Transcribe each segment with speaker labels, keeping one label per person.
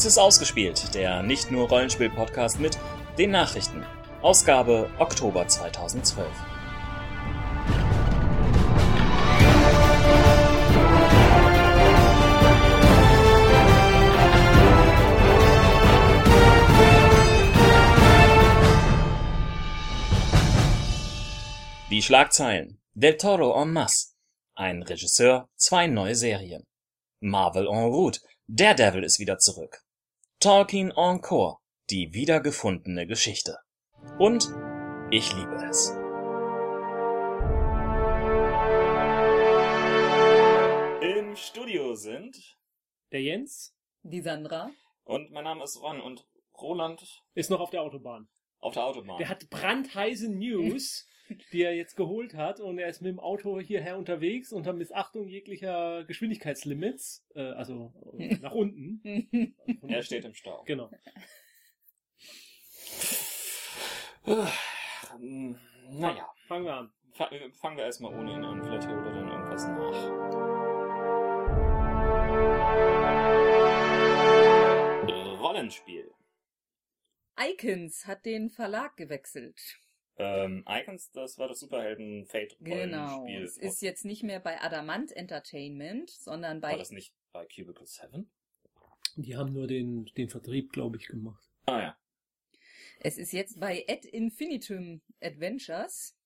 Speaker 1: Dies ist ausgespielt, der nicht nur Rollenspiel-Podcast mit den Nachrichten. Ausgabe Oktober 2012. Die Schlagzeilen. Del Toro en masse. Ein Regisseur, zwei neue Serien. Marvel en route. Daredevil ist wieder zurück. Tolkien Encore. Die wiedergefundene Geschichte. Und ich liebe es. Im Studio sind
Speaker 2: Der Jens
Speaker 3: Die Sandra.
Speaker 1: und mein Name ist Ron und Roland
Speaker 2: ist noch auf der Autobahn.
Speaker 1: auf der Autobahn.
Speaker 2: Der hat brandheiße News, die er jetzt geholt hat und er ist mit dem Auto hierher unterwegs unter Missachtung jeglicher Geschwindigkeitslimits, äh, also äh, nach unten.
Speaker 1: er steht im Stau.
Speaker 2: Genau.
Speaker 1: Naja,
Speaker 2: Fangen wir an.
Speaker 1: äh, fangen wir erstmal ohne ihn an. Vielleicht holt er dann irgendwas nach. Rollenspiel.
Speaker 3: Icons hat den Verlag gewechselt.
Speaker 1: Ähm, Icons, das war das Superhelden-Fate-Rollenspiel.
Speaker 3: Genau. Es ist jetzt nicht mehr bei Adamant Entertainment, sondern
Speaker 1: War
Speaker 3: bei
Speaker 1: das nicht bei Cubicle 7?
Speaker 2: Die haben nur den, den Vertrieb, glaube ich, gemacht.
Speaker 1: Ah ja.
Speaker 3: es ist jetzt bei Ad Infinitum Adventures.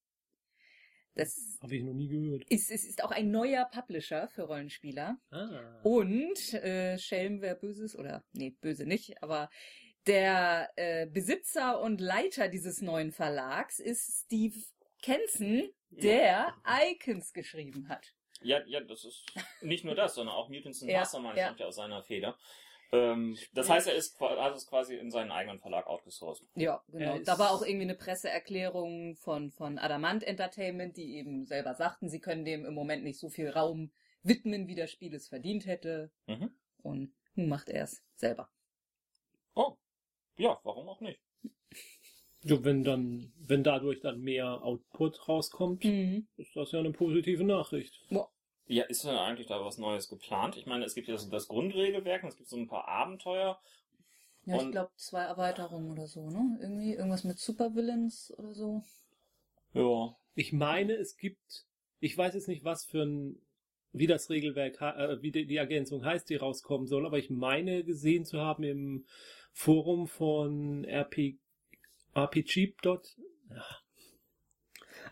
Speaker 3: Das
Speaker 2: Habe ich noch nie gehört.
Speaker 3: ist, es ist auch ein neuer Publisher für Rollenspieler.
Speaker 2: Ah.
Speaker 3: Und äh, Schelm, wer Böses, oder nee, böse nicht, aber der äh, Besitzer und Leiter dieses neuen Verlags ist Steve Kenson, der Icons geschrieben hat.
Speaker 1: Ja, ja, das ist nicht nur das, sondern auch Mutants and
Speaker 3: Ja,
Speaker 1: Mastermind
Speaker 3: ja.
Speaker 1: stammt ja aus seiner Feder. Ähm, das heißt, er ist, es quasi in seinen eigenen Verlag outgesourced.
Speaker 3: Ja, genau. Da war auch irgendwie eine Presseerklärung von, von Adamant Entertainment, die eben selber sagten, sie können dem im Moment nicht so viel Raum widmen, wie das Spiel es verdient hätte.
Speaker 1: Mhm.
Speaker 3: Und nun macht er es selber.
Speaker 1: Ja, warum auch nicht?
Speaker 2: Ja, wenn dann, wenn dadurch dann mehr Output rauskommt,
Speaker 3: Mhm.
Speaker 2: ist das ja eine positive Nachricht.
Speaker 1: Ja, ist denn eigentlich da was Neues geplant? Ich meine, es gibt ja so das Grundregelwerk und es gibt so ein paar Abenteuer.
Speaker 3: Ja, ich glaube zwei Erweiterungen oder so, ne? Irgendwie irgendwas mit Supervillains oder so.
Speaker 1: Ja.
Speaker 2: Ich meine, es gibt, ich weiß jetzt nicht, was für ein, wie das Regelwerk, äh, wie die, die Ergänzung heißt, die rauskommen soll, aber ich meine gesehen zu haben im Forum von RP, RPG. Ja.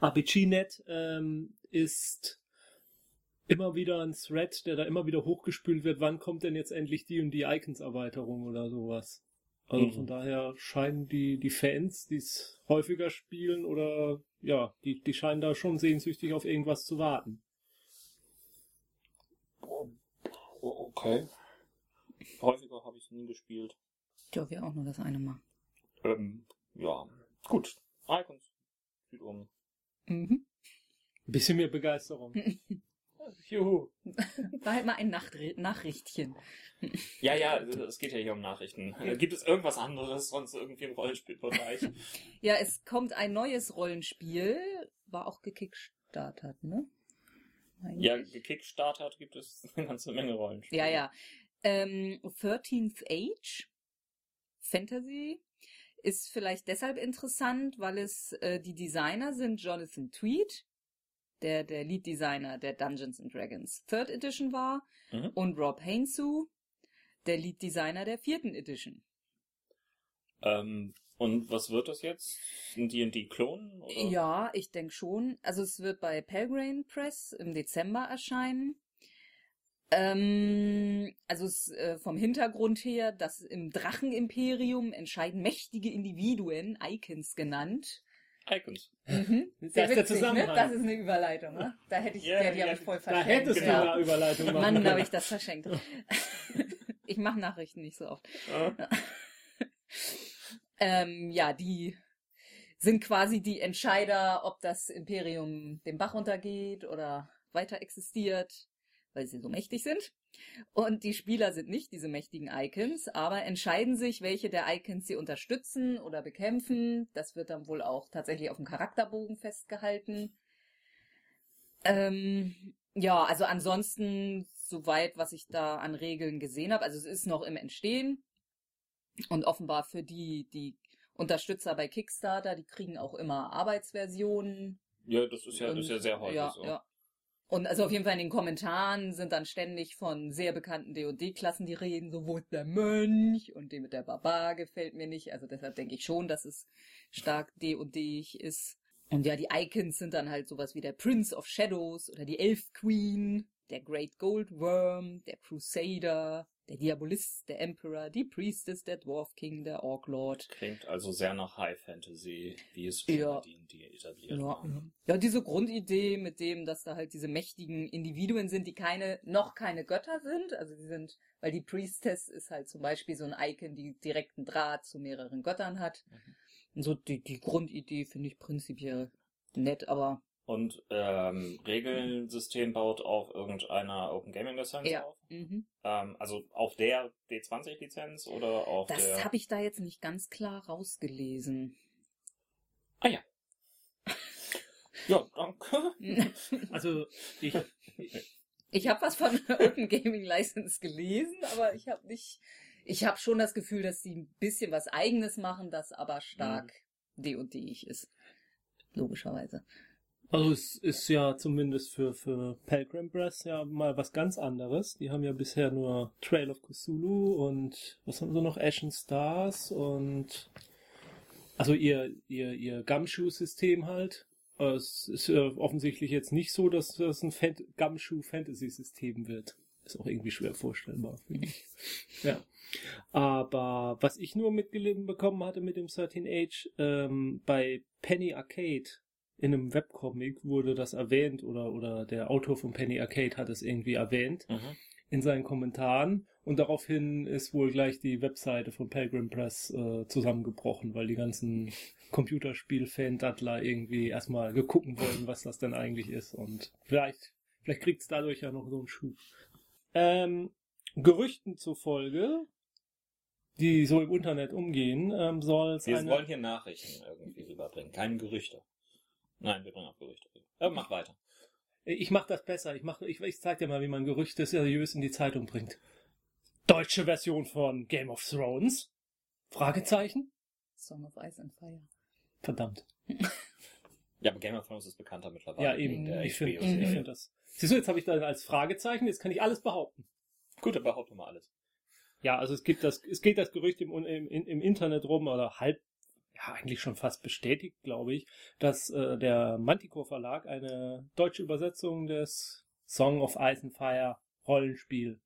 Speaker 2: RPGNet ähm, ist immer wieder ein Thread, der da immer wieder hochgespült wird, wann kommt denn jetzt endlich die und die Icons-Erweiterung oder sowas. Also
Speaker 1: Mhm.
Speaker 2: von daher scheinen die, die Fans, die es häufiger spielen oder ja, die, die scheinen da schon sehnsüchtig auf irgendwas zu warten.
Speaker 1: Oh, okay. Häufiger habe ich nie gespielt.
Speaker 3: Ja, wir auch nur das eine Mal.
Speaker 1: Ähm, ja. Gut. Icons. Sieht um.
Speaker 3: Mhm.
Speaker 2: Ein bisschen mehr Begeisterung. Juhu.
Speaker 3: War halt mal ein Nachri Nachrichtchen.
Speaker 1: Ja, ja, es geht ja hier um Nachrichten. Gibt es irgendwas anderes sonst irgendwie im Rollenspielbereich?
Speaker 3: Ja, es kommt ein neues Rollenspiel. War auch gekickstartert, ne? Meine
Speaker 1: ja,
Speaker 3: ich.
Speaker 1: gekickstartert gibt es eine ganze Menge Rollenspiele.
Speaker 3: Ja, ja. Ähm, 13th Age Fantasy ist vielleicht deshalb interessant, weil es äh, die Designer sind Jonathan Tweed, der der Lead Designer der Dungeons and Dragons Third Edition war,
Speaker 1: Mhm.
Speaker 3: und Rob Hainsou, der Lead Designer der vierten Edition.
Speaker 1: Ähm, und was wird das jetzt? Ein D&D-Klon? oder?
Speaker 3: Ja, ich denke schon. Also es wird bei Pelgrane Press im Dezember erscheinen. Ähm, also es, äh, vom Hintergrund her, dass im Drachenimperium entscheiden mächtige Individuen, Icons genannt.
Speaker 1: Icons.
Speaker 3: Mhm.
Speaker 2: Das
Speaker 3: Sehr
Speaker 2: ist der
Speaker 3: witzig, ne?
Speaker 2: Zusammenhang.
Speaker 3: Das ist eine Überleitung, ne? Da hätte ich,
Speaker 1: Ja,
Speaker 3: der, die
Speaker 1: ja,
Speaker 3: habe ich voll
Speaker 2: Da
Speaker 3: verschenkt.
Speaker 2: hättest du
Speaker 3: ja.
Speaker 2: eine Überleitung machen
Speaker 3: Mann, da habe ich das verschenkt. ich mache Nachrichten nicht so oft.
Speaker 1: Ja.
Speaker 3: Ähm, ja, die sind quasi die Entscheider, ob das Imperium den Bach runtergeht oder weiter existiert, weil sie so mächtig sind. Und die Spieler sind nicht diese mächtigen Icons, aber entscheiden sich, welche der Icons sie unterstützen oder bekämpfen. Das wird dann wohl auch tatsächlich auf dem Charakterbogen festgehalten. Ähm, ja, also ansonsten, soweit, was ich da an Regeln gesehen habe, also es ist noch im Entstehen. Und offenbar für die, die Unterstützer bei Kickstarter, die kriegen auch immer Arbeitsversionen.
Speaker 1: Ja, das ist ja,
Speaker 3: Und-
Speaker 1: das ist ja sehr häufig
Speaker 3: ja,
Speaker 1: so.
Speaker 3: Ja. Und also auf jeden Fall in den Kommentaren sind dann ständig von sehr bekannten D&D-Klassen die reden, so wo ist der Mönch und dem mit der Barbar gefällt mir nicht. Also deshalb denke ich schon, dass es stark D&D-ig ist. Und ja, die Icons sind dann halt sowas wie der Prince of Shadows oder die Elf Queen, der Great Gold Worm, der Crusader, der Diabolist, der Emperor, die Priestess, der Dwarf King, der Orc Lord.
Speaker 1: Klingt also sehr nach High Fantasy, wie es schon
Speaker 3: Ja.
Speaker 1: bei D&D etabliert
Speaker 3: Ja,
Speaker 1: war.
Speaker 3: ja, diese Grundidee mit dem, dass da halt diese mächtigen Individuen sind, die keine, noch keine Götter sind. Also die sind, weil die Priestess ist halt zum Beispiel so ein Icon, die direkten Draht zu mehreren Göttern hat.
Speaker 1: Mhm.
Speaker 3: Und so die, die Grundidee finde ich prinzipiell nett, aber
Speaker 1: Und ähm, Regelsystem baut auf irgendeiner Open Gaming Lizenz
Speaker 3: ja.
Speaker 1: auf?
Speaker 3: Mhm.
Speaker 1: Ähm, also auf der D20 Lizenz oder auf
Speaker 3: Das
Speaker 1: der...
Speaker 3: habe ich da jetzt nicht ganz klar rausgelesen.
Speaker 1: Ja, danke.
Speaker 2: Also ich,
Speaker 3: Ich habe was von Open Gaming License gelesen, aber ich habe nicht. Ich habe schon das Gefühl, dass sie ein bisschen was Eigenes machen, das aber stark D&D-ig ist. Logischerweise.
Speaker 2: Also es ist ja zumindest für, für Pelgrim Press ja mal was ganz anderes. Die haben ja bisher nur Trail of Cthulhu und was haben sie noch? Ashen Stars und also ihr, ihr, ihr Gumshoe-System halt. Aber Es ist äh, offensichtlich jetzt nicht so, dass das ein Fan Gumshoe-Fantasy-System wird. Ist auch irgendwie schwer vorstellbar, finde ich. ja. Aber was ich nur mitgelebt bekommen hatte mit dem 13 Age, ähm, bei Penny Arcade in einem Webcomic wurde das erwähnt oder, oder der Autor von Penny Arcade hat es irgendwie erwähnt
Speaker 1: Mhm.
Speaker 2: in seinen Kommentaren und daraufhin ist wohl gleich die Webseite von Pelgrim Press äh, zusammengebrochen, weil die ganzen Computerspiel-Fan-Dattler irgendwie erstmal gegucken wollten, was das denn eigentlich ist und vielleicht, vielleicht kriegt's dadurch ja noch so einen Schub. Ähm, Gerüchten zufolge, die so im Internet umgehen, ähm, soll es
Speaker 1: Wir
Speaker 2: eine...
Speaker 1: wollen hier Nachrichten irgendwie rüberbringen, keine Gerüchte. Nein, wir bringen auch Gerüchte. Ja, mach weiter.
Speaker 2: Ich mach das besser. Ich, mach, ich, ich zeig dir mal, wie man Gerüchte seriös in die Zeitung bringt. Deutsche Version von Game of Thrones? Fragezeichen?
Speaker 3: Song of Ice and Fire.
Speaker 2: Verdammt.
Speaker 1: Ja, aber Game of Thrones ist bekannter mittlerweile.
Speaker 2: Ja, eben. Ich finde find das. Siehst du, jetzt habe ich da als Fragezeichen, jetzt kann ich alles behaupten.
Speaker 1: Gut, dann behaupten wir alles.
Speaker 2: Ja, also es gibt das, es geht das Gerücht im, im, im Internet rum, oder halb, ja, eigentlich schon fast bestätigt, glaube ich, dass äh, der Manticore Verlag eine deutsche Übersetzung des Song of Ice and Fire Rollenspiel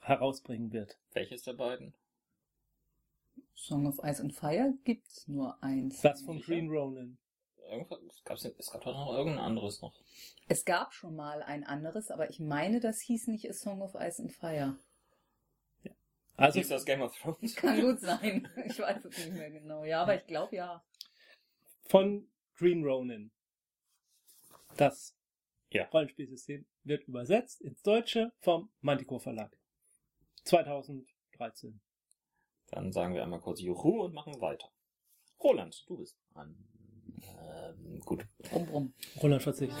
Speaker 2: herausbringen wird.
Speaker 1: Welches der beiden?
Speaker 3: Song of Ice and Fire gibt's nur eins.
Speaker 2: Das von? Green Ronin.
Speaker 1: Irgendwas, es, gab's, es gab doch noch irgendein anderes noch.
Speaker 3: Es gab schon mal ein anderes, aber ich meine, das hieß nicht A Song of Ice and Fire.
Speaker 2: Also
Speaker 1: Hieß das Game of Thrones?
Speaker 3: Kann gut sein. Ich weiß es nicht mehr genau. Ja, aber ich glaube ja.
Speaker 2: von Green Ronin. Das
Speaker 1: Ja.
Speaker 2: Rollenspielsystem wird übersetzt ins Deutsche vom Manticore Verlag. 2013.
Speaker 1: Dann sagen wir einmal kurz Juhu und machen weiter. Roland, du bist dran. Ähm, gut.
Speaker 3: Brumm, brumm.
Speaker 2: Roland verzichtet.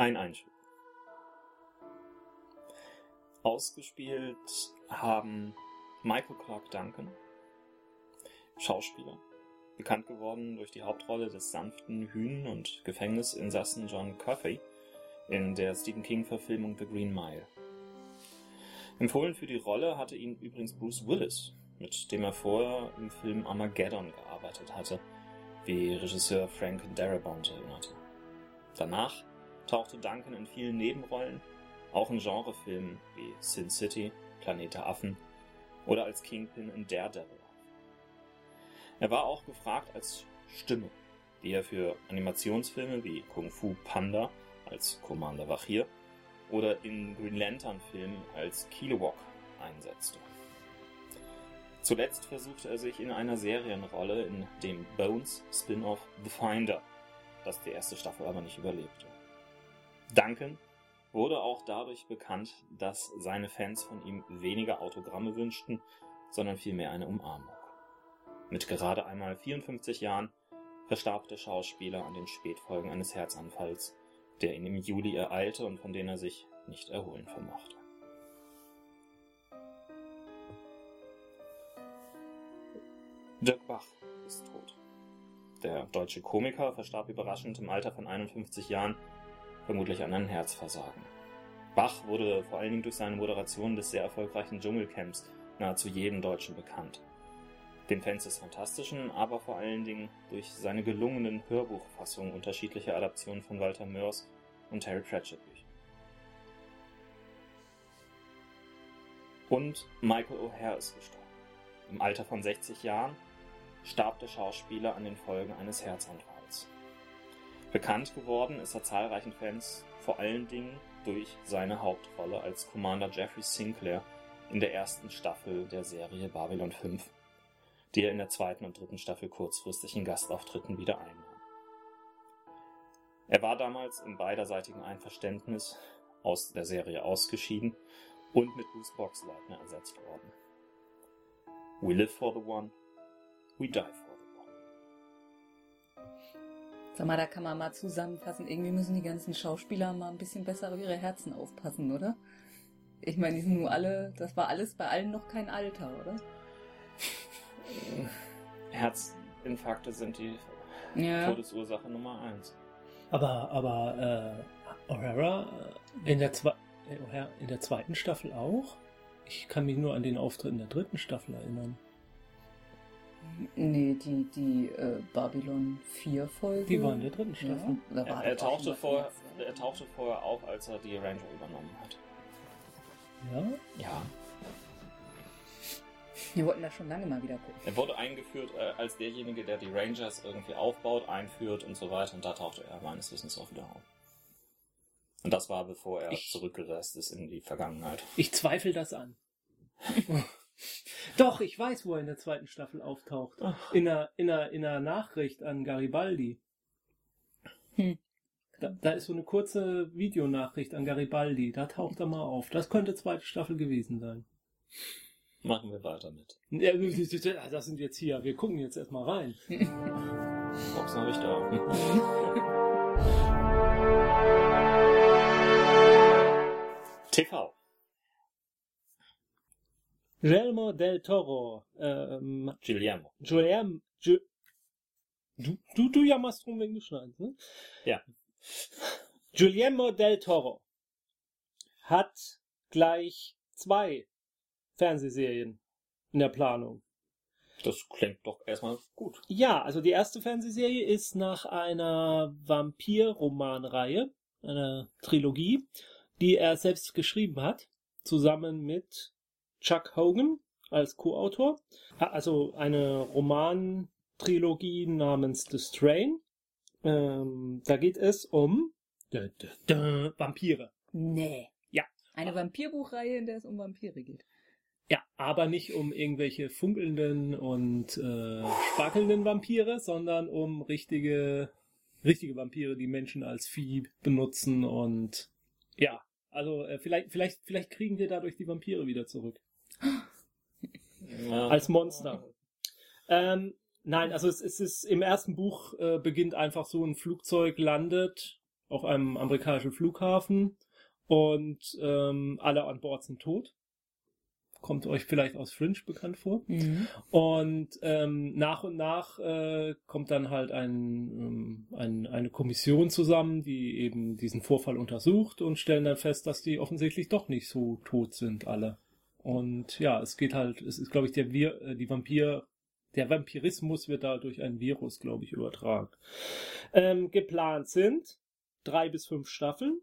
Speaker 1: Ein Einschub. Ausgespielt haben Michael Clark Duncan, Schauspieler, bekannt geworden durch die Hauptrolle des sanften Hühn- und Gefängnisinsassen John Coffey in der Stephen King-Verfilmung The Green Mile. Empfohlen für die Rolle hatte ihn übrigens Bruce Willis, mit dem er vorher im Film Armageddon gearbeitet hatte, wie Regisseur Frank Darabont erinnerte. Danach tauchte Duncan in vielen Nebenrollen, auch in Genrefilmen wie Sin City, Planet Affen oder als Kingpin in Daredevil. Er war auch gefragt als Stimme, die er für Animationsfilme wie Kung Fu Panda als Commander Vachir oder in Green Lantern Filmen als Kilowog einsetzte. Zuletzt versuchte er sich in einer Serienrolle in dem Bones Spin-off The Finder, das die erste Staffel aber nicht überlebte. Duncan wurde auch dadurch bekannt, dass seine Fans von ihm weniger Autogramme wünschten, sondern vielmehr eine Umarmung. Mit gerade einmal 54 Jahren verstarb der Schauspieler an den Spätfolgen eines Herzanfalls, der ihn im Juli ereilte und von dem er sich nicht erholen vermochte. Dirk Bach ist tot. Der deutsche Komiker verstarb überraschend im Alter von 51 Jahren, vermutlich an einem Herzversagen. Bach wurde vor allen Dingen durch seine Moderation des sehr erfolgreichen Dschungelcamps nahezu jedem Deutschen bekannt. Den Fans des Fantastischen, aber vor allen Dingen durch seine gelungenen Hörbuchfassungen unterschiedlicher Adaptionen von Walter Mörs und Terry Pratchett Büchern. Und Michael O'Hare ist gestorben. Im Alter von 60 Jahren starb der Schauspieler an den Folgen eines Herzanfalls. Bekannt geworden ist er zahlreichen Fans vor allen Dingen durch seine Hauptrolle als Commander Jeffrey Sinclair in der ersten Staffel der Serie Babylon 5, die er in der zweiten und dritten Staffel kurzfristig in Gastauftritten wieder einnahm. Er war damals im beiderseitigen Einverständnis aus der Serie ausgeschieden und mit Bruce Boxleitner ersetzt worden. We live for the one, we die for.
Speaker 3: Sag mal, da kann man mal zusammenfassen. Irgendwie müssen die ganzen Schauspieler mal ein bisschen besser auf ihre Herzen aufpassen, oder? Ich meine, die sind nur alle, das war alles bei allen noch kein Alter, oder?
Speaker 1: Herzinfarkte sind die
Speaker 3: Ja.
Speaker 1: Todesursache Nummer eins.
Speaker 2: Aber, aber äh, O'Hara äh, in der, zwe äh, O'Hara in der zweiten Staffel auch? Ich kann mich nur an den Auftritt in der dritten Staffel erinnern.
Speaker 3: Nee, die, die äh, Babylon 4 Folge.
Speaker 2: Die war in der dritten Staffel.
Speaker 3: Ja, da
Speaker 1: Er,
Speaker 3: war
Speaker 1: er, tauchte vorher,
Speaker 3: was anderes.
Speaker 1: er tauchte vorher auf, als er die Ranger übernommen hat.
Speaker 2: Ja?
Speaker 1: Ja.
Speaker 3: Wir wollten da schon lange mal wieder gucken.
Speaker 1: Er wurde eingeführt äh, als derjenige, der die Rangers irgendwie aufbaut, einführt und so weiter. Und da tauchte er meines Wissens auch wieder auf. Und das war, bevor er
Speaker 2: Ich-
Speaker 1: zurückgereist ist in die Vergangenheit.
Speaker 2: Ich zweifle das an. Doch, ich weiß, wo er in der zweiten Staffel auftaucht. In einer, in einer, in einer Nachricht an Garibaldi.
Speaker 3: Hm.
Speaker 2: Da, da ist so eine kurze Videonachricht an Garibaldi. Da taucht er mal auf. Das könnte zweite Staffel gewesen sein.
Speaker 1: Machen wir weiter mit.
Speaker 2: Ja, das sind jetzt hier. Wir gucken jetzt erstmal rein.
Speaker 1: Boxen habe ich da. TV.
Speaker 2: Guillermo del Toro. Ähm,
Speaker 1: Guillermo.
Speaker 2: Guillermo. Ju du, du, du jammerst rum wegen des Schneidens, ne?
Speaker 1: Ja.
Speaker 2: Guillermo del Toro hat gleich zwei Fernsehserien in der Planung.
Speaker 1: Das klingt doch erstmal gut.
Speaker 2: Ja, also die erste Fernsehserie ist nach einer Vampir-Romanreihe, einer Trilogie, die er selbst geschrieben hat, zusammen mit Chuck Hogan als Co-Autor. Also eine Roman-Trilogie namens The Strain. Ähm, da geht es um dö, dö, dö, Vampire.
Speaker 3: Nee.
Speaker 2: Ja.
Speaker 3: Eine Vampirbuchreihe, in der es um Vampire geht.
Speaker 2: Ja, aber nicht um irgendwelche funkelnden und äh, sparkelnden Vampire, sondern um richtige, richtige Vampire, die Menschen als Vieh benutzen und ja, also äh, vielleicht, vielleicht, vielleicht kriegen wir dadurch die Vampire wieder zurück
Speaker 1: Ja.
Speaker 2: als Monster. Ähm, nein, also es, es ist im ersten Buch äh, beginnt einfach so ein Flugzeug landet auf einem amerikanischen Flughafen und ähm, alle an Bord sind tot. Kommt euch vielleicht aus Fringe bekannt vor.
Speaker 3: Mhm.
Speaker 2: Und ähm, nach und nach äh, kommt dann halt ein, ähm, ein, eine Kommission zusammen, die eben diesen Vorfall untersucht und stellen dann fest, dass die offensichtlich doch nicht so tot sind alle. Und ja, es geht halt, es ist, glaube ich, der Wir äh, die Vampir, der Vampirismus wird da durch ein Virus, glaube ich, übertragen. Ähm, geplant sind drei bis fünf Staffeln.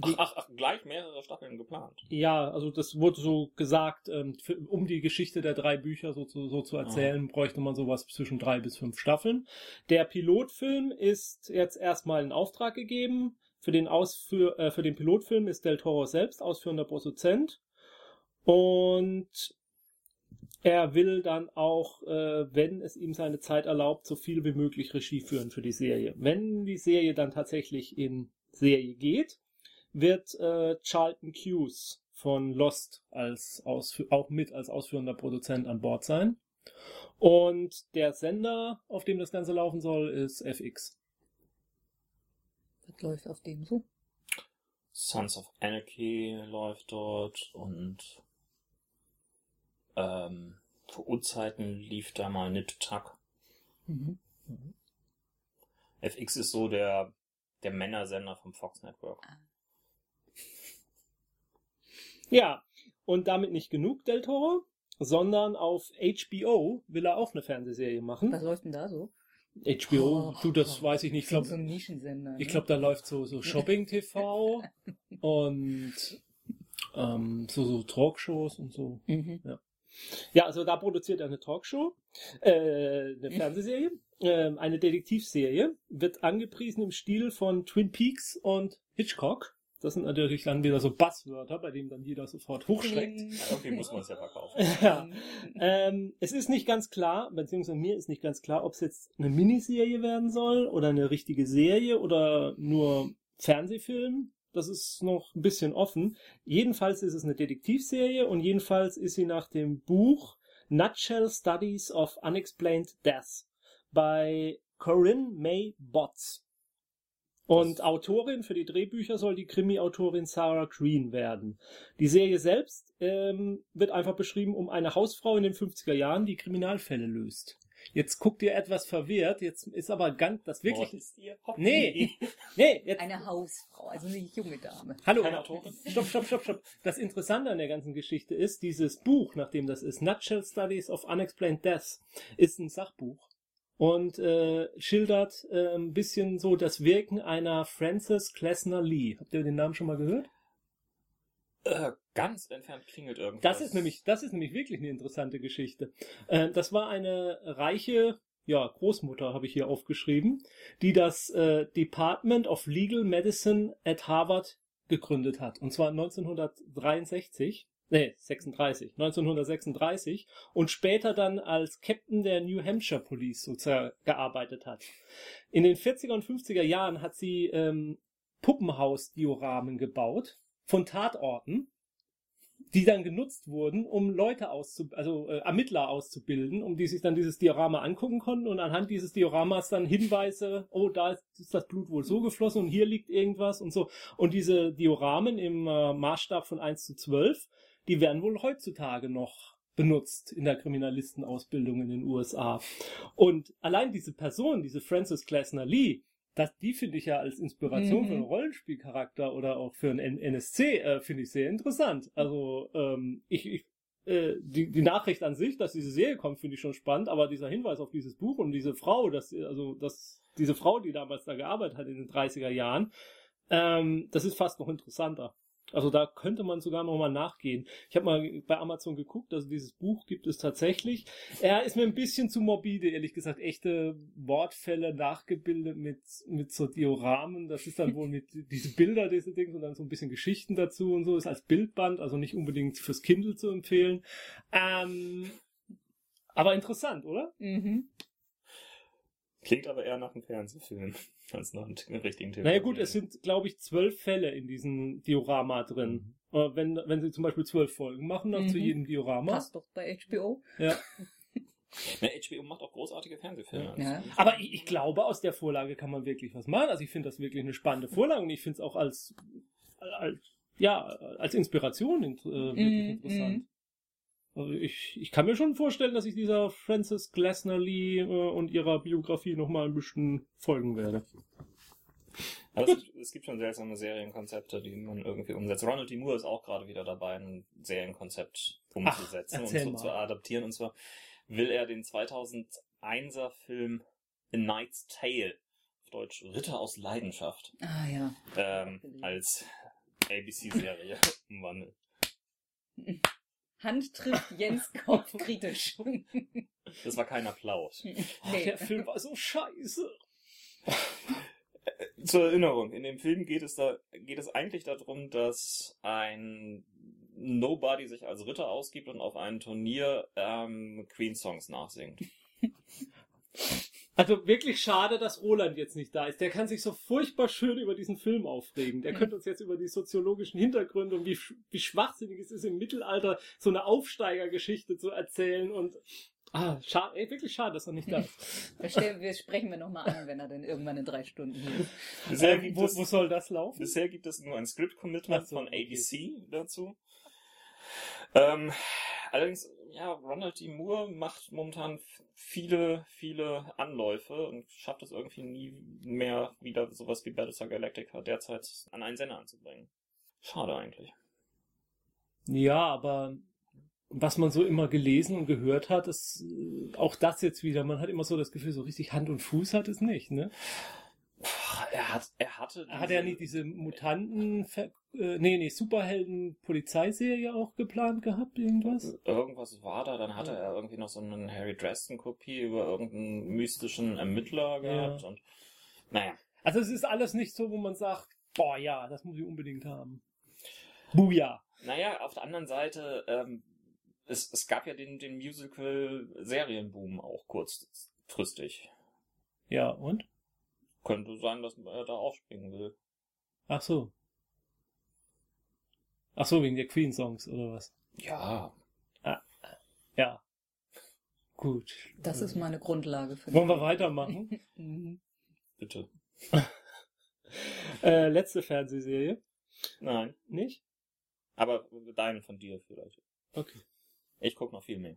Speaker 1: Ach, ach, ach, gleich mehrere Staffeln geplant.
Speaker 2: Ja, also das wurde so gesagt, ähm, für, um die Geschichte der drei Bücher so, zu- so zu erzählen, bräuchte man sowas zwischen drei bis fünf Staffeln. Der Pilotfilm ist jetzt erstmal in Auftrag gegeben. Für den, Ausführ äh, für den Pilotfilm ist Del Toro selbst ausführender Produzent. Und er will dann auch, äh, wenn es ihm seine Zeit erlaubt, so viel wie möglich Regie führen für die Serie. Wenn die Serie dann tatsächlich in Serie geht, wird äh, Charlton Hughes von Lost als auch mit als ausführender Produzent an Bord sein. Und der Sender, auf dem das Ganze laufen soll, ist FX.
Speaker 3: Was läuft auf dem so?
Speaker 1: Sons of Anarchy läuft dort und ähm, vor Urzeiten lief da mal Nip Tuck.
Speaker 3: Mhm.
Speaker 1: FX ist so der, der Männersender vom Fox Network.
Speaker 2: Ja, und damit nicht genug Del Toro, sondern auf HBO will er auch eine Fernsehserie machen.
Speaker 3: Was läuft denn da so?
Speaker 2: HBO,
Speaker 3: Oh,
Speaker 2: du, das
Speaker 3: oh,
Speaker 2: weiß ich nicht. Ich glaube,
Speaker 3: so
Speaker 2: ich
Speaker 3: ne?
Speaker 2: glaub, da läuft so, so Shopping-TV und ähm, so, so Talkshows und so.
Speaker 3: Mhm.
Speaker 2: Ja, also da produziert er eine Talkshow, äh, eine Fernsehserie, äh, eine Detektivserie, wird angepriesen im Stil von Twin Peaks und Hitchcock. Das sind natürlich dann wieder so Buzzwörter, bei denen dann jeder sofort hochschreckt.
Speaker 1: Irgendwie muss man es ja verkaufen.
Speaker 2: Ja. Ähm, es ist nicht ganz klar, beziehungsweise mir ist nicht ganz klar, ob es jetzt eine Miniserie werden soll oder eine richtige Serie oder nur Fernsehfilm. Das ist noch ein bisschen offen. Jedenfalls ist es eine Detektivserie und jedenfalls ist sie nach dem Buch Nutshell Studies of Unexplained Death bei Corinne May Botts. Und Autorin für die Drehbücher soll die Krimi-Autorin Sarah Green werden. Die Serie selbst ähm, wird einfach beschrieben um eine Hausfrau in den 50er Jahren, die Kriminalfälle löst. Jetzt guckt ihr etwas verwirrt, jetzt ist aber ganz das wirklich.
Speaker 1: Mord ist ihr
Speaker 2: Nee, nee, jetzt.
Speaker 3: Eine Hausfrau, also eine junge Dame.
Speaker 2: Hallo,
Speaker 1: Keine Autorin?
Speaker 2: Stopp, stopp, stopp, stopp. Das Interessante an der ganzen Geschichte ist, dieses Buch, nachdem das ist, Nutshell Studies of Unexplained Death, ist ein Sachbuch und äh, schildert äh, ein bisschen so das Wirken einer Frances Klesner Lee. Habt ihr den Namen schon mal gehört?
Speaker 1: Äh, ganz entfernt klingelt irgendwas.
Speaker 2: Das ist nämlich, das ist nämlich wirklich eine interessante Geschichte. Äh, das war eine reiche, ja, Großmutter habe ich hier aufgeschrieben, die das äh, Department of Legal Medicine at Harvard gegründet hat. Und zwar 1963. Nee, 36, 1936 und später dann als Captain der New Hampshire Police sozusagen gearbeitet hat. In den 40er und 50er Jahren hat sie ähm, Puppenhaus-Dioramen gebaut von Tatorten, die dann genutzt wurden, um Leute auszu also äh, Ermittler auszubilden, um die sich dann dieses Diorama angucken konnten und anhand dieses Dioramas dann Hinweise, oh, da ist, ist das Blut wohl so geflossen und hier liegt irgendwas und so. Und diese Dioramen im äh, Maßstab von 1 zu 12, die werden wohl heutzutage noch benutzt in der Kriminalistenausbildung in den USA. Und allein diese Person, diese Frances Klesner Lee, das, die finde ich ja als Inspiration
Speaker 3: Mhm.
Speaker 2: für einen Rollenspielcharakter oder auch für einen NSC, äh, finde ich sehr interessant. Also ähm, ich, ich äh, die, die Nachricht an sich, dass diese Serie kommt, finde ich schon spannend, aber dieser Hinweis auf dieses Buch und diese Frau, dass, also dass diese Frau, die damals da gearbeitet hat in den 30er Jahren, ähm, das ist fast noch interessanter. Also da könnte man sogar noch mal nachgehen. Ich habe mal bei Amazon geguckt, also dieses Buch gibt es tatsächlich. Er ist mir ein bisschen zu morbide, ehrlich gesagt. Echte Wortfälle nachgebildet mit, mit so Dioramen. Das ist dann wohl mit diese Bilder, diese Dinge und dann so ein bisschen Geschichten dazu und so. Ist als Bildband, also nicht unbedingt fürs Kindle zu empfehlen. Ähm, aber interessant, oder?
Speaker 3: Mhm.
Speaker 1: Klingt aber eher nach einem Fernsehfilm als nach einem richtigen TV.
Speaker 2: Naja gut, es sind, glaube ich, zwölf Fälle in diesem Diorama drin. Äh, Wenn, wenn sie zum Beispiel zwölf Folgen machen, dann zu
Speaker 3: Mhm.
Speaker 2: jedem Diorama.
Speaker 3: Passt doch bei HBO.
Speaker 2: Ja.
Speaker 1: Na, HBO macht auch großartige Fernsehfilme.
Speaker 3: Ja.
Speaker 2: Aber ich, ich glaube, aus der Vorlage kann man wirklich was machen. Also ich finde das wirklich eine spannende Vorlage und ich finde es auch als, als, ja, als Inspiration äh, wirklich
Speaker 3: Mhm,
Speaker 2: interessant. Also ich, ich kann mir schon vorstellen, dass ich dieser Frances Glessner Lee äh, und ihrer Biografie nochmal ein bisschen folgen werde.
Speaker 1: Aber es, gibt- es gibt schon seltsame Serienkonzepte, die man irgendwie umsetzt. Ronald D. Moore ist auch gerade wieder dabei, ein Serienkonzept umzusetzen und
Speaker 2: erzähl
Speaker 1: so zu adaptieren. Und zwar will er den 2001er Film A Knight's Tale, auf Deutsch Ritter aus Leidenschaft,
Speaker 3: Ah ja.
Speaker 1: ähm, als ABC-Serie umwandeln.
Speaker 3: Hand trifft Jens Kopf kritisch.
Speaker 1: Das war kein Applaus.
Speaker 2: Ach,
Speaker 3: nee.
Speaker 2: der Film war so scheiße.
Speaker 1: Zur Erinnerung, in dem Film geht es da, geht es eigentlich darum, dass ein Nobody sich als Ritter ausgibt und auf einem Turnier ähm, Queen-Songs nachsingt.
Speaker 2: Also wirklich schade, dass Roland jetzt nicht da ist. Der kann sich so furchtbar schön über diesen Film aufregen. Der könnte uns jetzt über die soziologischen Hintergründe und wie, wie schwachsinnig es ist, im Mittelalter so eine Aufsteigergeschichte zu erzählen und Ah, schade, ey, wirklich schade, dass er nicht da ist.
Speaker 3: Wir, stellen, wir sprechen wir nochmal an, wenn er dann irgendwann in drei Stunden hier ist.
Speaker 1: Bisher
Speaker 2: Ähm, wo,
Speaker 1: es,
Speaker 2: wo soll das laufen?
Speaker 1: bisher gibt es nur ein Script-Commitment
Speaker 2: so,
Speaker 1: von
Speaker 2: okay.
Speaker 1: ABC dazu. Ähm, allerdings, ja, Ronald D. Moore macht momentan viele, viele Anläufe und schafft es irgendwie nie mehr wieder sowas wie Battlestar Galactica derzeit an einen Sender anzubringen. Schade eigentlich.
Speaker 2: Ja, aber was man so immer gelesen und gehört hat, ist äh, auch das jetzt wieder. Man hat immer so das Gefühl, so richtig Hand und Fuß hat es nicht, ne?
Speaker 1: Er hat, er hatte.
Speaker 2: Hat er nicht diese Mutanten, äh, nee, nee, Superhelden-Polizeiserie auch geplant gehabt, irgendwas?
Speaker 1: Irgendwas war da, dann hatte er irgendwie noch so eine Harry Dresden-Kopie über irgendeinen mystischen Ermittler gehabt
Speaker 2: Ja.
Speaker 1: und naja.
Speaker 2: Also es ist alles nicht so, wo man sagt, boah ja, das muss ich unbedingt haben. Buja.
Speaker 1: Naja, auf der anderen Seite, ähm, es, es gab ja den, den Musical-Serienboom auch kurzfristig.
Speaker 2: Ja, und?
Speaker 1: Könnte sein, dass er da aufspringen will.
Speaker 2: Ach so. Ach so, wegen der Queen-Songs oder was?
Speaker 1: Ja.
Speaker 2: Ja. Gut.
Speaker 3: Das ist meine Grundlage für
Speaker 2: Wollen wir weitermachen?
Speaker 3: Mhm.
Speaker 1: Bitte.
Speaker 2: äh, letzte Fernsehserie.
Speaker 1: Nein.
Speaker 2: Nicht?
Speaker 1: Aber deinen von dir vielleicht.
Speaker 2: Okay.
Speaker 1: Ich guck noch viel mehr.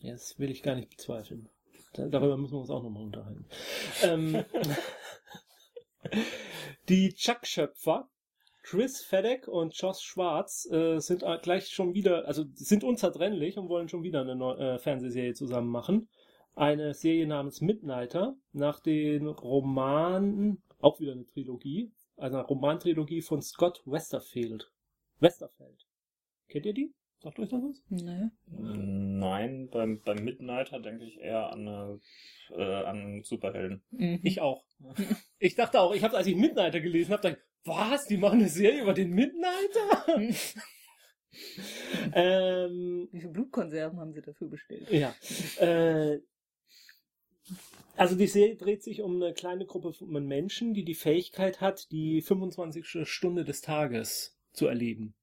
Speaker 2: Ja, das will ich gar nicht bezweifeln. Da, darüber müssen wir uns auch nochmal unterhalten. ähm, die Chuck-Schöpfer, Chris Fedek und Josh Schwarz, äh, sind gleich schon wieder, also sind unzertrennlich und wollen schon wieder eine neu, äh, Fernsehserie zusammen machen. Eine Serie namens Midnighter, nach den Romanen, auch wieder eine Trilogie, also eine Romantrilogie von Scott Westerfield. Westerfeld. Kennt ihr die? Sagt euch das was?
Speaker 3: Nee.
Speaker 1: Nein, beim, beim Midnighter denke ich eher an, eine, äh, an Superhelden.
Speaker 3: Mhm.
Speaker 2: Ich auch. Ich dachte auch, ich habe, als ich Midnighter gelesen habe, gedacht, was? Die machen eine Serie über den Midnighter? ähm,
Speaker 3: Wie viele Blutkonserven haben sie dafür bestellt?
Speaker 2: ja. Äh, also die Serie dreht sich um eine kleine Gruppe von Menschen, die die Fähigkeit hat, die 25. Stunde des Tages zu erleben.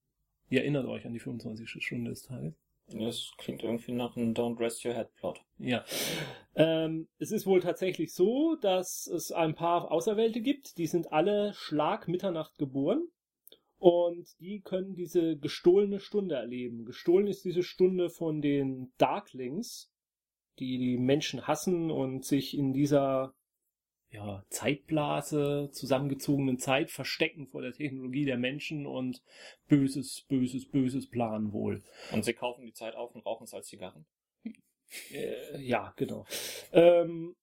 Speaker 2: Ihr erinnert euch an die 25. Stunde des Tages?
Speaker 1: Das klingt irgendwie nach einem Don't Rest Your Head Plot.
Speaker 2: Ja. Ähm, es ist wohl tatsächlich so, dass es ein paar Auserwählte gibt, die sind alle Schlag Mitternacht geboren und die können diese gestohlene Stunde erleben. Gestohlen ist diese Stunde von den Darklings, die die Menschen hassen und sich in dieser ja, Zeitblase, zusammengezogenen Zeit verstecken vor der Technologie der Menschen und böses, böses, böses planen wohl.
Speaker 1: Und sie kaufen die Zeit auf und rauchen es als Zigarren.
Speaker 2: Äh, ja, genau. Ähm,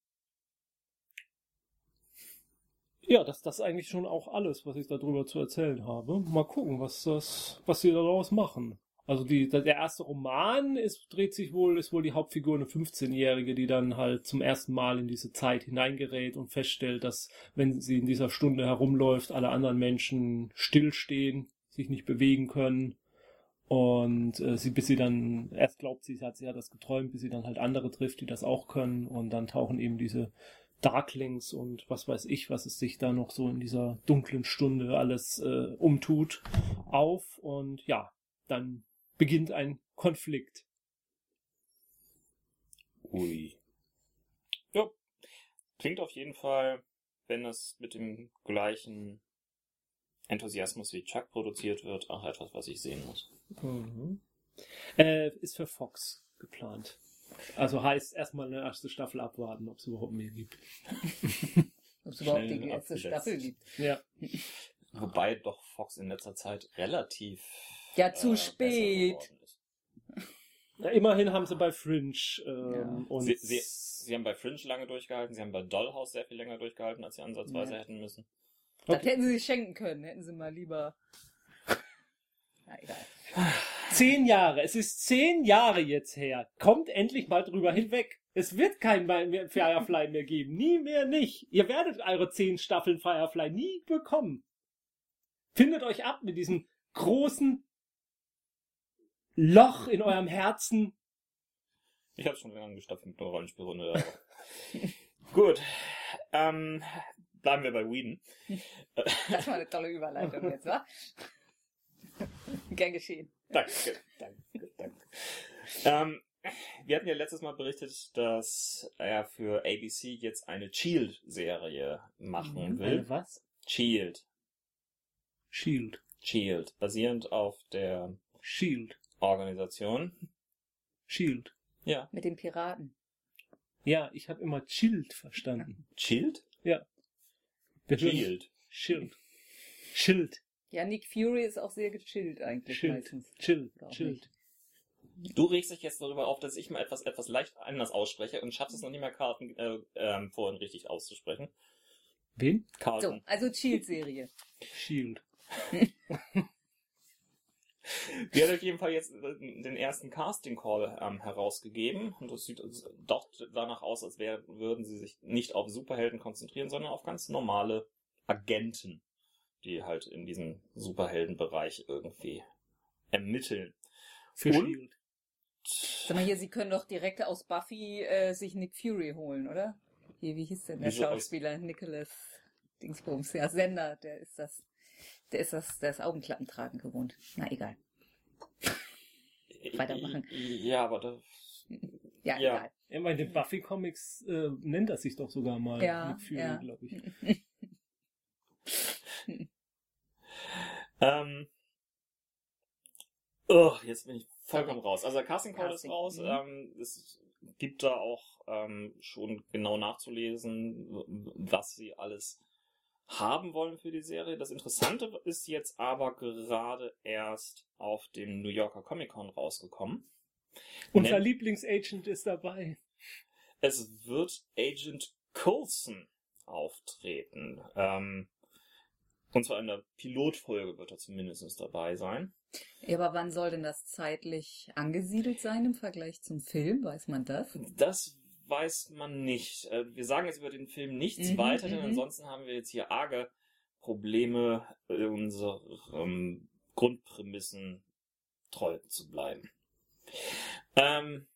Speaker 2: ja, das, das ist eigentlich schon auch alles, was ich darüber zu erzählen habe. Mal gucken, was das, was sie daraus machen. Also die, der erste Roman ist, dreht sich wohl, ist wohl die Hauptfigur eine 15-Jährige, die dann halt zum ersten Mal in diese Zeit hineingerät und feststellt, dass, wenn sie in dieser Stunde herumläuft, alle anderen Menschen stillstehen, sich nicht bewegen können. Und äh, sie, bis sie dann, erst glaubt sie, sie hat, sie hat das geträumt, bis sie dann halt andere trifft, die das auch können. Und dann tauchen eben diese Darklings und was weiß ich, was es sich da noch so in dieser dunklen Stunde alles äh, umtut, auf. Und ja, dann beginnt ein Konflikt.
Speaker 1: Ui. Ja. Klingt auf jeden Fall, wenn es mit dem gleichen Enthusiasmus wie Chuck produziert wird, auch etwas, was ich sehen muss.
Speaker 2: Mhm. Äh, ist für Fox geplant. Also heißt erstmal eine erste Staffel abwarten, ob es überhaupt mehr gibt.
Speaker 3: Ob es überhaupt die erste
Speaker 1: abgesetzt.
Speaker 3: Staffel gibt.
Speaker 2: Ja.
Speaker 1: Wobei doch Fox in letzter Zeit relativ
Speaker 3: Ja, zu
Speaker 1: besser
Speaker 3: spät.
Speaker 2: ja immerhin haben sie bei Fringe ähm,
Speaker 3: Ja.
Speaker 2: und
Speaker 1: Sie, sie, sie haben bei Fringe lange durchgehalten, sie haben bei Dollhouse sehr viel länger durchgehalten, als sie ansatzweise
Speaker 3: Ja.
Speaker 1: hätten müssen.
Speaker 3: Das
Speaker 2: Okay.
Speaker 3: hätten sie sich schenken können. Hätten sie mal lieber. Na, egal.
Speaker 2: Zehn Jahre. Es ist zehn Jahre jetzt her. Kommt endlich mal drüber hinweg. Es wird kein mehr Firefly mehr geben. Nie mehr nicht. Ihr werdet eure zehn Staffeln Firefly nie bekommen. Findet euch ab mit diesem großen Loch in eurem Herzen.
Speaker 1: Ich habe schon lange gestafft mit einer Rollenspielrunde. Gut. Ähm, bleiben wir bei Whedon.
Speaker 3: Das war eine tolle Überleitung jetzt, wa? Gern geschehen.
Speaker 1: Danke, danke, danke. Ähm, wir hatten ja letztes Mal berichtet, dass er für ABC jetzt eine Shield-Serie machen
Speaker 3: Mhm.
Speaker 1: will.
Speaker 2: Eine was?
Speaker 1: Shield.
Speaker 2: Shield.
Speaker 1: Shield. Basierend auf der
Speaker 2: Shield.
Speaker 1: Organisation.
Speaker 2: Shield.
Speaker 1: Ja.
Speaker 3: Mit den Piraten.
Speaker 2: Ja, ich habe immer Chilled verstanden.
Speaker 1: Shield?
Speaker 2: Wir hören-
Speaker 1: Shield.
Speaker 2: Shield. Shield.
Speaker 3: Ja, Nick Fury ist auch sehr gechillt eigentlich
Speaker 2: Shield.
Speaker 3: meistens.
Speaker 2: Chill. Chill.
Speaker 1: Du regst dich jetzt darüber auf, dass ich mal etwas, etwas leicht anders ausspreche und schaffst es noch nicht mehr, Carlton äh, ähm, vorhin richtig auszusprechen.
Speaker 2: Wen?
Speaker 3: So,
Speaker 1: Carlton.
Speaker 3: also Shield-Serie.
Speaker 2: Shield.
Speaker 1: Die hat auf jeden Fall jetzt äh, den ersten Casting Call ähm, herausgegeben und es sieht also doch danach aus, als wär, würden sie sich nicht auf Superhelden konzentrieren, sondern auf ganz normale Agenten, die halt in diesem Superheldenbereich irgendwie ermitteln.
Speaker 2: Für
Speaker 1: Und?
Speaker 2: Shield.
Speaker 3: Sag mal hier, Sie können doch direkt aus Buffy äh, sich Nick Fury holen, oder? Hier, wie hieß denn der
Speaker 1: Wieso aus-
Speaker 3: Schauspieler? Nicholas Dingsbums. Ja, Sender, der ist das. Der ist das, der ist Augenklappen tragen gewohnt. Na, egal. Weitermachen.
Speaker 1: Ja, aber das,
Speaker 3: Ja,
Speaker 1: Ja.
Speaker 3: egal.
Speaker 2: Ja, bei den Buffy-Comics äh, nennt er sich doch sogar mal
Speaker 3: Ja,
Speaker 2: Fury,
Speaker 3: ja.
Speaker 2: glaube ich.
Speaker 1: Ähm. Oh, jetzt bin ich vollkommen raus. Also der Casting Call ist raus.
Speaker 3: mhm.
Speaker 1: Ähm, es gibt da auch ähm, schon genau nachzulesen, was sie alles haben wollen für die Serie. Das Interessante ist jetzt aber gerade erst auf dem New Yorker Comic Con rausgekommen.
Speaker 2: Unser
Speaker 1: Nennt-
Speaker 2: Lieblingsagent ist dabei.
Speaker 1: Es wird Agent Coulson auftreten. Ähm, und zwar in der Pilotfolge wird er zumindest dabei sein.
Speaker 3: Ja, aber wann soll denn das zeitlich angesiedelt sein im Vergleich zum Film? Weiß man das?
Speaker 1: Das weiß man nicht. Äh, Wir sagen jetzt über den Film nichts
Speaker 3: Mhm,
Speaker 1: weiter, denn
Speaker 3: mhm.
Speaker 1: ansonsten haben wir jetzt hier arge Probleme, äh, unseren Grundprämissen treu zu bleiben. Ähm,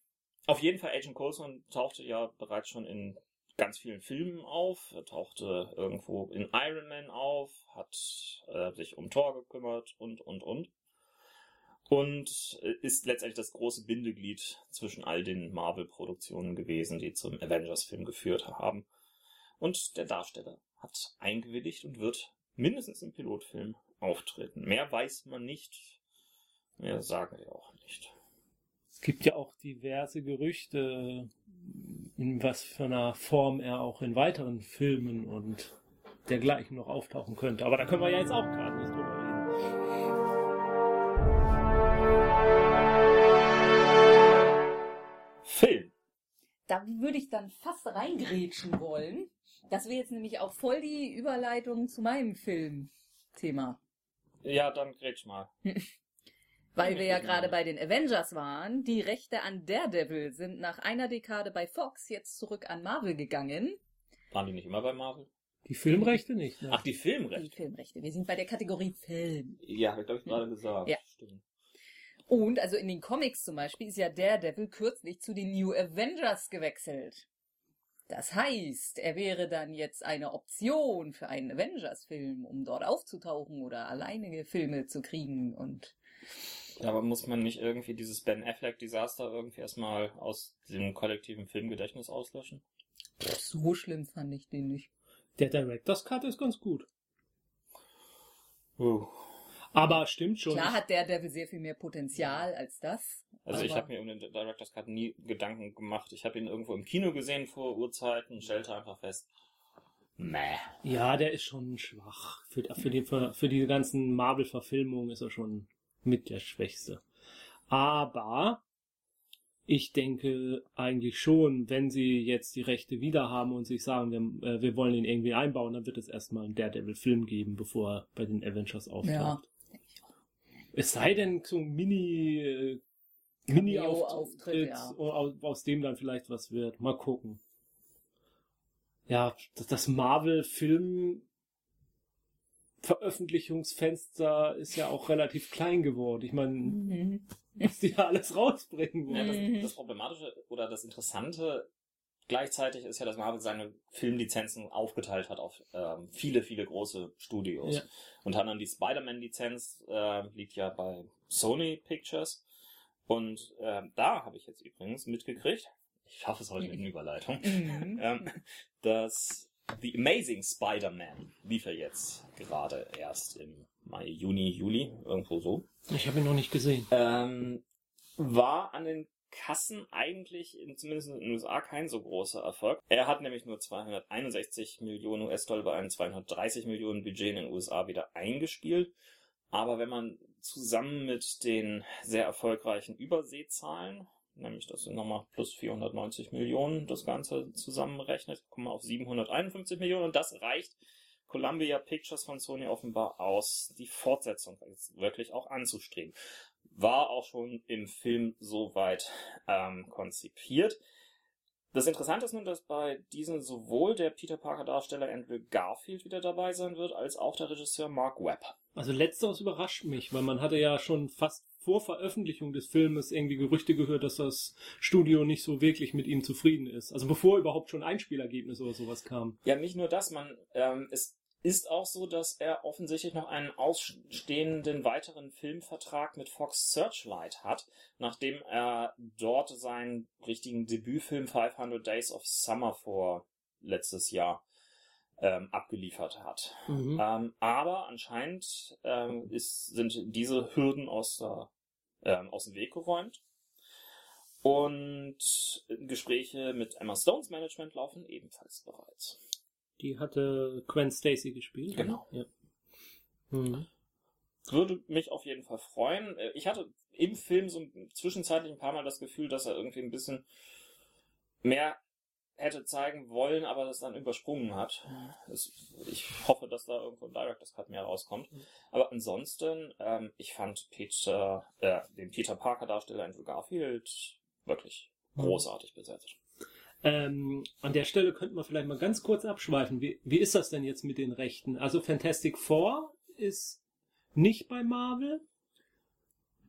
Speaker 1: auf jeden Fall, Agent Coulson tauchte ja bereits schon in ganz vielen Filmen auf. Er tauchte irgendwo in Iron Man auf, hat äh, sich um Thor gekümmert und, und, und. Und äh, ist letztendlich das große Bindeglied zwischen all den Marvel-Produktionen gewesen, die zum Avengers-Film geführt haben. Und der Darsteller hat eingewilligt und wird mindestens im Pilotfilm auftreten. Mehr weiß man nicht. Mehr sagen wir auch nicht.
Speaker 2: Es gibt ja auch diverse Gerüchte, in was für einer Form er auch in weiteren Filmen und dergleichen noch auftauchen könnte. Aber da können wir ja jetzt auch gerade nicht
Speaker 1: Film.
Speaker 3: Da würde ich dann fast reingrätschen wollen. Das wäre jetzt nämlich auch voll die Überleitung zu meinem Filmthema.
Speaker 1: Ja, dann grätsch mal.
Speaker 3: Weil wir ja gerade bei den Avengers waren. Die Rechte an Daredevil sind nach einer Dekade bei Fox jetzt zurück an Marvel gegangen.
Speaker 1: Waren die nicht immer bei Marvel?
Speaker 2: Die Filmrechte nicht. Ne?
Speaker 1: Ach, die
Speaker 3: Die
Speaker 1: Filmrechte.
Speaker 3: Filmrechte. Wir sind bei der Kategorie Film.
Speaker 1: Ja, habe ich glaube ich gerade gesagt.
Speaker 3: Ja.
Speaker 1: Stimmt.
Speaker 3: Und also in den Comics zum Beispiel ist ja Daredevil kürzlich zu den New Avengers gewechselt. Das heißt, er wäre dann jetzt eine Option für einen Avengers-Film, um dort aufzutauchen oder alleinige Filme zu kriegen und
Speaker 1: aber muss man nicht irgendwie dieses Ben Affleck-Desaster irgendwie erstmal aus dem kollektiven Filmgedächtnis auslöschen?
Speaker 3: so schlimm fand ich den nicht.
Speaker 2: Der Director's Cut ist ganz gut.
Speaker 1: Uh.
Speaker 2: Aber stimmt schon.
Speaker 3: Klar hat Daredevil sehr viel mehr Potenzial als das.
Speaker 1: Also ich habe mir um den Director's Cut nie Gedanken gemacht. Ich habe ihn irgendwo im Kino gesehen vor Urzeiten, stellte einfach fest, meh.
Speaker 2: Ja, der ist schon schwach. Für, für, die, für, für die ganzen Marvel-Verfilmungen ist er schon mit der Schwächste. Aber ich denke eigentlich schon, wenn sie jetzt die Rechte wieder haben und sich sagen, wir, äh, wir wollen ihn irgendwie einbauen, dann wird es erstmal einen Daredevil-Film geben, bevor er bei den Avengers auftaucht. Es sei denn, so ein Mini, äh, Mini-Auftritt,
Speaker 3: ja.
Speaker 2: aus, aus dem dann vielleicht was wird. Mal gucken. Ja, das, das Marvel-Film Veröffentlichungsfenster ist ja auch relativ klein geworden. Ich meine,
Speaker 3: Mhm.
Speaker 2: was die da alles rausbringen
Speaker 1: Ja,
Speaker 2: wollen.
Speaker 1: das, das Problematische oder das Interessante gleichzeitig ist ja, dass Marvel seine Filmlizenzen aufgeteilt hat auf ähm, viele, viele große Studios.
Speaker 2: Ja.
Speaker 1: Unter anderem die Spider-Man-Lizenz äh, liegt ja bei Sony Pictures. Und äh, da habe ich jetzt übrigens mitgekriegt, ich schaffe es heute mit einer Überleitung,
Speaker 3: Mhm.
Speaker 1: ähm, dass The Amazing Spider-Man lief ja jetzt gerade erst im Mai, Juni, Juli, irgendwo so.
Speaker 2: Ich habe ihn noch nicht gesehen.
Speaker 1: Ähm, war an den Kassen eigentlich, in, zumindest in den USA, kein so großer Erfolg. Er hat nämlich nur 261 Millionen US-Dollar bei einem 230 Millionen Budget in den USA wieder eingespielt. Aber wenn man zusammen mit den sehr erfolgreichen Überseezahlen, nämlich das sind nochmal plus 490 Millionen, das Ganze zusammenrechnet, kommen wir auf 751 Millionen und das reicht Columbia Pictures von Sony offenbar aus, die Fortsetzung wirklich auch anzustreben. War auch schon im Film soweit ähm, konzipiert. Das Interessante ist nun, dass bei diesem sowohl der Peter Parker Darsteller Andrew Garfield wieder dabei sein wird, als auch der Regisseur Mark Webb.
Speaker 2: Also letzteres überrascht mich, weil man hatte ja schon fast vor Veröffentlichung des Filmes irgendwie Gerüchte gehört, dass das Studio nicht so wirklich mit ihm zufrieden ist. Also bevor überhaupt schon Einspielergebnis oder sowas kam.
Speaker 1: Ja, nicht nur das, man, ähm, es ist auch so, dass er offensichtlich noch einen ausstehenden weiteren Filmvertrag mit Fox Searchlight hat, nachdem er dort seinen richtigen Debütfilm 500 Days of Summer vor letztes Jahr ähm, abgeliefert hat.
Speaker 2: Mhm.
Speaker 1: Ähm, aber anscheinend ähm, ist, sind diese Hürden aus, der, ähm, aus dem Weg geräumt. Und Gespräche mit Emma Stones Management laufen ebenfalls bereits.
Speaker 2: Die hatte Gwen Stacy gespielt.
Speaker 1: Genau.
Speaker 2: Ja. Mhm.
Speaker 1: Würde mich auf jeden Fall freuen. Äh, Ich hatte im Film so zwischenzeitlich ein paar Mal das Gefühl, dass er irgendwie ein bisschen mehr hätte zeigen wollen, aber das dann übersprungen hat. Ich hoffe, dass da irgendwo ein Director's Cut mehr rauskommt.
Speaker 2: Mhm.
Speaker 1: Aber ansonsten, ähm, ich fand Peter, äh, den Peter Parker Darsteller Andrew Garfield wirklich
Speaker 2: Mhm.
Speaker 1: großartig besetzt.
Speaker 2: Ähm, an der Stelle könnten wir vielleicht mal ganz kurz abschweifen. Wie, wie ist das denn jetzt mit den Rechten? Also Fantastic Four ist nicht bei Marvel.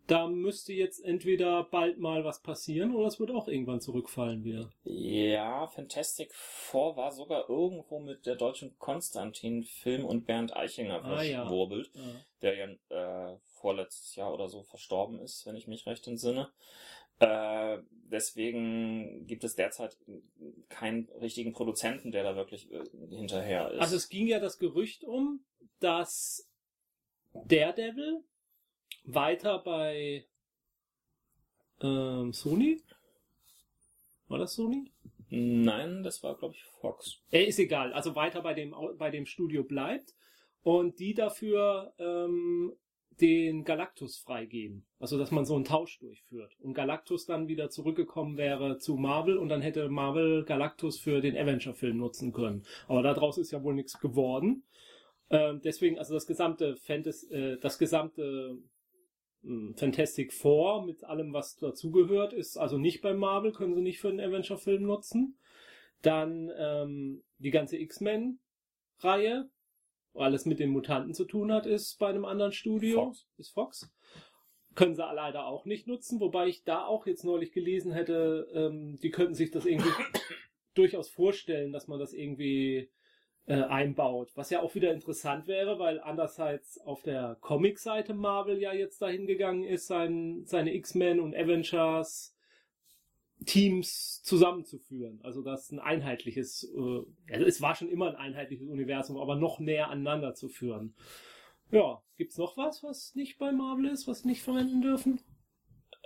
Speaker 2: Da müsste jetzt entweder bald mal was passieren oder es wird auch irgendwann zurückfallen wieder.
Speaker 1: Ja, Fantastic Four war sogar irgendwo mit der deutschen Konstantin Film und Bernd Eichinger
Speaker 2: Ah, ja.
Speaker 1: verschwurbelt.
Speaker 2: Ja.
Speaker 1: der ja äh, vorletztes Jahr oder so verstorben ist, wenn ich mich recht entsinne. Äh, deswegen gibt es derzeit keinen richtigen Produzenten, der da wirklich äh, hinterher ist.
Speaker 2: Also es ging ja das Gerücht um, dass Daredevil weiter bei ähm, Sony? War das Sony?
Speaker 1: Nein, das war, glaube ich, Fox.
Speaker 2: Äh, ist egal, also weiter bei dem, bei dem Studio bleibt und die dafür ähm, den Galactus freigeben. Also, dass man so einen Tausch durchführt. Und Galactus dann wieder zurückgekommen wäre zu Marvel und dann hätte Marvel Galactus für den Avenger-Film nutzen können. Aber daraus ist ja wohl nichts geworden. Ähm, deswegen, also das gesamte Fantasy, äh, das gesamte mh, Fantastic Four mit allem, was dazugehört, ist also nicht bei Marvel, können sie nicht für den Avenger-Film nutzen. Dann ähm, die ganze X-Men-Reihe, alles mit den Mutanten zu tun hat, ist bei einem anderen Studio.
Speaker 1: Fox.
Speaker 2: Ist Fox. Können sie leider auch nicht nutzen, wobei ich da auch jetzt neulich gelesen hätte, ähm, die könnten sich das irgendwie durchaus vorstellen, dass man das irgendwie äh, einbaut. Was ja auch wieder interessant wäre, weil andererseits auf der Comic-Seite Marvel ja jetzt dahin gegangen ist, sein, seine X-Men und Avengers Teams zusammenzuführen. Also das ein einheitliches, äh, also es war schon immer ein einheitliches Universum, aber noch näher aneinander zu führen. Ja, gibt's noch was, was nicht bei Marvel ist, was nicht verwenden dürfen?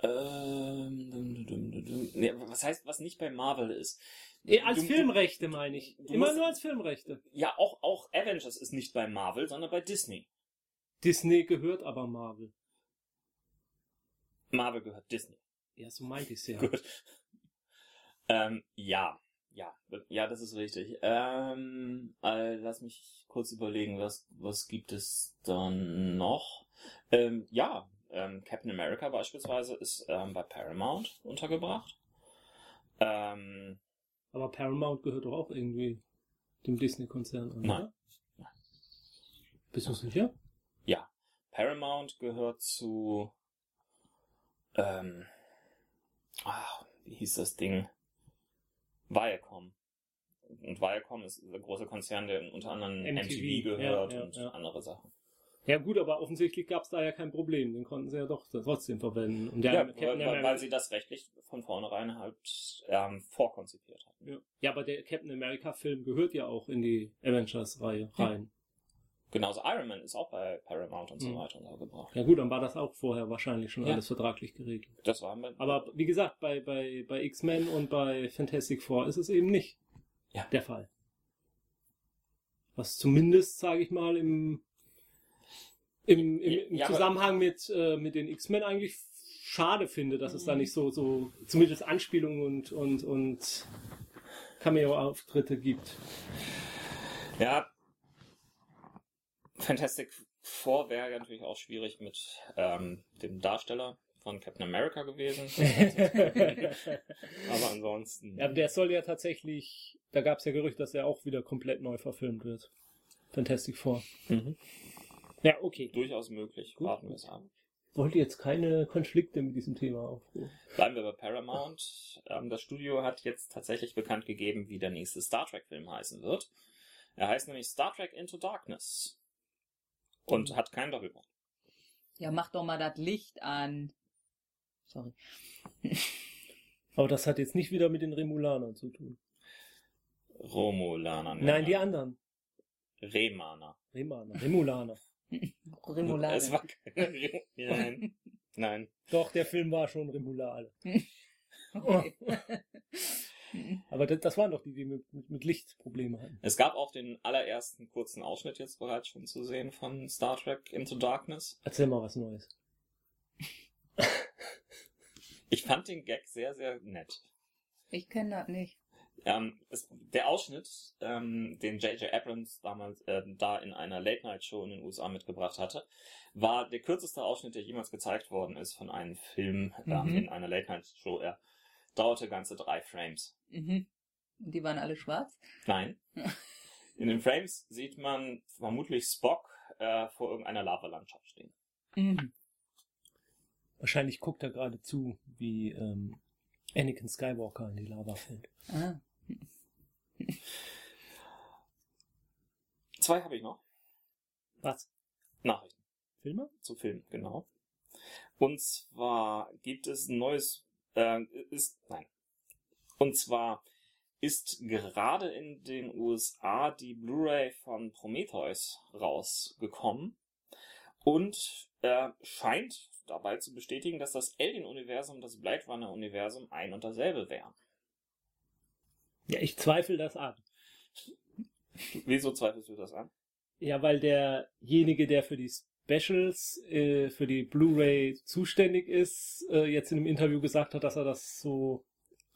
Speaker 1: Ähm, dum, dum, dum, dum. Nee, was heißt, was nicht bei Marvel ist?
Speaker 2: Eh, als Filmrechte meine ich. Immer
Speaker 1: musst-
Speaker 2: nur als Filmrechte.
Speaker 1: Ja, auch, auch Avengers ist nicht bei Marvel, sondern bei Disney.
Speaker 2: Disney gehört aber Marvel.
Speaker 1: Marvel gehört Disney.
Speaker 2: Ja, so meinte ich's ja.
Speaker 1: Gut. Ähm, ja, ja, ja, das ist richtig. Ähm, äh, lass mich kurz überlegen, was, was gibt es dann noch? Ähm, ja, ähm, Captain America beispielsweise ist ähm, bei Paramount untergebracht. Ähm,
Speaker 2: Aber Paramount gehört doch auch irgendwie dem Disney-Konzern an.
Speaker 1: Nein.
Speaker 2: oder? Bist du sicher?
Speaker 1: ja, Paramount gehört zu, ähm, ah, wie hieß das Ding? Viacom. Und Viacom ist der große Konzern, der unter anderem
Speaker 2: MTV,
Speaker 1: MTV, gehört
Speaker 2: ja, ja,
Speaker 1: und
Speaker 2: ja.
Speaker 1: andere Sachen.
Speaker 2: Ja gut, aber offensichtlich gab es da ja kein Problem. Den konnten sie ja doch trotzdem verwenden. Und der
Speaker 1: Ja,
Speaker 2: Captain
Speaker 1: weil,
Speaker 2: America-
Speaker 1: weil sie das rechtlich von vornherein halt ähm, vorkonzipiert hatten.
Speaker 2: ja. ja, aber der Captain America Film gehört ja auch in die Avengers-Reihe rein.
Speaker 1: Genauso Iron Man ist auch bei Paramount und so
Speaker 2: Mhm.
Speaker 1: weiter untergebracht.
Speaker 2: Ja gut, dann war das auch vorher wahrscheinlich schon
Speaker 1: Ja.
Speaker 2: alles vertraglich geregelt.
Speaker 1: Das war mit,
Speaker 2: Aber wie gesagt, bei, bei, bei X-Men und bei Fantastic Four ist es eben nicht
Speaker 1: Ja.
Speaker 2: der Fall. Was zumindest, sage ich mal, im, im, im, im
Speaker 1: Ja,
Speaker 2: Zusammenhang mit, äh, mit den X-Men eigentlich schade finde, dass es da
Speaker 3: Mhm.
Speaker 2: nicht so, so zumindest Anspielungen und, und, und Cameo-Auftritte gibt.
Speaker 1: Ja, Fantastic Four wäre ja natürlich auch schwierig mit ähm, dem Darsteller von Captain America gewesen. Aber ansonsten.
Speaker 2: ja, aber der soll ja tatsächlich, da gab es ja Gerücht, dass er auch wieder komplett neu verfilmt wird. Fantastic Four.
Speaker 1: Mhm.
Speaker 2: Ja, okay.
Speaker 1: Durchaus möglich.
Speaker 2: Gut.
Speaker 1: Warten wir es ab.
Speaker 2: wollte jetzt keine Konflikte mit diesem Thema aufrufen.
Speaker 1: Bleiben wir bei Paramount. Ähm, das Studio hat jetzt tatsächlich bekannt gegeben, wie der nächste Star Trek-Film heißen wird. Er heißt nämlich Star Trek Into Darkness. Und hat keinen Doppelpunkt.
Speaker 3: Ja, mach doch mal das Licht an. Sorry.
Speaker 2: Aber das hat jetzt nicht wieder mit den Remulanern zu tun.
Speaker 1: Romulaner.
Speaker 2: Nein, die anderen.
Speaker 1: Remaner.
Speaker 2: Remaner, Remulaner.
Speaker 3: Remulade.
Speaker 1: Es war keine Nein. Nein.
Speaker 2: Doch, der Film war schon Remulade.
Speaker 3: Okay.
Speaker 2: Aber das, das waren doch die, die mit, mit, mit Licht Probleme hatten.
Speaker 1: Es gab auch den allerersten kurzen Ausschnitt jetzt bereits schon zu sehen von Star Trek Into Darkness.
Speaker 2: Erzähl mal was Neues.
Speaker 1: Ich fand den Gag sehr, sehr nett.
Speaker 3: Ich kenne das nicht.
Speaker 1: Ähm, es, der Ausschnitt, ähm, den J.J. Abrams damals äh, da in einer Late-Night-Show in den USA mitgebracht hatte, war der kürzeste Ausschnitt, der jemals gezeigt worden ist von einem Film ähm,
Speaker 3: Mhm.
Speaker 1: in einer Late-Night-Show. Er dauerte ganze drei Frames.
Speaker 3: Mhm. Und die waren alle schwarz?
Speaker 1: Nein. In den Frames sieht man vermutlich Spock äh, vor irgendeiner Lavalandschaft stehen.
Speaker 3: Mhm.
Speaker 2: Wahrscheinlich guckt er gerade zu, wie ähm, Anakin Skywalker in die Lava fällt.
Speaker 3: Ah.
Speaker 1: Zwei habe ich noch.
Speaker 2: Was?
Speaker 1: Nachrichten.
Speaker 2: Filme?
Speaker 1: zu Film, genau. Und zwar gibt es ein neues, äh, ist, nein. Und zwar ist gerade in den USA die Blu-ray von Prometheus rausgekommen und äh, scheint dabei zu bestätigen, dass das Alien-Universum und das Blade Runner-Universum ein und dasselbe wären.
Speaker 2: Ja, ich zweifle das an.
Speaker 1: Wieso zweifelst du das an?
Speaker 2: Ja, weil derjenige, der für die Specials, äh, für die Blu-ray zuständig ist, äh, jetzt in einem Interview gesagt hat, dass er das so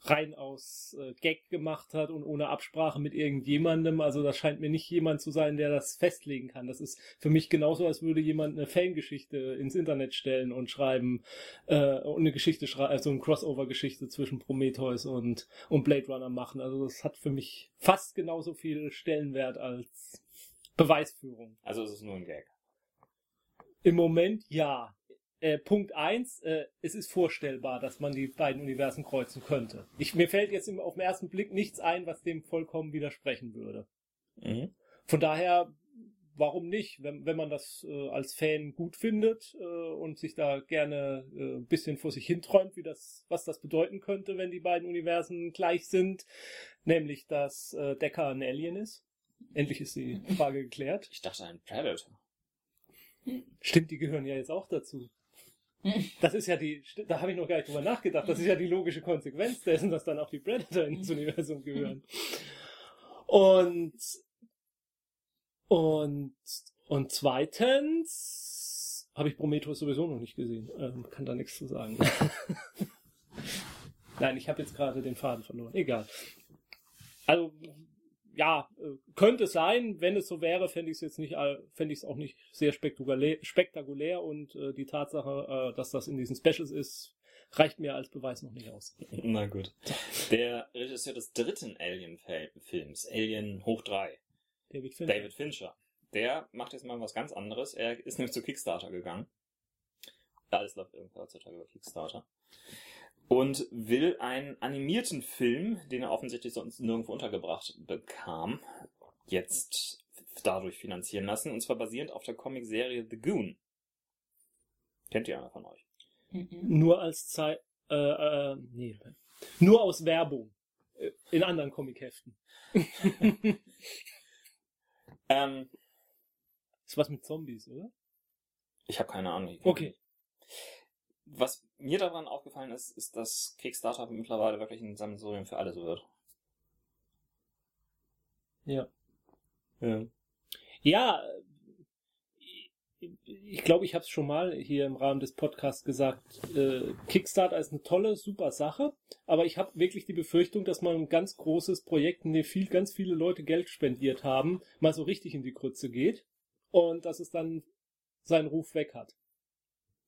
Speaker 2: rein aus äh, Gag gemacht hat und ohne Absprache mit irgendjemandem. Also das scheint mir nicht jemand zu sein, der das festlegen kann. Das ist für mich genauso, als würde jemand eine Fangeschichte ins Internet stellen und schreiben äh, und eine Geschichte schreiben, also eine Crossover-Geschichte zwischen Prometheus und, und Blade Runner machen. Also das hat für mich fast genauso viel Stellenwert als Beweisführung.
Speaker 1: Also es ist nur ein Gag.
Speaker 2: Im Moment ja. Äh, Punkt eins: äh, es ist vorstellbar, dass man die beiden Universen kreuzen könnte. Ich, mir fällt jetzt im, auf den ersten Blick nichts ein, was dem vollkommen widersprechen würde.
Speaker 1: Mhm.
Speaker 2: Von daher, warum nicht? Wenn, wenn man das äh, als Fan gut findet äh, und sich da gerne äh, ein bisschen vor sich hinträumt, wie das, was das bedeuten könnte, wenn die beiden Universen gleich sind, nämlich dass äh, Decker ein Alien ist. Endlich ist die Frage geklärt.
Speaker 1: Ich dachte ein Predator.
Speaker 2: Stimmt, die gehören ja jetzt auch dazu. Das ist ja die, da habe ich noch gar nicht drüber nachgedacht. Das ist ja die logische Konsequenz dessen, dass dann auch die Predator ins Universum gehören. Und, und, und zweitens habe ich Prometheus sowieso noch nicht gesehen. Ähm, kann da nichts zu sagen. Nein, ich habe jetzt gerade den Faden verloren. Egal. Also, ja, äh, könnte sein, wenn es so wäre, fände ich es jetzt nicht, fände ich es auch nicht sehr spektakulär, spektakulär und äh, die Tatsache, äh, dass das in diesen Specials ist, reicht mir als Beweis noch nicht aus.
Speaker 1: Na gut. Der Regisseur des dritten Alien-Films, Alien Hoch 3,
Speaker 2: David Fincher.
Speaker 1: David Fincher, der macht jetzt mal was ganz anderes. Er ist nämlich zu Kickstarter gegangen. Alles läuft irgendwie heutzutage über Kickstarter. Und will einen animierten Film, den er offensichtlich sonst nirgendwo untergebracht bekam, jetzt dadurch finanzieren lassen, und zwar basierend auf der Comicserie The Goon. Kennt ihr einer von euch?
Speaker 3: Mhm.
Speaker 2: Nur als Zeit, äh, äh, nee, nur aus Werbung. Äh, In anderen Comicheften.
Speaker 1: Ähm,
Speaker 2: Ist was mit Zombies, oder?
Speaker 1: ich habe keine Ahnung. Ich-
Speaker 2: Okay.
Speaker 1: Was mir daran aufgefallen ist, ist, dass Kickstarter mittlerweile wirklich ein Sammelsurium für alles wird.
Speaker 2: Ja.
Speaker 1: Ja.
Speaker 2: Ja, äh, ich glaube, ich habe es schon mal hier im Rahmen des Podcasts gesagt. Äh, Kickstarter ist eine tolle, super Sache, aber ich habe wirklich die Befürchtung, dass man ein ganz großes Projekt, in dem viel, ganz viele Leute Geld spendiert haben, mal so richtig in die Krütze geht und dass es dann seinen Ruf weg hat.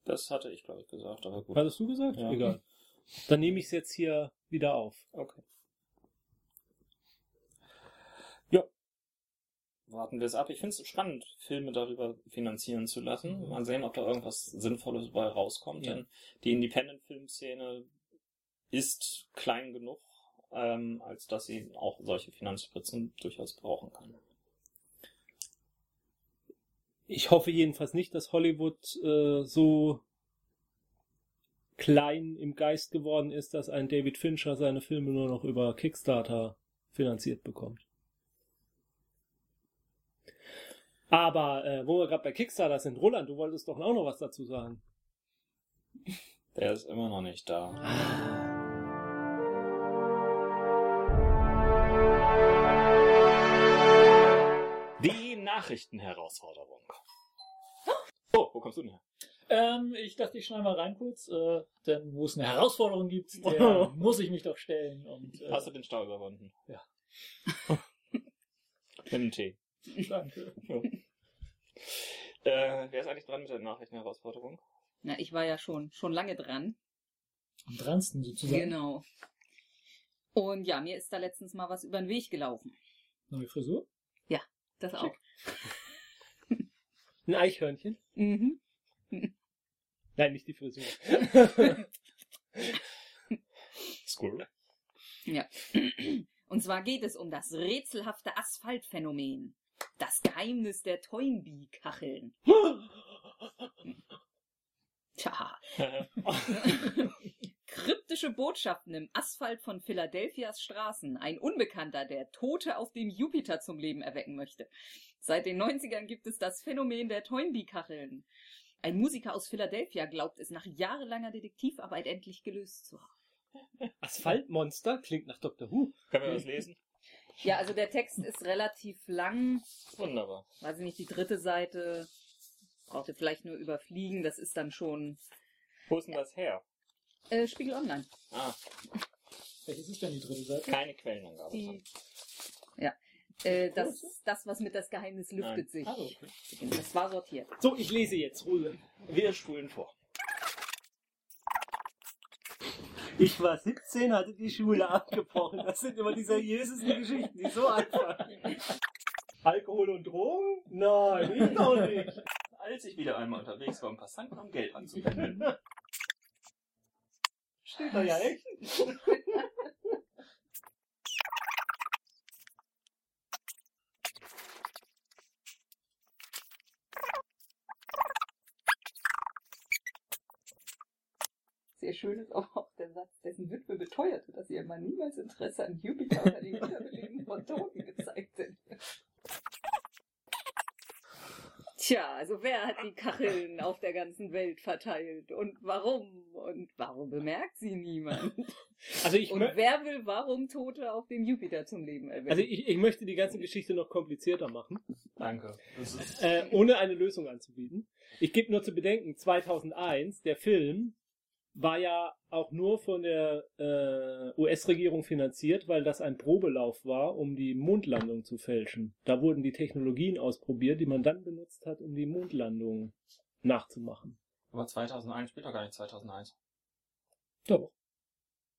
Speaker 1: Das hatte ich, glaube ich, gesagt, aber gut.
Speaker 2: Hattest du gesagt?
Speaker 1: Ja.
Speaker 2: Egal. Dann nehme ich es jetzt hier wieder auf.
Speaker 1: Okay. Ja. Warten wir es ab. Ich finde es spannend, Filme darüber finanzieren zu lassen. Mal sehen, ob da irgendwas Sinnvolles bei rauskommt.
Speaker 2: Ja.
Speaker 1: Denn die Independent-Filmszene ist klein genug, ähm, als dass sie auch solche Finanzspritzen durchaus brauchen kann.
Speaker 2: Ich hoffe jedenfalls nicht, dass Hollywood äh, so klein im Geist geworden ist, dass ein David Fincher seine Filme nur noch über Kickstarter finanziert bekommt. Aber äh, wo wir gerade bei Kickstarter sind, Roland, du wolltest doch auch noch was dazu sagen.
Speaker 1: Der ist immer noch nicht da. Nachrichtenherausforderung. Oh, wo kommst du denn her?
Speaker 4: Ähm, ich dachte, ich schneide mal rein kurz, äh, denn wo es eine Herausforderung gibt, der muss ich mich doch stellen. Und, äh,
Speaker 1: Hast du den Stau überwunden?
Speaker 4: Ja.
Speaker 1: Mit dem Tee.
Speaker 4: danke.
Speaker 1: Äh, wer ist eigentlich dran mit der Nachrichtenherausforderung?
Speaker 3: Na, ich war ja schon, schon lange dran.
Speaker 4: Am dransten sozusagen.
Speaker 3: Genau. Und ja, mir ist da letztens mal was über den Weg gelaufen.
Speaker 4: Neue Frisur.
Speaker 3: Das auch.
Speaker 2: Ein Eichhörnchen?
Speaker 3: Mhm.
Speaker 2: Nein, nicht die Frisur.
Speaker 1: Squirrel.
Speaker 3: Und zwar geht es um das rätselhafte Asphaltphänomen. Das Geheimnis der Toynbee-Kacheln. Tja. Kryptische Botschaften im Asphalt von Philadelphias Straßen. Ein Unbekannter, der Tote auf dem Jupiter zum Leben erwecken möchte. Seit den 90ern gibt es das Phänomen der Toynbee-Kacheln. Ein Musiker aus Philadelphia glaubt es nach jahrelanger Detektivarbeit endlich gelöst zu haben.
Speaker 2: Asphaltmonster klingt nach Dr. Who.
Speaker 1: Können wir das lesen?
Speaker 3: Ja, also der Text ist relativ lang.
Speaker 1: Wunderbar.
Speaker 3: Weiß ich nicht, die dritte Seite braucht ihr vielleicht nur überfliegen. Das ist dann schon
Speaker 1: Wo ist denn das her?
Speaker 3: Äh, Spiegel Online.
Speaker 1: Ah,
Speaker 4: Welches ist denn die dritte Seite?
Speaker 1: keine Quellenangabe.
Speaker 3: Die, ja, äh, das, das, was mit das Geheimnis lüftet
Speaker 1: Nein.
Speaker 3: sich.
Speaker 4: Also, okay.
Speaker 3: Das war sortiert.
Speaker 2: So, ich lese jetzt, Roland.
Speaker 1: Wir spulen vor.
Speaker 2: Ich war 17, hatte die Schule abgebrochen. Das sind immer die seriösesten Geschichten, die so anfangen. Alkohol und Drogen? Nein, ich noch nicht.
Speaker 1: Als ich wieder einmal unterwegs war, um Passanten um Geld anzuwenden.
Speaker 2: Steht da ja echt.
Speaker 3: Sehr schön ist aber auch der Satz, dessen Witwe beteuerte, dass ihr Mann niemals Interesse an Jupiter oder den Wiederbeleben von Toten gezeigt hätte. Tja, also wer hat die Kacheln auf der ganzen Welt verteilt und warum? Und warum bemerkt sie niemand?
Speaker 2: Also ich,
Speaker 3: Und wer will warum Tote auf dem Jupiter zum Leben erwecken?
Speaker 2: also ich, ich möchte die ganze Geschichte noch komplizierter machen,
Speaker 1: Danke.
Speaker 2: Äh, ohne eine Lösung anzubieten. Ich gebe nur zu bedenken, 2001, der Film war ja auch nur von der äh, US-Regierung finanziert, weil das ein Probelauf war, um die Mondlandung zu fälschen. Da wurden die Technologien ausprobiert, die man dann benutzt hat, um die Mondlandung nachzumachen.
Speaker 1: aber 2001 spielt doch gar nicht 2001.
Speaker 2: Doch.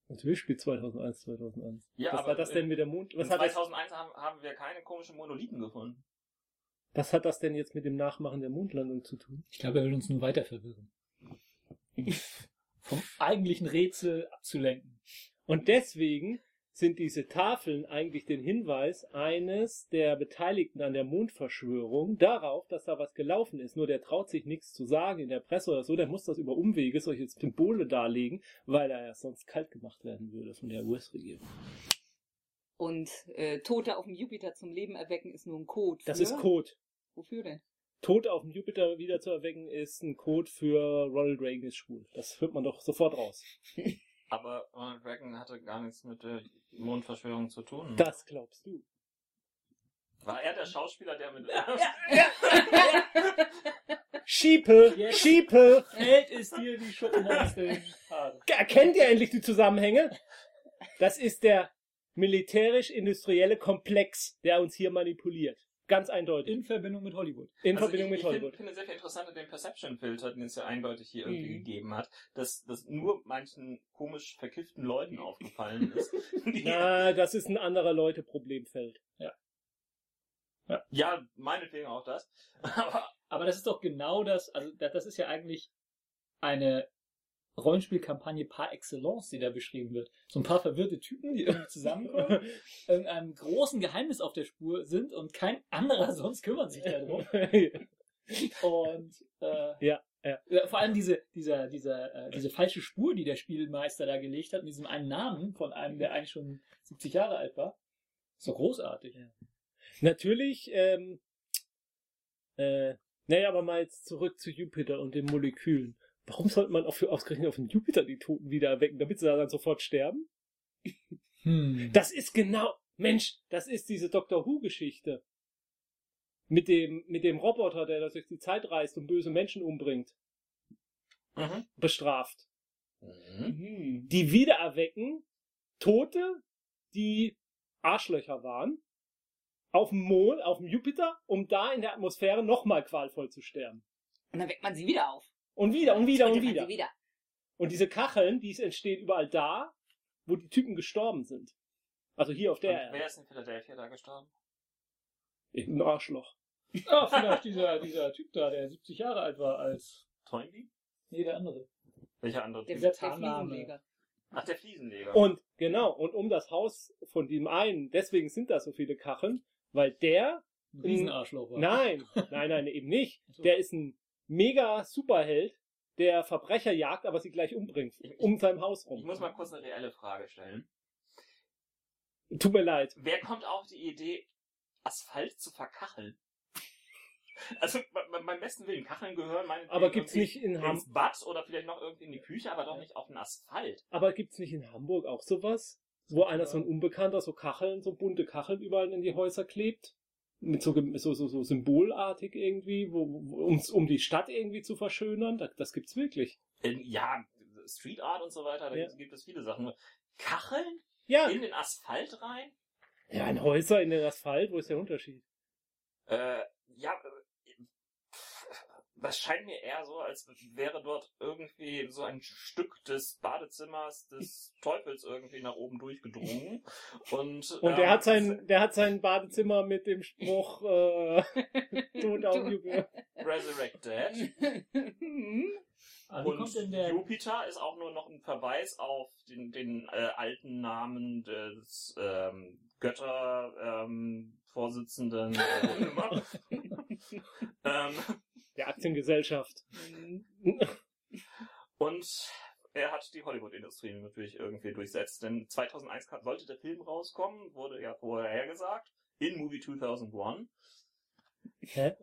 Speaker 2: Natürlich spielt 2001 2001.
Speaker 1: Ja,
Speaker 2: was
Speaker 1: aber
Speaker 2: war das denn mit der Mond? Was
Speaker 1: In
Speaker 2: hat, das,
Speaker 1: 2001 haben, haben wir keine komischen Monolithen gefunden.
Speaker 2: was hat das denn jetzt mit dem Nachmachen der Mondlandung zu tun?
Speaker 4: Ich glaube, er will uns nur weiter verwirren. Vom eigentlichen Rätsel abzulenken.
Speaker 2: Und deswegen sind diese Tafeln eigentlich den Hinweis eines der Beteiligten an der Mondverschwörung darauf, dass da was gelaufen ist. Nur der traut sich nichts zu sagen in der Presse oder so, der muss das über Umwege, solche Symbole darlegen, weil er ja sonst kalt gemacht werden würde von der US-Regierung.
Speaker 3: Und äh, Tote auf dem Jupiter zum Leben erwecken ist nur ein Code.
Speaker 2: Das
Speaker 3: für-
Speaker 2: ist Code.
Speaker 3: Wofür denn?
Speaker 2: Tod auf dem Jupiter wieder zu erwecken ist ein Code für Ronald Reagan ist schwul. Das hört man doch sofort raus.
Speaker 1: Aber Ronald Reagan hatte gar nichts mit der Mondverschwörung zu tun.
Speaker 2: Das glaubst du.
Speaker 1: War er der Schauspieler, der mit...
Speaker 2: Schiepe!
Speaker 4: Jetzt.
Speaker 2: Schiepe!
Speaker 4: Fällt es dir die Schuppen aus den Haaren.
Speaker 2: Erkennt ihr endlich die Zusammenhänge? Das ist der militärisch-industrielle Komplex, der uns hier manipuliert. Ganz eindeutig.
Speaker 4: In Verbindung mit Hollywood.
Speaker 2: In
Speaker 1: Also
Speaker 2: Verbindung
Speaker 1: ich,
Speaker 2: mit
Speaker 1: ich find-
Speaker 2: Hollywood.
Speaker 1: finde sehr viel interessanter den Perception-Filter, den es ja eindeutig hier irgendwie
Speaker 2: Mhm.
Speaker 1: gegeben hat, dass das nur manchen komisch verkifften Leuten aufgefallen ist.
Speaker 2: Na, das ist ein anderer Leute-Problemfeld.
Speaker 1: ja, meinetwegen auch das. Aber
Speaker 4: Aber das ist doch genau das, also da- das ist ja eigentlich eine Rollenspielkampagne par excellence, die da beschrieben wird. So ein paar verwirrte Typen, die irgendwie zusammenkommen, irgendeinem großen Geheimnis auf der Spur sind und kein anderer sonst kümmert sich darum. Und äh,
Speaker 2: Ja, ja.
Speaker 4: ja, vor allem diese, dieser, dieser, äh, diese falsche Spur, die der Spielmeister da gelegt hat, mit diesem einen Namen von einem, der eigentlich schon 70 Jahre alt war. So großartig.
Speaker 2: Natürlich, ähm, äh, naja, aber mal jetzt zurück zu Jupiter und den Molekülen. Warum sollte man auf, ausgerechnet auf den Jupiter die Toten wieder erwecken, damit sie da dann sofort sterben?
Speaker 4: Hm.
Speaker 2: Das ist genau, Mensch, das ist diese Doctor Who-Geschichte. Mit dem, mit dem Roboter, der das durch die Zeit reist und böse Menschen umbringt.
Speaker 1: Mhm.
Speaker 2: Bestraft.
Speaker 1: Mhm.
Speaker 2: Die wiedererwecken Tote, die Arschlöcher waren, auf dem Mond, auf dem Jupiter, um da in der Atmosphäre nochmal qualvoll zu sterben.
Speaker 3: Und dann weckt man sie wieder auf.
Speaker 2: Und wieder und wieder und
Speaker 3: man
Speaker 2: wieder. Und diese Kacheln, die entstehen überall da, wo die Typen gestorben sind. Also hier auf
Speaker 1: Und
Speaker 2: der
Speaker 1: wer
Speaker 2: Erde.
Speaker 1: ist in Philadelphia da gestorben?
Speaker 2: Ein Arschloch.
Speaker 4: Ah, vielleicht dieser, dieser Typ da, der 70 Jahre alt war als.
Speaker 1: Toynbee?
Speaker 4: Nee, der andere.
Speaker 1: Welcher andere?
Speaker 3: Der,
Speaker 1: Typ?
Speaker 3: Der
Speaker 4: Tarnname.
Speaker 3: Fliesenleger.
Speaker 1: Ach, der Fliesenleger.
Speaker 2: Und genau, und um das Haus von dem einen, deswegen sind da so viele Kacheln, weil der,
Speaker 4: Ein Riesenarschloch war.
Speaker 2: nein, nein, nein, eben nicht. Der ist ein mega Superheld, der Verbrecher jagt, aber sie gleich umbringt. Um sein Haus
Speaker 1: ich
Speaker 2: rum.
Speaker 1: muss mal kurz eine reelle Frage stellen.
Speaker 2: Tut mir leid.
Speaker 1: Wer kommt auf die Idee, Asphalt zu verkacheln? Also bei- bei- beim besten Willen, Kacheln gehören meinetwegen
Speaker 2: Aber gibt's nicht in Ham
Speaker 1: ins Bad oder vielleicht noch irgendwie in die Küche, aber doch nicht auf den Asphalt.
Speaker 2: aber gibt's nicht in Hamburg auch sowas? Wo einer so ein Unbekannter so Kacheln, so bunte Kacheln überall in die Häuser klebt? Mit so, so, so, so symbolartig irgendwie, wo, wo, um's, um die Stadt irgendwie zu verschönern? Das, das gibt's wirklich.
Speaker 1: Ja, Street Art und so weiter, da
Speaker 2: Ja.
Speaker 1: gibt- es viele Sachen. Kacheln
Speaker 2: Ja,
Speaker 1: in den Asphalt rein?
Speaker 2: ja, in Häuser in den Asphalt, wo ist der Unterschied?
Speaker 1: Äh, ja, das scheint mir eher so, als wäre dort irgendwie so ein Stück des Badezimmers des Teufels irgendwie nach oben durchgedrungen. Und,
Speaker 2: Und der
Speaker 1: ähm,
Speaker 2: hat sein, der hat sein Badezimmer mit dem Spruch äh, auf Jupiter.
Speaker 1: Resurrect Dead.
Speaker 4: Wie
Speaker 1: Und
Speaker 4: kommt denn der.
Speaker 1: Jupiter ist auch nur noch ein Verweis auf den, den äh, alten Namen des ähm, Götter ähm, Vorsitzenden. Äh, ähm,
Speaker 2: Aktiengesellschaft.
Speaker 1: und er hat die Hollywood-Industrie natürlich irgendwie durchsetzt. Denn 2001 kam- sollte der Film rauskommen, wurde ja vorher gesagt, in Movie 2001.
Speaker 2: Hä?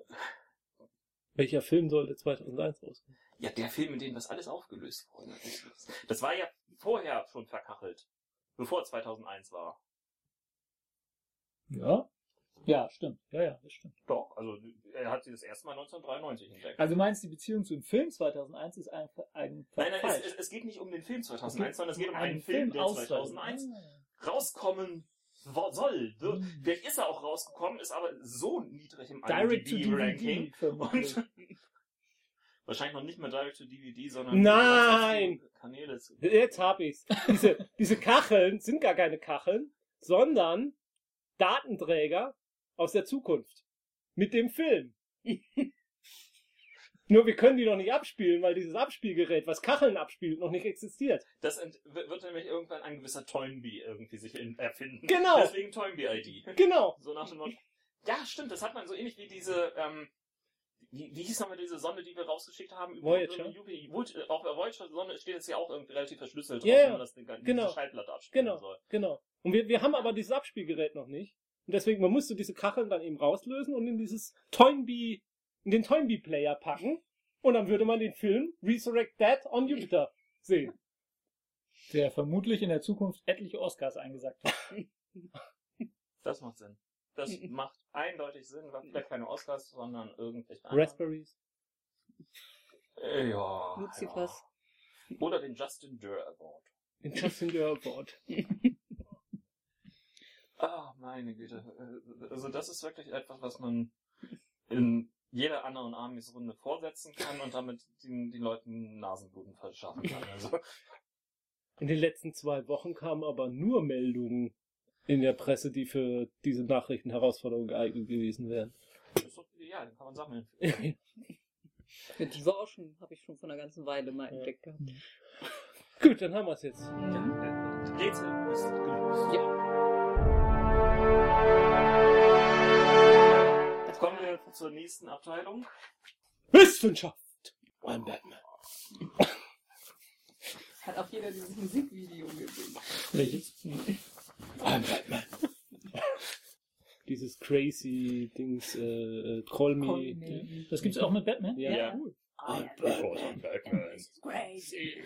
Speaker 2: Welcher Film sollte 2001 rauskommen?
Speaker 1: Ja, der Film, in dem das alles aufgelöst wurde. Das war ja vorher schon verkachelt. Bevor 2001 war.
Speaker 4: Ja? Ja, stimmt. Ja, ja, das stimmt.
Speaker 1: Doch, also er hat sie das erste Mal 1993 entdeckt.
Speaker 4: Also du meinst, die Beziehung zu dem Film 2001 ist einfach, einfach
Speaker 1: nein, nein, es,
Speaker 4: falsch.
Speaker 1: es, es geht nicht um den Film 2001, sondern es geht um
Speaker 4: einen
Speaker 1: einen Film, der
Speaker 4: Auswahl.
Speaker 1: 2001
Speaker 4: Ah.
Speaker 1: rauskommen soll. wird.
Speaker 4: Hm.
Speaker 1: Vielleicht ist er auch rausgekommen, ist aber so niedrig im IMDb-Ranking. Und wahrscheinlich noch nicht mehr Direct to DVD, sondern
Speaker 2: Nein!
Speaker 1: Kanäle.
Speaker 2: Jetzt hab ich's. Diese, diese Kacheln sind gar keine Kacheln, sondern Datenträger aus der Zukunft. Mit dem Film. Nur wir können die noch nicht abspielen, weil dieses Abspielgerät, was Kacheln abspielt, noch nicht existiert.
Speaker 1: Das wird nämlich irgendwann ein gewisser Toynbee irgendwie sich in- erfinden.
Speaker 2: Genau.
Speaker 1: Deswegen Toynbee-ID.
Speaker 2: Genau.
Speaker 1: So nach dem Motto. Ja, stimmt, das hat man so ähnlich wie diese, ähm, wie, wie hieß nochmal diese Sonde, die wir rausgeschickt haben? Über-
Speaker 2: Voyager.
Speaker 1: über. Voyager. Auch bei Voyager-Sonde steht jetzt ja auch irgendwie relativ verschlüsselt
Speaker 2: Ja,
Speaker 1: drauf,
Speaker 2: ja.
Speaker 1: wenn man das Ding,
Speaker 2: Genau.
Speaker 1: diese Schallplatte abspielen
Speaker 2: Genau.
Speaker 1: soll.
Speaker 2: Genau. Und wir, wir haben aber dieses Abspielgerät noch nicht. Und deswegen, man musste diese Kacheln dann eben rauslösen und in dieses Toynbee, in den Toynbee-Player packen. Und dann würde man den Film Resurrect Dead on Jupiter sehen.
Speaker 4: Der vermutlich in der Zukunft etliche Oscars eingesagt hat.
Speaker 1: Das macht Sinn. Das macht eindeutig Sinn, weil vielleicht keine Oscars, sondern irgendwelche anderen.
Speaker 2: Raspberries.
Speaker 1: Äh, Ja.
Speaker 3: Luzifers.
Speaker 1: Ja. Oder den Justin Durr Award.
Speaker 2: Den Justin Dörr Award.
Speaker 1: Ah, meine Güte. Also das ist wirklich etwas, was man in jeder anderen Amis-Runde vorsetzen kann und damit den, den Leuten Nasenbluten verschaffen kann. Also,
Speaker 2: In den letzten zwei Wochen kamen aber nur Meldungen in der Presse, die für diese Nachrichtenherausforderung geeignet gewesen wären.
Speaker 1: das ist doch ideal, den kann man sammeln.
Speaker 3: Ja, die war auch schon, habe ich schon vor einer ganzen Weile mal
Speaker 2: Ja.
Speaker 3: entdeckt gehabt.
Speaker 2: Gut, dann haben wir es jetzt.
Speaker 1: Ja, Rätsel ist gelöst.
Speaker 3: Ja.
Speaker 1: Jetzt kommen wir zur nächsten Abteilung.
Speaker 2: Wissenschaft! I'm Batman.
Speaker 3: Hat auch jeder dieses Musikvideo gesehen.
Speaker 4: Welches?
Speaker 2: I'm Batman. Dieses crazy Dings, äh, äh, Call Me.
Speaker 3: Call me.
Speaker 4: Das gibt's auch mit Batman?
Speaker 2: Ja.
Speaker 1: Ja.
Speaker 4: cool.
Speaker 2: I'm
Speaker 1: Because I'm Batman.
Speaker 3: Crazy.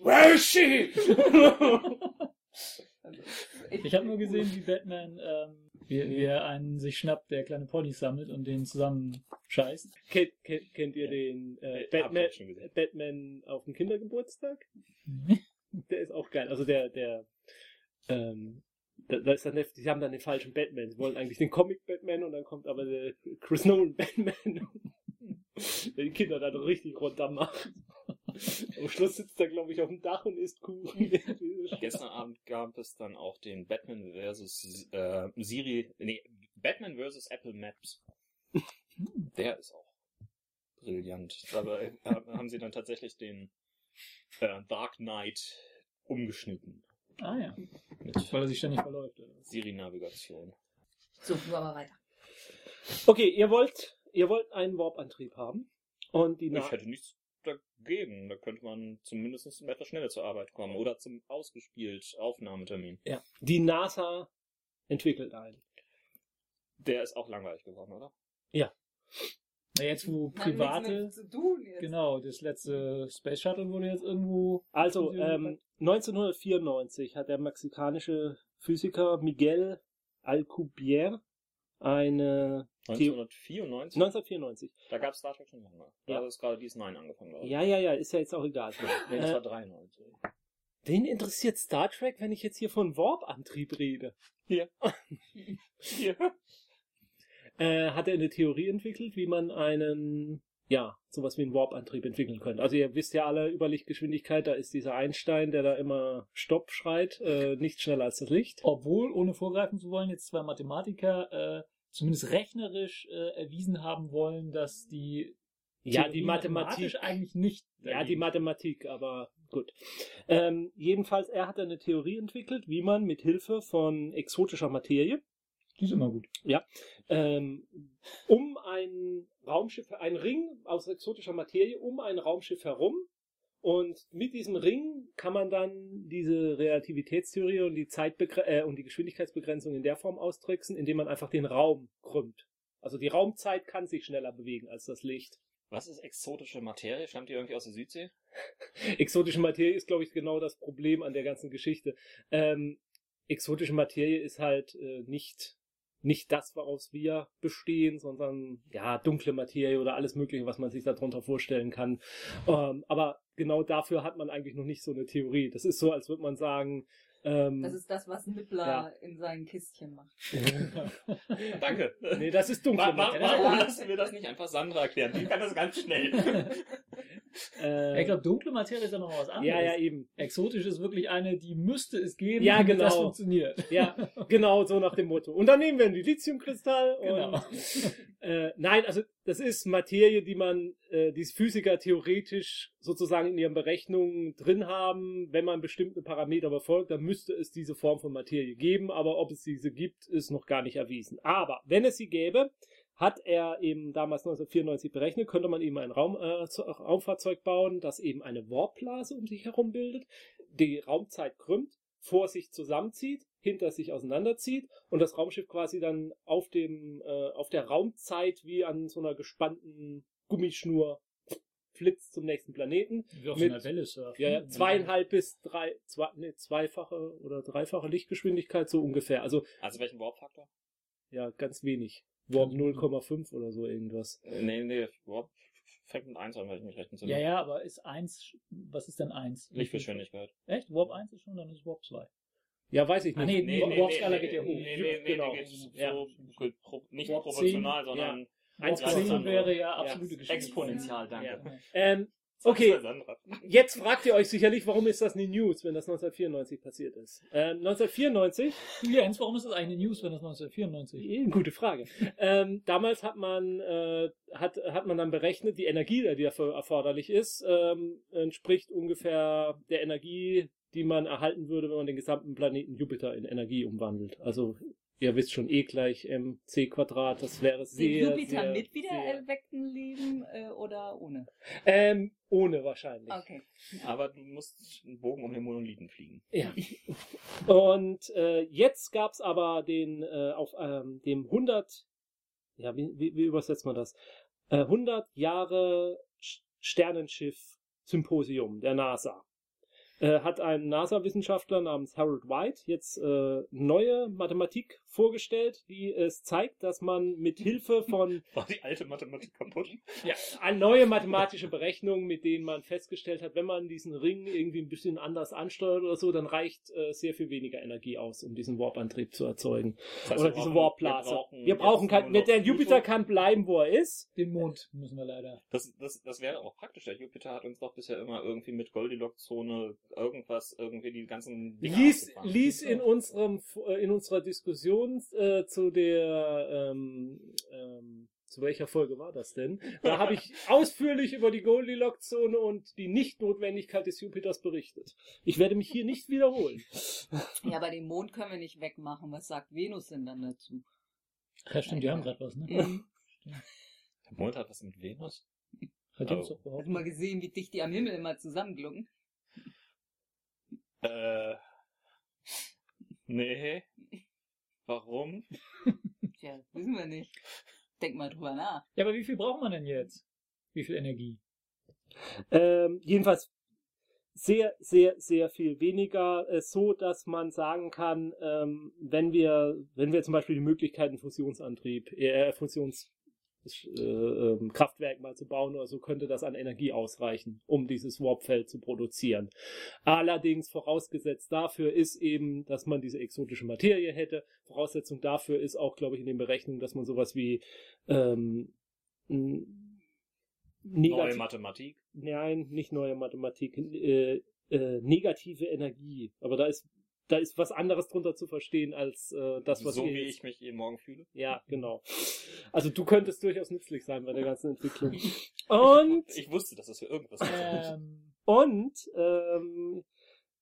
Speaker 2: Where is she?
Speaker 4: Ich habe nur gesehen, wie Batman, ähm, wie, wie er einen sich schnappt, der kleine Ponys sammelt und den zusammen scheißt.
Speaker 2: kennt, kennt, kennt ihr den äh,
Speaker 1: Äh,
Speaker 2: Batman. Batman auf dem Kindergeburtstag? Der ist auch geil. Also der, der, ähm, da, da ist dann, der- sie haben dann den falschen Batman. Sie wollen eigentlich den Comic Batman und dann kommt aber der Chris Nolan Batman, der die Kinder dann richtig runter macht. Am Schluss sitzt er, glaube ich, auf dem Dach und isst Kuchen.
Speaker 1: Gestern Abend gab es dann auch den Batman versus äh, Siri, nee, Batman versus Apple Maps. Der ist auch brillant. Dabei haben sie dann tatsächlich den äh, Dark Knight umgeschnitten
Speaker 4: Ah ja,
Speaker 1: mit
Speaker 4: weil er sich ständig verläuft.
Speaker 1: Siri-Navigation.
Speaker 3: so, nur aber weiter.
Speaker 2: Okay, ihr wollt, ihr wollt einen Warp-Antrieb haben. Und die Na
Speaker 1: Ich hätte nichts dagegen. Da könnte man zumindest etwas schneller zur Arbeit kommen oder zum ausgespielt Aufnahmetermin.
Speaker 2: ja, die NASA entwickelt einen.
Speaker 1: Der ist auch langweilig geworden, oder?
Speaker 4: Na, jetzt wo private,
Speaker 3: mit zu tun jetzt.
Speaker 4: genau, das letzte Space Shuttle wurde jetzt irgendwo.
Speaker 2: Also, ähm, 1994 hat der mexikanische Physiker Miguel Alcubierre eine
Speaker 1: 1994?
Speaker 2: 1994.
Speaker 1: Da gab es Star Trek schon lange. Da
Speaker 2: Ja.
Speaker 1: ist gerade DS9 angefangen, glaube ich.
Speaker 2: Ja, ja, ja, ist ja jetzt auch egal.
Speaker 1: Nee, das
Speaker 2: Äh,
Speaker 1: war 93.
Speaker 2: Wen interessiert Star Trek, wenn ich jetzt hier von Warp-Antrieb rede?
Speaker 1: Hier.
Speaker 2: Äh, hat er eine Theorie entwickelt, wie man einen, ja, sowas wie einen Warp-Antrieb entwickeln könnte. Also ihr wisst ja alle über Lichtgeschwindigkeit, da ist dieser Einstein, der da immer Stopp schreit, äh, nicht schneller als das Licht.
Speaker 4: Obwohl, ohne vorgreifen zu wollen, jetzt zwei Mathematiker äh, zumindest rechnerisch äh, erwiesen haben wollen, dass die
Speaker 2: Ja,
Speaker 4: Theorie
Speaker 2: die Mathematik.
Speaker 4: eigentlich nicht.
Speaker 2: Ja, die Mathematik, aber gut. Ähm, jedenfalls, er hat eine Theorie entwickelt, wie man mit Hilfe von exotischer Materie,
Speaker 4: Die ist immer gut.
Speaker 2: ähm, um ein Raumschiff, ein Ring aus exotischer Materie um ein Raumschiff herum und mit diesem Ring kann man dann diese Relativitätstheorie und die Zeitbegre äh, und die Geschwindigkeitsbegrenzung in der Form austricksen, indem man einfach den Raum krümmt. Also die Raumzeit kann sich schneller bewegen als das Licht.
Speaker 1: Was ist exotische Materie? Stammt die irgendwie aus der Südsee?
Speaker 2: exotische Materie ist, glaube ich, genau das Problem an der ganzen Geschichte. Ähm, exotische Materie ist halt äh, nicht nicht das, woraus wir bestehen, sondern ja dunkle Materie oder alles Mögliche, was man sich darunter vorstellen kann. Ähm, aber genau dafür hat man eigentlich noch nicht so eine Theorie. Das ist so, als würde man sagen. Ähm,
Speaker 3: Das ist das, was Nippler
Speaker 2: Ja.
Speaker 3: in seinen Kistchen macht.
Speaker 1: Danke.
Speaker 2: nee, das ist dunkle
Speaker 1: Wa- wa-
Speaker 2: Materie.
Speaker 1: Warum lassen wir das nicht einfach Sandra erklären? Die kann das ganz schnell.
Speaker 2: Äh,
Speaker 4: Ich glaube, dunkle Materie ist ja noch was anderes.
Speaker 2: ja, ja, eben.
Speaker 4: Exotisch ist wirklich eine, die müsste es geben,
Speaker 2: Ja,
Speaker 4: damit das
Speaker 2: genau.
Speaker 4: funktioniert.
Speaker 2: Ja, genau so nach dem Motto. Und dann nehmen wir einen Lithiumkristall. Und,
Speaker 4: Genau.
Speaker 2: Äh, nein, also das ist Materie, die man, äh, die Physiker theoretisch sozusagen in ihren Berechnungen drin haben. Wenn man bestimmte Parameter befolgt, dann müsste es diese Form von Materie geben. Aber ob es diese gibt, ist noch gar nicht erwiesen. Aber wenn es sie gäbe, hat er eben damals 1994 berechnet, könnte man eben ein Raum, äh, Raumfahrzeug bauen, das eben eine Warpblase um sich herum bildet, die Raumzeit krümmt, vor sich zusammenzieht, hinter sich auseinanderzieht und das Raumschiff quasi dann auf dem äh, auf der Raumzeit wie an so einer gespannten Gummischnur flitzt zum nächsten Planeten.
Speaker 4: Wie auf
Speaker 2: Mit-
Speaker 4: so einer Welle surfen.
Speaker 2: Ja, ja, zweieinhalb bis drei, zwei, nee, zweifache oder dreifache Lichtgeschwindigkeit so ungefähr. Also
Speaker 1: Also welchen Warp-Faktor?
Speaker 2: ja, ganz wenig. Warp 0,5 oder so irgendwas.
Speaker 1: Äh, Nee, nee, Warp fängt mit 1 an, weil ich mich recht entsinne.
Speaker 4: Ja, ja, aber ist eins, was ist denn eins?
Speaker 1: Lichtgeschwindigkeit.
Speaker 4: Echt? Warp 1 ist schon, dann ist Warp 2.
Speaker 2: Ja, weiß ich
Speaker 4: Ah,
Speaker 2: nicht.
Speaker 4: nee, nee, Warp-Skala geht ja hoch.
Speaker 1: Nee, nee, nee,
Speaker 2: Genau.
Speaker 1: nee, geht so,
Speaker 2: Ja.
Speaker 1: so pro, nicht
Speaker 4: Warp
Speaker 1: proportional, sondern
Speaker 4: Warp
Speaker 2: Ja,
Speaker 4: 10
Speaker 1: Sandra.
Speaker 4: wäre ja absolute
Speaker 2: Ja.
Speaker 4: Geschwindigkeit.
Speaker 1: exponentiell, danke.
Speaker 2: Ja. Ähm, okay, jetzt fragt ihr euch sicherlich, warum ist das eine News, wenn das 1994 passiert ist? Ähm, 1994
Speaker 4: Jens, warum ist das eigentlich eine News, wenn das 1994
Speaker 2: Eh, Gute Frage. ähm, damals hat man, äh, hat, hat man dann berechnet, die Energie, die dafür erforderlich ist, ähm, entspricht ungefähr der Energie, die man erhalten würde, wenn man den gesamten Planeten Jupiter in Energie umwandelt. Also, ihr wisst schon, E gleich mc Quadrat, das wäre
Speaker 3: Den
Speaker 2: sehr,
Speaker 3: Jupiter
Speaker 2: sehr,
Speaker 3: mit wieder
Speaker 2: sehr,
Speaker 3: erweckten Leben äh, oder ohne?
Speaker 2: ähm, ohne wahrscheinlich.
Speaker 3: Okay.
Speaker 1: Aber du musst einen Bogen um den Monolithen fliegen.
Speaker 2: Ja. Und äh, jetzt gab's aber den äh, auf ähm, dem 100 ja wie, wie, wie übersetzt man das? Äh, 100 Jahre Sch- Sternenschiff Symposium der NASA. Äh, hat ein NASA-Wissenschaftler namens Harold White jetzt äh, neue Mathematik vorgestellt, die es zeigt, dass man mit Hilfe von
Speaker 1: War die alte Mathematik kaputt?
Speaker 2: ja, eine neue mathematische Berechnung, mit denen man festgestellt hat, wenn man diesen Ring irgendwie ein bisschen anders ansteuert oder so, dann reicht äh, sehr viel weniger Energie aus, um diesen Warp-Antrieb zu erzeugen.
Speaker 1: Das heißt,
Speaker 2: oder diese Warp-Blase.
Speaker 1: Wir brauchen,
Speaker 2: Wir brauchen kein, der Jupiter
Speaker 1: Pluto.
Speaker 2: kann bleiben, wo er ist.
Speaker 4: Den Mond müssen wir leider.
Speaker 1: Das, das, das wäre auch praktisch. Der Jupiter hat uns doch bisher immer irgendwie mit Goldilocks-Zone irgendwas, irgendwie die ganzen Dinge
Speaker 2: Ließ,
Speaker 1: abgefangen.
Speaker 2: ließ in unserem, äh, in unserer Diskussion äh, zu der, ähm, ähm, zu welcher Folge war das denn? Da habe ich ausführlich über die Goldilocks-Zone und die Nichtnotwendigkeit des Jupiters berichtet. Ich werde mich hier nicht wiederholen.
Speaker 3: Ja, aber den Mond können wir nicht wegmachen. Was sagt Venus denn dann dazu?
Speaker 4: Ja, stimmt, die haben gerade was, ne?
Speaker 3: Mhm.
Speaker 1: Der Mond hat was mit Venus?
Speaker 4: Hat
Speaker 1: Oh.
Speaker 3: Hast du mal gesehen, wie dicht die am Himmel immer zusammenglucken?
Speaker 1: Äh. Nee. Warum?
Speaker 3: Tja, wissen wir nicht. Denk mal drüber nach.
Speaker 4: Ja, aber wie viel braucht man denn jetzt? Wie viel Energie?
Speaker 2: Ähm, jedenfalls sehr, sehr, sehr viel weniger, äh, so dass man sagen kann, ähm, wenn wir, wenn wir zum Beispiel die Möglichkeit, einen Fusionsantrieb, äh, Fusions Kraftwerk mal zu bauen oder so, könnte das an Energie ausreichen, um dieses Warpfeld zu produzieren. Allerdings vorausgesetzt dafür ist eben, dass man diese exotische Materie hätte. Voraussetzung dafür ist auch, glaube ich, in den Berechnungen, dass man sowas wie ähm,
Speaker 1: Neue Mathematik?
Speaker 2: Nein, nicht neue Mathematik, äh, äh, negative Energie. Aber da ist da ist was anderes drunter zu verstehen als äh, das, was
Speaker 1: so
Speaker 2: ihr
Speaker 1: wie
Speaker 2: jetzt-
Speaker 1: ich mich jeden Morgen fühle?
Speaker 2: Ja, genau. Also du könntest durchaus nützlich sein bei der ganzen Entwicklung. Und
Speaker 1: Ich wusste, dass das für irgendwas ist.
Speaker 4: Ähm,
Speaker 2: und ähm,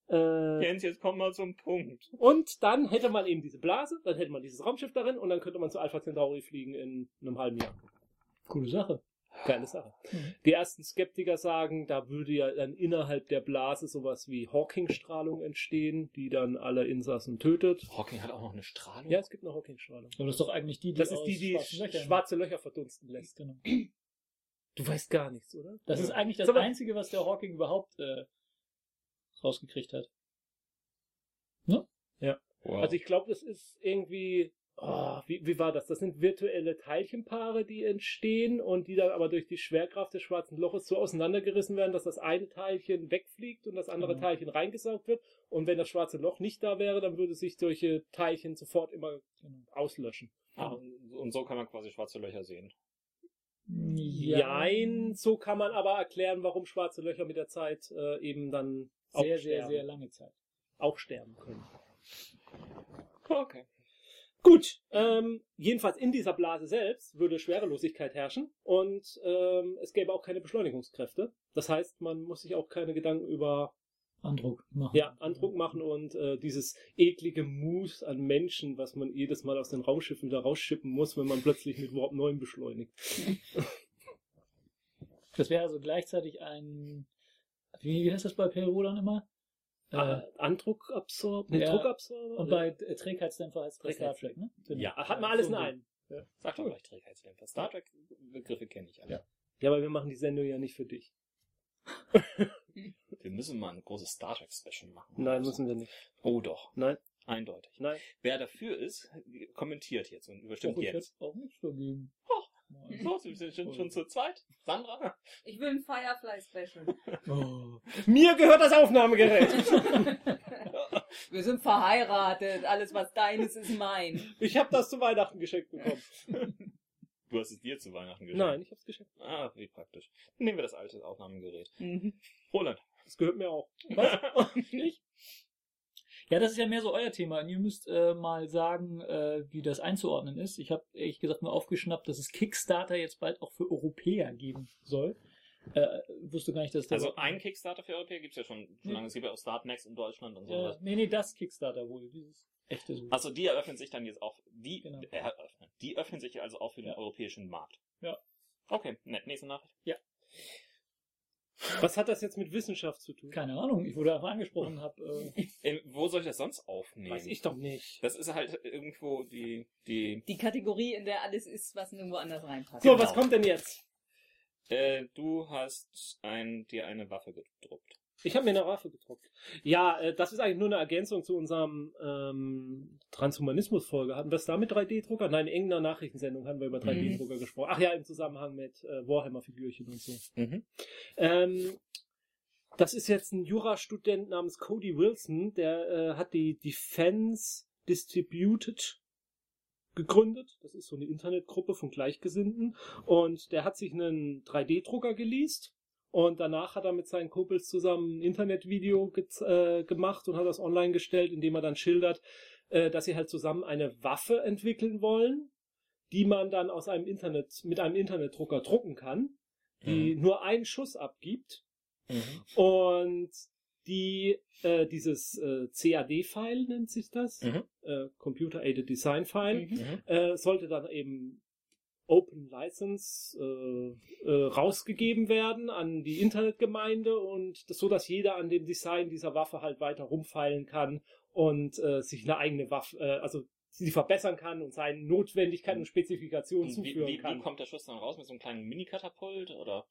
Speaker 2: äh,
Speaker 1: Jens, jetzt komm mal zum Punkt.
Speaker 2: und dann hätte man eben diese Blase, dann hätte man dieses Raumschiff darin und dann könnte man zu Alpha Centauri fliegen in einem halben Jahr.
Speaker 4: coole Sache.
Speaker 2: Geile Sache.
Speaker 4: Mhm.
Speaker 2: Die ersten Skeptiker sagen, da würde ja dann innerhalb der Blase sowas wie Hawking-Strahlung entstehen, die dann alle Insassen tötet.
Speaker 1: Hawking hat auch noch eine Strahlung?
Speaker 2: Ja, es gibt eine Hawking-Strahlung.
Speaker 4: Aber das ist doch eigentlich die, die
Speaker 2: Das ist die, die
Speaker 4: schwarzen Löchern-
Speaker 2: schwarze Löcher verdunsten lässt.
Speaker 4: Genau.
Speaker 2: Du weißt gar nichts, oder?
Speaker 4: Das ist eigentlich das
Speaker 2: mal-
Speaker 4: Einzige, was der Hawking überhaupt äh, rausgekriegt hat.
Speaker 1: Wow.
Speaker 2: Also ich glaube, das ist irgendwie, oh, wie, wie war das? Das sind virtuelle Teilchenpaare, die entstehen und die dann aber durch die Schwerkraft des schwarzen Loches so auseinandergerissen werden, dass das eine Teilchen wegfliegt und das andere
Speaker 4: Mhm.
Speaker 2: Teilchen reingesaugt wird. Und wenn das schwarze Loch nicht da wäre, dann würde sich solche Teilchen sofort immer
Speaker 4: Genau.
Speaker 2: auslöschen.
Speaker 1: Ah, und, so kann man quasi schwarze Löcher sehen.
Speaker 2: Jein, so kann man aber erklären, warum schwarze Löcher mit der Zeit äh, eben dann auch
Speaker 4: Sehr, sehr,
Speaker 2: sterben,
Speaker 4: sehr lange Zeit.
Speaker 2: auch sterben können.
Speaker 1: Okay.
Speaker 2: Gut, ähm, jedenfalls in dieser Blase selbst würde Schwerelosigkeit herrschen und ähm, es gäbe auch keine Beschleunigungskräfte. Das heißt, man muss sich auch keine Gedanken über
Speaker 4: Andruck machen.
Speaker 2: ja, Andruck machen und äh, dieses eklige Mus an Menschen, was man jedes Mal aus den Raumschiffen wieder rausschippen muss, wenn man plötzlich mit Warp 9 beschleunigt.
Speaker 4: Das wäre also gleichzeitig ein, wie, heißt das bei Perro dann immer?
Speaker 2: Äh,
Speaker 4: Äh,
Speaker 2: Andruckabsorber? Nee,
Speaker 4: ja.
Speaker 2: Druckabsorber?
Speaker 4: und bei äh, Trägheitsdämpfer heißt es Star Trek, ne? Genau.
Speaker 2: ja, hat man alles in
Speaker 4: So ein
Speaker 2: einem.
Speaker 1: Sag doch gleich Trägheitsdämpfer. Star Trek Begriffe kenne ich alle.
Speaker 2: Ja. Ja, aber wir machen die Sendung ja nicht für dich.
Speaker 1: Wir müssen mal ein großes Star Trek Special machen.
Speaker 2: Nein, müssen wir nicht.
Speaker 1: Oh doch,
Speaker 2: Nein,
Speaker 1: eindeutig.
Speaker 2: nein.
Speaker 1: Wer dafür ist, kommentiert jetzt und überstimmt jetzt.
Speaker 4: auch nichts dagegen.
Speaker 1: Och. So, Sie sind schon, schon zu zweit. Sandra?
Speaker 3: Ich will ein Firefly-Special.
Speaker 4: Oh.
Speaker 2: Mir gehört das Aufnahmegerät.
Speaker 3: Wir sind verheiratet. Alles, was deines, ist mein.
Speaker 2: ich habe das zu Weihnachten geschenkt bekommen.
Speaker 1: Du hast es dir zu Weihnachten geschenkt.
Speaker 2: Nein, ich habe es geschenkt.
Speaker 1: Ah, wie praktisch. Nehmen wir das alte Aufnahmegerät.
Speaker 3: Mhm.
Speaker 1: Roland.
Speaker 2: Das gehört mir auch.
Speaker 4: Was? Nicht? Ja, das ist ja mehr so euer Thema. Und ihr müsst äh, mal sagen, äh, wie das einzuordnen ist. Ich habe ehrlich gesagt nur aufgeschnappt, dass es Kickstarter jetzt bald auch für Europäer geben soll. Äh, wusste gar nicht, dass das
Speaker 1: Also ein Kickstarter für Europäer gibt's ja schon, schon lange. Es gibt ja auch Startnext in Deutschland und
Speaker 4: Äh,
Speaker 1: sowas.
Speaker 4: nee, nee, das Kickstarter wohl. Dieses echte so.
Speaker 1: Also die eröffnen sich dann jetzt auch, die
Speaker 4: Genau.
Speaker 1: eröffnen. Die öffnen sich also auch für den
Speaker 4: Ja.
Speaker 1: europäischen Markt.
Speaker 4: Ja.
Speaker 1: Okay, nett. Nächste Nachricht.
Speaker 2: Was hat das jetzt mit Wissenschaft zu tun?
Speaker 4: Keine Ahnung, ich wurde einfach angesprochen, hab, äh,
Speaker 1: Ähm, wo soll ich das sonst aufnehmen?
Speaker 2: Weiß ich doch nicht.
Speaker 1: Das ist halt irgendwo die, die,
Speaker 3: Die Kategorie, in der alles ist, was nirgendwo anders reinpasst.
Speaker 2: So,
Speaker 1: Genau.
Speaker 2: was kommt denn jetzt?
Speaker 1: äh, du hast ein, dir eine Waffe gedruckt.
Speaker 2: Ich habe mir eine Waffe gedruckt. Ja, äh, das ist eigentlich nur eine Ergänzung zu unserem ähm, Transhumanismus-Folge. Hatten wir es da mit 3D-Drucker? Nein, in irgendeiner Nachrichtensendung haben wir über 3D-Drucker gesprochen. Ach ja, im Zusammenhang mit äh, Warhammer-Figürchen und so.
Speaker 1: Mhm.
Speaker 2: Ähm, das ist jetzt ein Jurastudent namens Cody Wilson, der äh, hat die Defense Distributed gegründet. Das ist so eine Internetgruppe von Gleichgesinnten. Und der hat sich einen 3D-Drucker geleast. Und danach hat er mit seinen Kumpels zusammen ein Internetvideo äh, gemacht und hat das online gestellt, indem er dann schildert, äh, dass sie halt zusammen eine Waffe entwickeln wollen, die man dann aus einem Internet, mit einem Internetdrucker drucken kann, die nur einen Schuss abgibt
Speaker 1: Mhm.
Speaker 2: und die äh, dieses äh, CAD-File nennt sich das,
Speaker 1: Mhm.
Speaker 2: äh, Computer Aided Design File,
Speaker 3: Mhm.
Speaker 1: Mhm.
Speaker 2: äh, sollte dann eben Open License äh, äh, rausgegeben werden an die Internetgemeinde und das, so, dass jeder an dem Design dieser Waffe halt weiter rumfeilen kann und äh, sich eine eigene Waffe, äh, also sie verbessern kann und seinen Notwendigkeiten und Spezifikationen
Speaker 1: Und wie,
Speaker 2: zuführen
Speaker 1: wie,
Speaker 2: kann.
Speaker 1: wie kommt der Schuss dann raus? Mit so einem kleinen Mini-Katapult? Oder?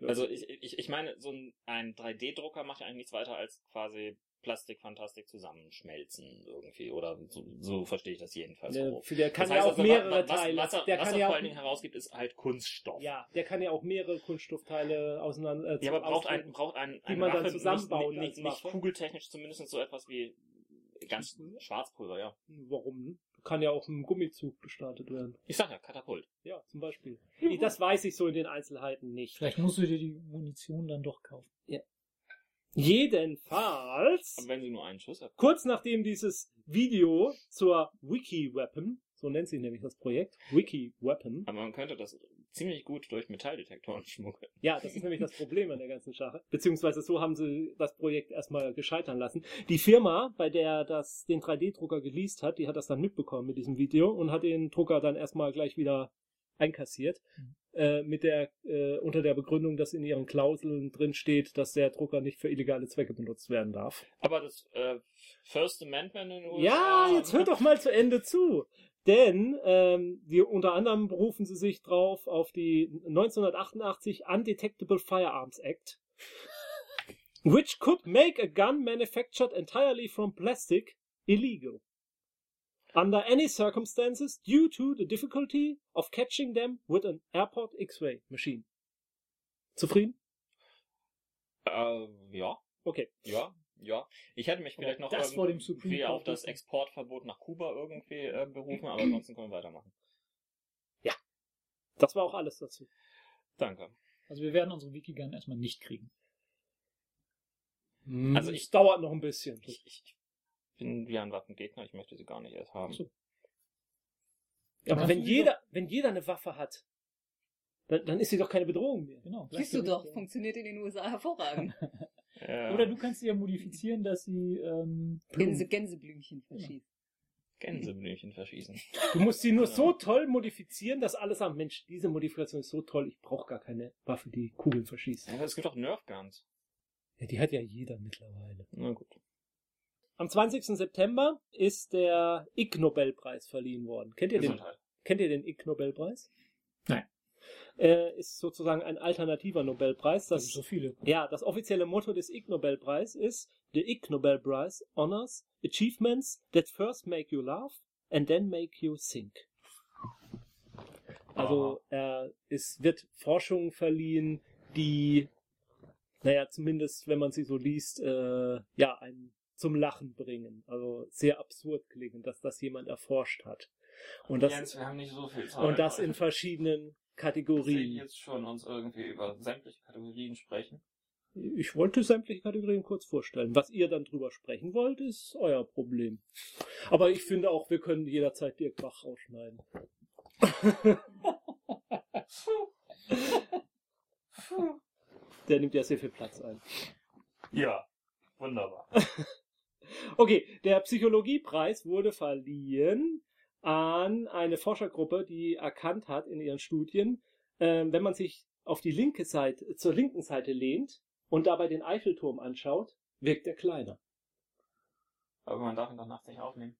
Speaker 2: Ja.
Speaker 1: Also ich, ich, ich meine, so ein, ein 3D-Drucker macht ja eigentlich nichts weiter als quasi Plastikfantastik zusammenschmelzen irgendwie. Oder so, so verstehe ich das jedenfalls.
Speaker 2: Der,
Speaker 1: grob.
Speaker 2: für der kann
Speaker 1: Das heißt
Speaker 2: ja auch
Speaker 1: also,
Speaker 2: mehrere
Speaker 1: was,
Speaker 2: Teile.
Speaker 1: Was, was, er,
Speaker 2: der
Speaker 1: was
Speaker 2: kann
Speaker 1: er
Speaker 2: ja
Speaker 1: vor allen Dingen herausgibt, ist halt Kunststoff.
Speaker 2: ja, der kann ja auch mehrere Kunststoffteile auseinander. Äh,
Speaker 1: Ja, aber braucht
Speaker 2: ausdrucken.
Speaker 1: ein, braucht ein,
Speaker 2: die man dann zusammenbauen
Speaker 1: nicht,
Speaker 2: als
Speaker 1: nicht, nicht
Speaker 2: Waffe.
Speaker 1: kugeltechnisch zumindest so etwas wie ganz Schwarzpulver, ja.
Speaker 2: Warum? Kann ja auch einem Gummizug gestartet werden.
Speaker 1: Ich sag ja, Katapult.
Speaker 2: Ja, zum Beispiel. Das weiß ich so in den Einzelheiten nicht.
Speaker 4: vielleicht musst du dir die Munition dann doch kaufen.
Speaker 2: Jedenfalls,
Speaker 1: Aber wenn sie nur einen Schuss hat.
Speaker 2: kurz nachdem dieses Video zur Wiki-Weapon, so nennt sich nämlich das Projekt, Wiki-Weapon,
Speaker 1: Aber man könnte das ziemlich gut durch Metalldetektoren schmuggeln.
Speaker 2: Ja, das ist nämlich das Problem an der ganzen Sache. Beziehungsweise so haben sie das Projekt erstmal gescheitern lassen. Die Firma, bei der das den 3D-Drucker geleast hat, die hat das dann mitbekommen mit diesem Video und hat den Drucker dann erstmal gleich wieder einkassiert.
Speaker 4: Mhm.
Speaker 2: Äh, mit der, äh, unter der Begründung, dass in ihren Klauseln drin steht, dass der Drucker nicht für illegale Zwecke benutzt werden darf.
Speaker 1: Aber das äh, First Amendment in den USA.
Speaker 2: Ja, jetzt hört doch mal zu Ende zu. Denn ähm, die, unter anderem berufen sie sich drauf auf die 1988 Undetectable Firearms Act, which could make a gun manufactured entirely from plastic illegal. Under any circumstances due to the difficulty of catching them with an airport X-ray machine. Zufrieden?
Speaker 1: Äh, ja,
Speaker 2: Okay.
Speaker 1: ja, ja. Ich hätte mich vielleicht noch
Speaker 4: das vor dem Supreme
Speaker 1: irgendwie
Speaker 4: Court
Speaker 1: auf das. Exportverbot nach Kuba irgendwie äh, berufen, aber ansonsten können wir weitermachen.
Speaker 2: Das war auch alles dazu.
Speaker 1: Danke.
Speaker 4: Also wir werden unsere Wikigun erstmal nicht kriegen.
Speaker 2: Also
Speaker 1: Also
Speaker 2: es
Speaker 1: ich-
Speaker 2: dauert noch ein bisschen.
Speaker 1: Ich, ich bin wie ein Waffengegner, ich möchte sie gar nicht erst haben.
Speaker 4: Ach so.
Speaker 2: Aber wenn jeder, wenn jeder eine Waffe hat, dann, dann ist sie doch keine Bedrohung mehr.
Speaker 4: Genau.
Speaker 3: Siehst du doch, funktioniert in den USA hervorragend.
Speaker 1: Ja.
Speaker 4: Oder du kannst sie ja modifizieren, dass sie ähm,
Speaker 3: Gänse, Gänseblümchen verschießt.
Speaker 1: Gänseblümchen verschießen.
Speaker 2: Du musst sie nur
Speaker 1: Ja.
Speaker 2: so toll modifizieren, dass alle sagen, Mensch, diese Modifikation ist so toll, ich brauche gar keine Waffe, die Kugeln verschießt.
Speaker 1: Ja, es gibt auch Nerf Guns.
Speaker 2: Ja, die hat ja jeder mittlerweile.
Speaker 1: Na gut.
Speaker 2: Am 20. September ist der Ig Nobelpreis verliehen worden. Kennt ihr den, kennt ihr den Ig Nobelpreis?
Speaker 4: Nein.
Speaker 2: Äh, ist sozusagen ein alternativer Nobelpreis.
Speaker 4: das
Speaker 2: Das,
Speaker 4: so viele.
Speaker 2: ja, das offizielle Motto des Ig Nobelpreis ist The Ig Nobel Prize honors achievements that first make you laugh and then make you think. Also er es wird Forschung verliehen, die, naja, zumindest wenn man sie so liest, äh, ja, einen zum Lachen bringen. Also sehr absurd klingen, dass das jemand erforscht hat. Und das,
Speaker 1: Jens, wir haben nicht so viel Zeit.
Speaker 2: und das in verschiedenen Kategorien.
Speaker 1: jetzt schon uns irgendwie über sämtliche Kategorien sprechen?
Speaker 2: Ich wollte sämtliche Kategorien kurz vorstellen. Was ihr dann drüber sprechen wollt, ist euer Problem. Aber ich finde auch, wir können jederzeit Dirk Bach rausschneiden. Der nimmt ja sehr viel Platz ein.
Speaker 1: Ja, wunderbar.
Speaker 2: Okay, der Psychologiepreis wurde verliehen an eine Forschergruppe, die erkannt hat in ihren Studien, ähm, wenn man sich auf die linke Seite, zur linken Seite lehnt und dabei den Eiffelturm anschaut, wirkt er kleiner.
Speaker 1: Aber man darf ihn doch nachts nicht aufnehmen.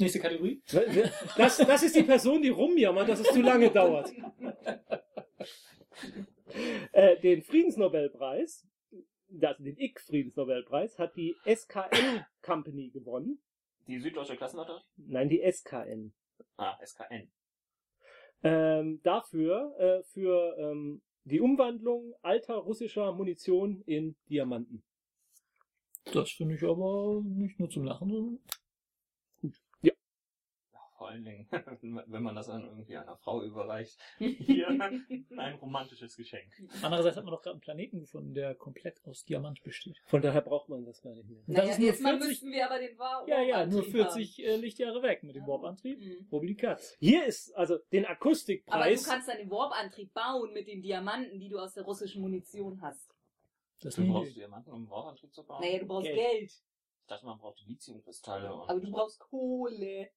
Speaker 4: Nächste Kategorie.
Speaker 2: Das, das ist die Person, die rumjammert, dass es zu lange dauert. Äh, den Friedensnobelpreis, also den IC-Friedensnobelpreis, hat die SKN Company gewonnen.
Speaker 1: Die Süddeutsche Klassenlotterie?
Speaker 2: Nein, die SKN.
Speaker 1: Ah, SKN.
Speaker 2: Ähm, dafür, äh, für ähm, die Umwandlung alter russischer Munition in Diamanten.
Speaker 4: Das finde ich aber nicht nur zum Lachen, sondern
Speaker 1: vor allen Dingen, wenn man das dann irgendwie einer Frau überreicht. Hier ein romantisches Geschenk.
Speaker 4: andererseits hat man doch gerade einen Planeten gefunden, der komplett aus Diamant besteht.
Speaker 2: Von daher braucht man das gar nicht mehr.
Speaker 4: Das
Speaker 3: Naja,
Speaker 4: ist nur
Speaker 3: jetzt mal
Speaker 4: 40
Speaker 3: müssten wir aber den War
Speaker 4: Ja, ja, nur
Speaker 3: Warp-Antrieb
Speaker 4: 40 äh, Lichtjahre weg mit dem. Warp-Antrieb.
Speaker 3: Mhm.
Speaker 4: Rubbel die Katz.
Speaker 2: Hier ist also den
Speaker 3: Aber du
Speaker 2: Akustikpreis.
Speaker 3: kannst dann den Warp-Antrieb bauen mit den Diamanten, die du aus der russischen Munition hast.
Speaker 4: Das
Speaker 1: Du brauchst. Diamanten, um einen Rauchantrieb zu bauen?
Speaker 3: Naja, du brauchst
Speaker 4: Geld.
Speaker 3: Geld.
Speaker 1: Ich dachte, man braucht Lithiumkristalle und...
Speaker 3: Aber du brauchst Kohle.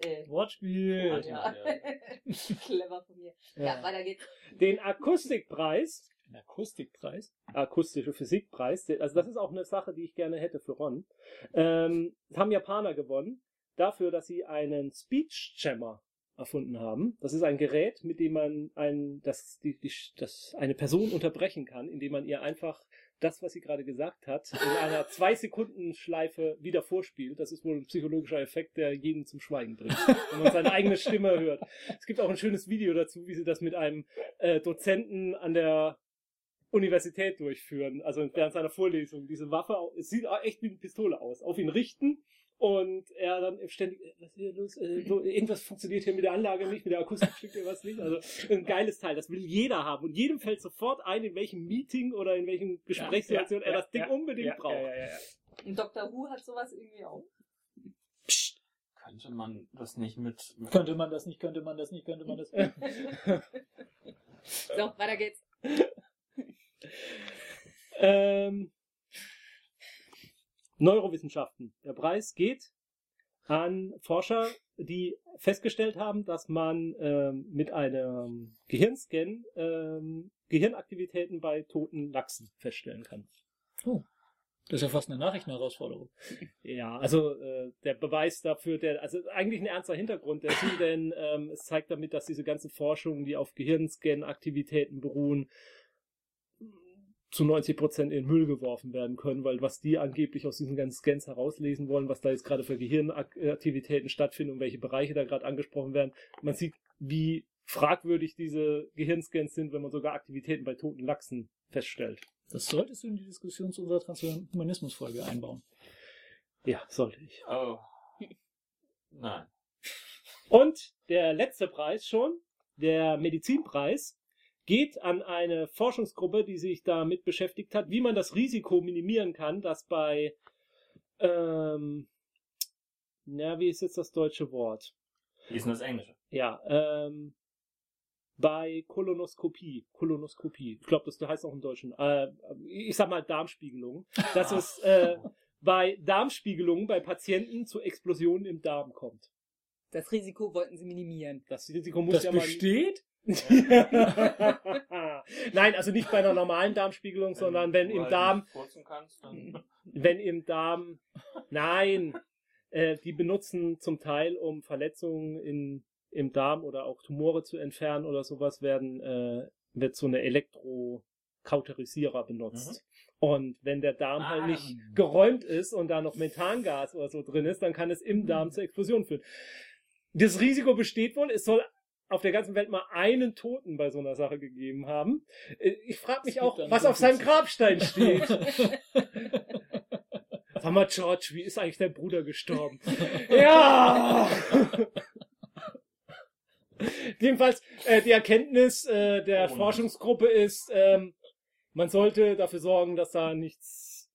Speaker 3: Äh,
Speaker 4: Wortspiel.
Speaker 3: Ja. Clever von mir. Ja,
Speaker 2: Ja.
Speaker 3: weiter geht's.
Speaker 2: Den Akustikpreis,
Speaker 4: Ein Akustikpreis.
Speaker 2: akustische Physikpreis, also das ist auch eine Sache, die ich gerne hätte für Ron, ähm, haben Japaner gewonnen dafür, dass sie einen Speech Jammer erfunden haben. Das ist ein Gerät, mit dem man ein, das, die, die, das eine Person unterbrechen kann, indem man ihr einfach das, was sie gerade gesagt hat, in einer zwei Sekunden Schleife wieder vorspielt. Das ist wohl ein psychologischer Effekt, der jeden zum Schweigen bringt, wenn man seine eigene Stimme hört. Es gibt auch ein schönes Video dazu, wie sie das mit einem äh, Dozenten an der Universität durchführen, also während seiner Vorlesung, diese Waffe, es sieht echt wie eine Pistole aus, auf ihn richten und er dann ständig, äh, was ist hier los, äh, so, irgendwas funktioniert hier mit der Anlage nicht, mit der Akustik stimmt hier was nicht, also ein geiles Teil, das will jeder haben und jedem fällt sofort ein, in welchem Meeting oder in welchem Gesprächssituation er das Ding unbedingt braucht.
Speaker 4: Ja, ja, ja.
Speaker 3: Und Dr. Who hat sowas irgendwie auch.
Speaker 2: Psst.
Speaker 1: Könnte man das nicht mit... mit
Speaker 4: Könnte man das nicht, könnte man das nicht, könnte man das nicht.
Speaker 3: So, weiter geht's.
Speaker 2: Ähm, Neurowissenschaften. Der Preis geht an Forscher, die festgestellt haben, dass man ähm, mit einem Gehirnscan ähm, Gehirnaktivitäten bei toten Lachsen feststellen kann.
Speaker 4: Das ist ja fast eine Nachrichtenherausforderung.
Speaker 2: Ja, also äh, der Beweis dafür, der also eigentlich ein ernster Hintergrund dessen, denn ähm, es zeigt damit, dass diese ganzen Forschungen, die auf Gehirnscan-Aktivitäten beruhen, zu 90 Prozent in den Müll geworfen werden können, weil was die angeblich aus diesen ganzen Scans herauslesen wollen, was da jetzt gerade für Gehirnaktivitäten stattfinden und welche Bereiche da gerade angesprochen werden, man sieht, wie fragwürdig diese Gehirnscans sind, wenn man sogar Aktivitäten bei toten Lachsen feststellt.
Speaker 4: Das solltest du in die Diskussion zu unserer Transhumanismus-Folge einbauen.
Speaker 2: Ja, sollte ich.
Speaker 1: Oh. Nein.
Speaker 2: Und der letzte Preis schon, der Medizinpreis, geht an eine Forschungsgruppe, die sich damit beschäftigt hat, wie man das Risiko minimieren kann, dass bei, ähm, na, wie ist jetzt das deutsche Wort?
Speaker 1: Wie ist denn das Englische?
Speaker 2: Ja, ähm, bei Kolonoskopie, Kolonoskopie, ich glaube, das heißt auch im Deutschen, äh, ich sag mal Darmspiegelung, dass es äh, bei Darmspiegelungen bei Patienten zu Explosionen im Darm kommt.
Speaker 3: Das Risiko wollten sie minimieren.
Speaker 2: Das Risiko muss
Speaker 4: Das
Speaker 2: ja mal...
Speaker 4: besteht?
Speaker 2: Nein, also nicht bei einer normalen Darmspiegelung, sondern wenn im
Speaker 1: halt
Speaker 2: Darm,
Speaker 1: kannst,
Speaker 2: wenn im Darm, nein, äh, die benutzen zum Teil, um Verletzungen in, im Darm oder auch Tumore zu entfernen oder sowas, werden, äh, wird so eine Elektrokauterisierer benutzt. Und wenn der Darm halt
Speaker 1: Ah.
Speaker 2: nicht geräumt ist und da noch Methangas oder so drin ist, dann kann es im Darm zur Explosion führen. Das Risiko besteht wohl, es soll auf der ganzen Welt mal einen Toten bei so einer Sache gegeben haben. Äh, Ich frage mich auch, was auf seinem
Speaker 4: 50.
Speaker 2: Grabstein steht. Sag mal, George, wie ist eigentlich dein Bruder gestorben? ja! Jedenfalls, äh, die Erkenntnis äh, der
Speaker 1: Oh.
Speaker 2: Forschungsgruppe ist, ähm, man sollte dafür sorgen, dass da nichts,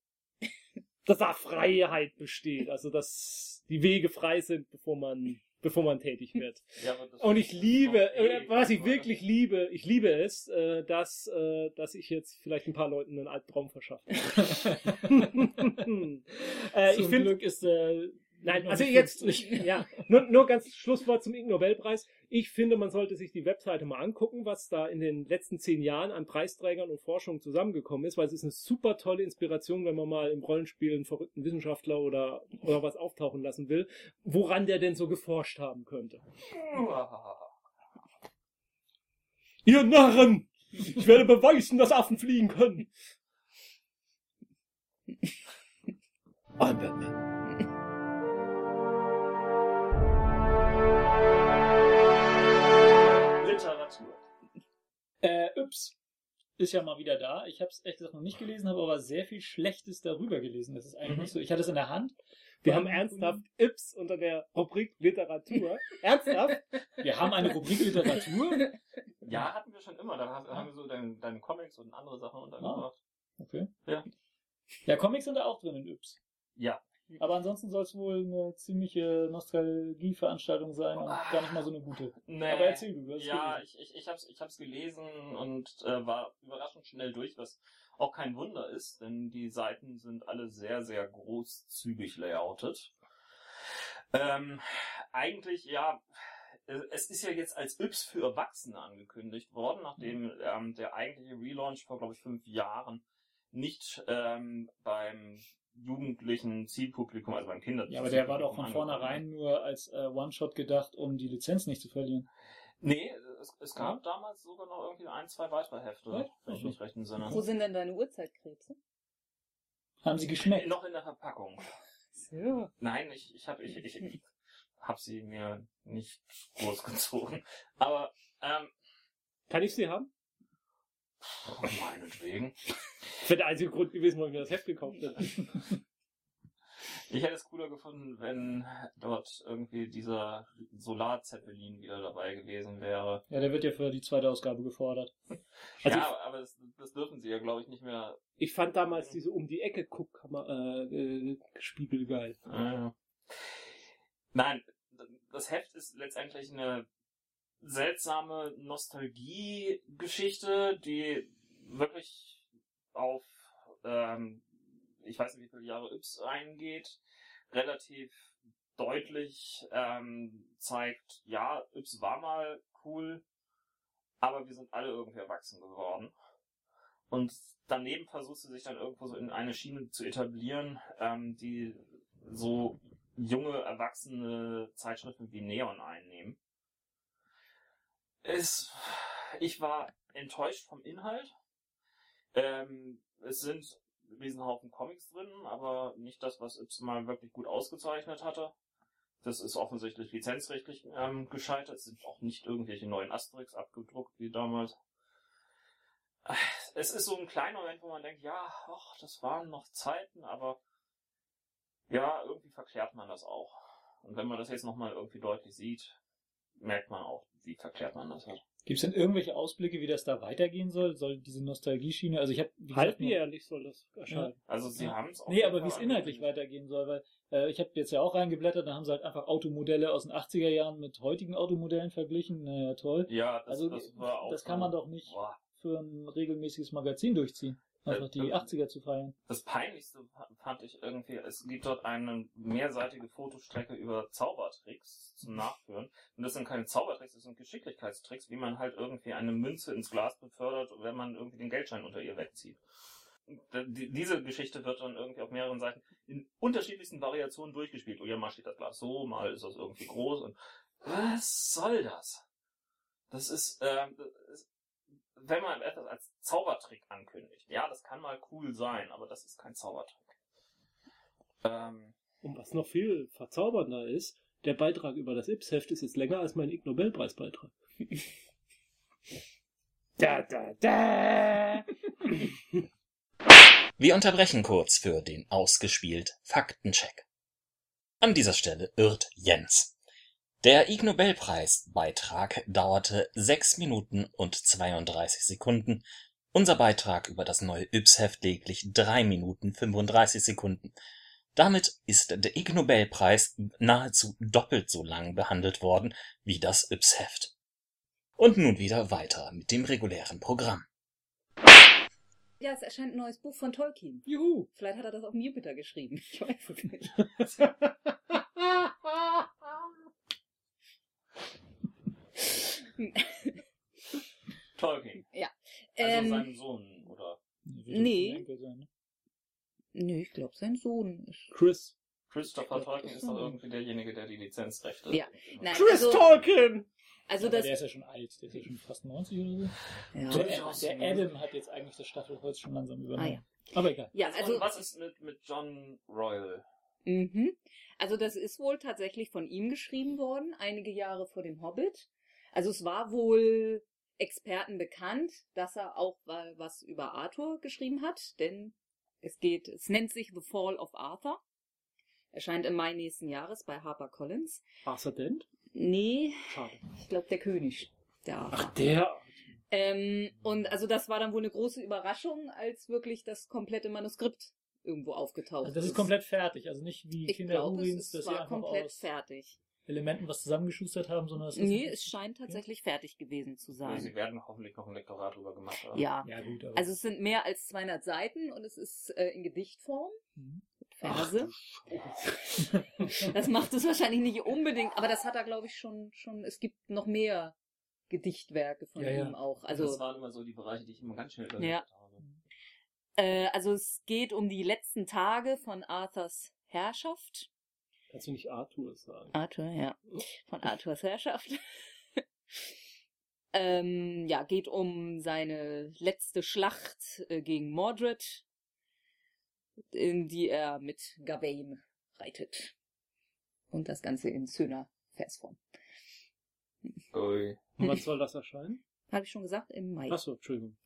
Speaker 2: dass da Freiheit besteht, also dass die Wege frei sind, bevor man, bevor man tätig wird.
Speaker 1: Ja,
Speaker 2: Und ich liebe,
Speaker 1: doch eh
Speaker 2: äh, was ich wirklich liebe, ich liebe es, äh, dass, äh, dass ich jetzt vielleicht ein paar Leuten einen Albtraum verschaffe. äh, ich
Speaker 4: Zum
Speaker 2: finde,
Speaker 4: Glück ist der.
Speaker 2: Nein, also jetzt,
Speaker 4: 50.
Speaker 2: ja, nur, nur ganz Schlusswort zum Ig Nobelpreis. Ich finde, man sollte sich die Webseite mal angucken, was da in den letzten zehn Jahren an Preisträgern und Forschung zusammengekommen ist, weil es ist eine super tolle Inspiration, wenn man mal im Rollenspiel einen verrückten Wissenschaftler oder, oder was auftauchen lassen will, woran der denn so geforscht haben könnte. Ihr Narren! Ich werde beweisen, dass Affen fliegen können! I'm Batman.
Speaker 4: Äh, Yps ist ja mal wieder da. Ich habe es echt gesagt noch nicht gelesen, habe aber sehr viel Schlechtes darüber gelesen. Das ist eigentlich
Speaker 1: Mhm.
Speaker 4: nicht so. Ich hatte es in der Hand.
Speaker 2: Wir haben ernsthaft Ips unter der Rubrik Literatur. ernsthaft?
Speaker 4: Wir haben eine Rubrik Literatur.
Speaker 1: Ja, hatten wir schon immer. Da hast- haben wir so deine, deine Comics und andere Sachen untergebracht.
Speaker 4: Okay.
Speaker 1: Ja.
Speaker 4: Ja, Comics sind da auch drin in Yps.
Speaker 1: Ja.
Speaker 4: Aber ansonsten soll es wohl eine ziemliche Nostalgieveranstaltung sein und gar nicht mal so eine gute.
Speaker 1: Nee.
Speaker 4: Aber erzähl du, es
Speaker 1: Ja, ich, ich, ich hab's, ich hab's gelesen und äh, war überraschend schnell durch, was auch kein Wunder ist, denn die Seiten sind alle sehr, sehr großzügig layoutet. Ähm, eigentlich, ja, äh, es ist ja jetzt als Yps für Erwachsene angekündigt worden, nachdem ähm, der eigentliche Relaunch vor, glaube ich, fünf Jahren nicht ähm, beim jugendlichen Zielpublikum, also beim Kinder.
Speaker 4: Ja, aber der war doch von vornherein nur als äh, One-Shot gedacht, um die Lizenz nicht zu verlieren.
Speaker 1: Nee, es, es gab damals sogar noch irgendwie ein, zwei weitere Hefte,
Speaker 4: Ja?
Speaker 1: wenn ich mich recht entsinne.
Speaker 3: Wo sind denn deine Uhrzeitkrebse?
Speaker 4: Haben sie geschmeckt?
Speaker 1: Noch in der Verpackung.
Speaker 3: So.
Speaker 1: Nein, ich, ich habe ich, ich, ich hab sie mir nicht groß gezogen. Aber, ähm,
Speaker 2: Kann ich sie haben?
Speaker 1: Meinetwegen.
Speaker 2: Das wäre der einzige Grund gewesen, warum ich mir das Heft gekauft hätte.
Speaker 1: Ich hätte es cooler gefunden, wenn dort irgendwie dieser Solarzeppelin wieder dabei gewesen wäre.
Speaker 4: Ja, der wird ja für die zweite Ausgabe gefordert.
Speaker 2: Also
Speaker 1: ja, aber das, das dürfen sie ja, glaube ich, nicht mehr.
Speaker 2: Ich fand damals diese um die Ecke Guckkammer äh, äh, Spiegel geil.
Speaker 1: Äh, nein, das Heft ist letztendlich eine seltsame Nostalgie-Geschichte, die wirklich auf, ähm, ich weiß nicht wie viele Jahre Yps eingeht, relativ deutlich ähm, zeigt, ja, Yps war mal cool, aber wir sind alle irgendwie erwachsen geworden. Und daneben versucht sie sich dann irgendwo so in eine Schiene zu etablieren, ähm, die so junge, erwachsene Zeitschriften wie Neon einnehmen. Es, ich war enttäuscht vom Inhalt. Ähm, es sind ein Riesenhaufen Comics drin, aber nicht das, was Yps mal wirklich gut ausgezeichnet hatte. Das ist offensichtlich lizenzrechtlich ähm, gescheitert. Es sind auch nicht irgendwelche neuen Asterix abgedruckt wie damals. Es ist so ein kleiner Moment, wo man denkt, ja, ach, das waren noch Zeiten, aber ja, irgendwie verklärt man das auch. Und wenn man das jetzt nochmal irgendwie deutlich sieht, merkt man auch, wie verklärt man das hat.
Speaker 4: Gibt es denn irgendwelche Ausblicke, wie das da weitergehen soll? Soll diese Nostalgie-Schiene, also ich habe
Speaker 2: Halbjährlich soll das erscheinen.
Speaker 1: Also sie
Speaker 4: Ja.
Speaker 1: haben es auch.
Speaker 4: Nee, aber wie es inhaltlich weitergehen soll, weil äh, ich habe jetzt ja auch reingeblättert, da haben sie halt einfach Automodelle aus den 80er Jahren mit heutigen Automodellen verglichen. Naja, toll.
Speaker 1: Ja, das,
Speaker 4: Also,
Speaker 1: das war auch.
Speaker 4: das kann man doch nicht
Speaker 1: Boah.
Speaker 4: für ein regelmäßiges Magazin durchziehen. Einfach
Speaker 1: Äh,
Speaker 4: die
Speaker 1: äh,
Speaker 4: 80er zu feiern.
Speaker 1: Das Peinlichste fand ich irgendwie, es gibt dort eine mehrseitige Fotostrecke über Zaubertricks zum Nachführen. Und das sind keine Zaubertricks, das sind Geschicklichkeitstricks, wie man halt irgendwie eine Münze ins Glas befördert, wenn man irgendwie den Geldschein unter ihr wegzieht. Diese Geschichte wird dann irgendwie auf mehreren Seiten in unterschiedlichsten Variationen durchgespielt. Oh ja, mal steht das Glas so, mal ist das irgendwie groß und was soll das? Das ist, ähm, das ist wenn man etwas als Zaubertrick ankündigt, ja, das kann mal cool sein, aber das ist kein Zaubertrick. Ähm,
Speaker 2: Und was noch viel verzaubernder ist, der Beitrag über das Ips-Heft ist jetzt länger als mein Ig Nobelpreisbeitrag. da, da, da!
Speaker 5: Wir unterbrechen kurz für den ausgespielt Faktencheck. An dieser Stelle irrt Jens. Der Ig Nobelpreis Beitrag dauerte 6 Minuten und 32 Sekunden. Unser Beitrag über das neue Yps-Heft lediglich 3 Minuten 35 Sekunden. Damit ist der Ig Nobelpreis nahezu doppelt so lang behandelt worden wie das Yps-Heft. Und nun wieder weiter mit dem regulären Programm.
Speaker 3: Ja, es erscheint ein neues Buch von Tolkien.
Speaker 4: Juhu!
Speaker 3: Vielleicht hat er das auf dem Jupiter geschrieben. Ich weiß es nicht.
Speaker 1: Tolkien.
Speaker 3: Ja.
Speaker 1: Also
Speaker 3: Ähm,
Speaker 1: seinen Sohn, oder?
Speaker 3: Nee.
Speaker 4: Enkel sein, ne?
Speaker 3: nee, ich glaube, sein Sohn ist.
Speaker 2: Chris.
Speaker 1: Christopher Tolkien ist doch irgendwie derjenige, der die Lizenzrechte.
Speaker 3: Ja. Nein,
Speaker 2: Chris
Speaker 3: also,
Speaker 2: Tolkien!
Speaker 3: also das.
Speaker 4: der ist ja schon alt, der ist ja schon fast 90 oder so.
Speaker 3: Ja.
Speaker 4: Der, der Adam hat jetzt eigentlich das Staffelholz schon langsam
Speaker 3: Ah,
Speaker 4: übernommen.
Speaker 3: ja.
Speaker 4: Aber egal.
Speaker 3: ja,
Speaker 1: Also,
Speaker 3: also.
Speaker 1: und was ist mit, mit John Royal?
Speaker 3: Mhm. Also das ist wohl tatsächlich von ihm geschrieben worden, einige Jahre vor dem Hobbit. Also es war wohl Experten bekannt, dass er auch wa- was über Arthur geschrieben hat, denn es geht, es nennt sich The Fall of Arthur. Erscheint im Mai nächsten Jahres bei HarperCollins.
Speaker 2: Arthur Dent?
Speaker 3: Nee,
Speaker 2: Schade.
Speaker 3: ich glaube der König. Der Arthur.
Speaker 2: Ach, der.
Speaker 3: Ähm, und also das war dann wohl eine große Überraschung, als wirklich das komplette Manuskript irgendwo aufgetaucht
Speaker 4: Also das ist komplett fertig. Also nicht wie
Speaker 3: Ich
Speaker 4: Kinder
Speaker 3: glaube,
Speaker 4: Urins,
Speaker 3: ist,
Speaker 4: sie
Speaker 3: war komplett fertig.
Speaker 4: Elementen was zusammengeschustert haben, sondern es ist
Speaker 3: Nee, es scheint tatsächlich fertig gewesen zu
Speaker 1: Sie
Speaker 3: sein.
Speaker 1: werden hoffentlich noch ein Lektorat drüber gemacht haben.
Speaker 3: Ja.
Speaker 4: Ja gut, aber
Speaker 3: Also es sind mehr als 200 Seiten und es ist äh, in Gedichtform.
Speaker 4: Mhm.
Speaker 3: Mit Verse. Das macht es wahrscheinlich nicht unbedingt, aber das hat er, glaube ich, schon, schon, es gibt noch mehr Gedichtwerke von
Speaker 4: Ja, ja.
Speaker 3: ihm auch.
Speaker 1: Also,
Speaker 3: Also,
Speaker 1: das waren immer so die Bereiche, die ich immer ganz schnell
Speaker 3: Ja.
Speaker 1: überlegt habe.
Speaker 3: äh, also es geht um die letzten Tage von Arthurs Herrschaft.
Speaker 2: Kannst du nicht Arthur sagen?
Speaker 3: Arthur, ja. Von Arthurs Herrschaft. ähm, ja, geht um seine letzte Schlacht äh, gegen Mordred, in die er mit Gawain reitet. Und das Ganze in schöner Versform.
Speaker 1: Ui.
Speaker 2: Und wann soll das erscheinen?
Speaker 3: Habe ich schon gesagt, im Mai.
Speaker 2: Achso, Entschuldigung.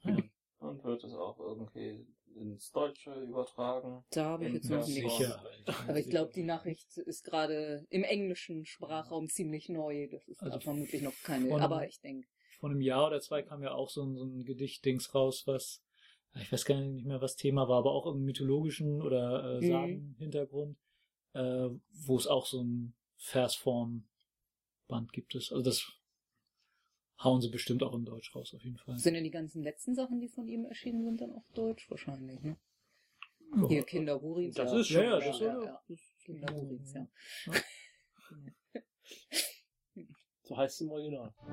Speaker 1: Und wird es auch irgendwie ins Deutsche übertragen?
Speaker 3: Da habe ich
Speaker 1: in
Speaker 3: jetzt noch.
Speaker 4: Sicher.
Speaker 3: Aber ich glaube, die Nachricht ist gerade im englischen Sprachraum ziemlich neu. Das ist da
Speaker 4: Also
Speaker 3: vermutlich noch keine.
Speaker 4: von-
Speaker 3: Aber ich denke,
Speaker 4: Vor einem Jahr oder zwei kam ja auch so ein, so ein Gedichtdings raus, was ich weiß gar nicht mehr, was Thema war, aber auch im mythologischen oder äh,
Speaker 3: Mhm.
Speaker 4: Sagen-Hintergrund, äh, wo es auch so ein Versform-Band gibt es. Also das hauen sie bestimmt auch in Deutsch raus, auf jeden Fall.
Speaker 3: sind denn die ganzen letzten Sachen, die von ihm erschienen sind, dann auf Deutsch wahrscheinlich, ne?
Speaker 4: Ja.
Speaker 3: Hier Kinder Hurins.
Speaker 2: Das
Speaker 3: ja.
Speaker 2: ist schon-
Speaker 4: ja, ja, das
Speaker 3: ja,
Speaker 4: ist
Speaker 3: ja. Kinder Hurins, ja.
Speaker 2: So heißt es im Original.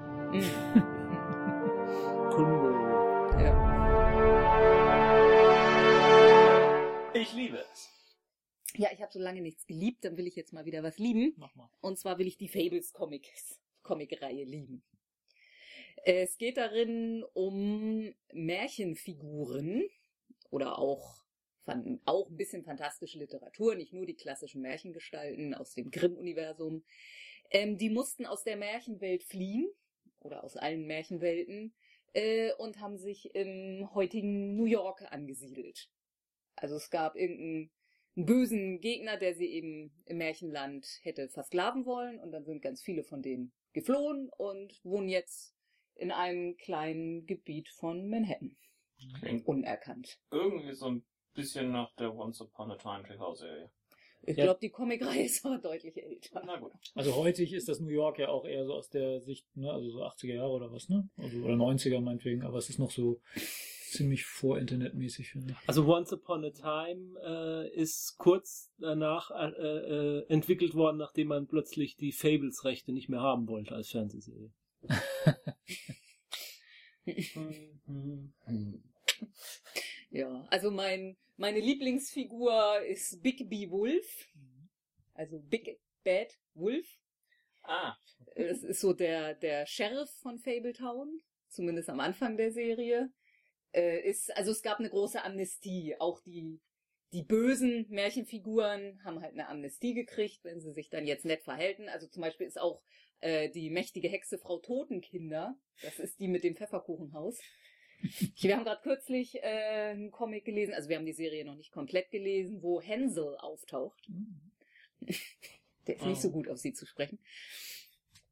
Speaker 2: Kunde.
Speaker 3: ja.
Speaker 1: Ich liebe es.
Speaker 3: Ja, ich habe so lange nichts geliebt, dann will ich jetzt mal wieder was lieben.
Speaker 4: Mach mal.
Speaker 3: Und zwar will ich die Fables Comics, Comic-Reihe lieben. Es geht darin um Märchenfiguren oder auch, auch ein bisschen fantastische Literatur, nicht nur die klassischen Märchengestalten aus dem Grimm-Universum. Ähm, die mussten aus der Märchenwelt fliehen oder aus allen Märchenwelten äh, und haben sich im heutigen New York angesiedelt. Also es gab irgendeinen einen bösen Gegner, der sie eben im Märchenland hätte versklaven wollen und dann sind ganz viele von denen geflohen und wohnen jetzt in einem kleinen Gebiet von Manhattan.
Speaker 1: Klingt
Speaker 3: Unerkannt.
Speaker 1: irgendwie so ein bisschen nach der Once Upon a Time TV-Serie.
Speaker 3: Ich
Speaker 4: Ja.
Speaker 3: glaube, die Comicreihe ist aber deutlich älter.
Speaker 1: Na gut.
Speaker 4: Also heutig ist das New York ja auch eher so aus der Sicht, ne, also so 80er Jahre oder was, ne? Also, oder 90er meinetwegen, aber es ist noch so ziemlich vor-Internetmäßig, finde ich.
Speaker 2: Also Once Upon a Time äh, ist kurz danach äh, äh, entwickelt worden, nachdem man plötzlich die Fables-Rechte nicht mehr haben wollte als Fernsehserie.
Speaker 3: Ja, also mein, meine Lieblingsfigur ist Big B Wolf. Also Big Bad Wolf.
Speaker 1: Ah,
Speaker 3: Es ist so der, der Sheriff von Fabletown, zumindest am Anfang der Serie. Äh, ist, also es gab eine große Amnestie. Auch die, die bösen Märchenfiguren haben halt eine Amnestie gekriegt, wenn sie sich dann jetzt nett verhalten. Also zum Beispiel ist auch äh, die mächtige Hexe Frau Totenkinder. Das ist die mit dem Pfefferkuchenhaus. Wir haben gerade kürzlich äh, einen Comic gelesen, also wir haben die Serie noch nicht komplett gelesen, wo Hänsel auftaucht. Der ist nicht so gut auf sie zu sprechen.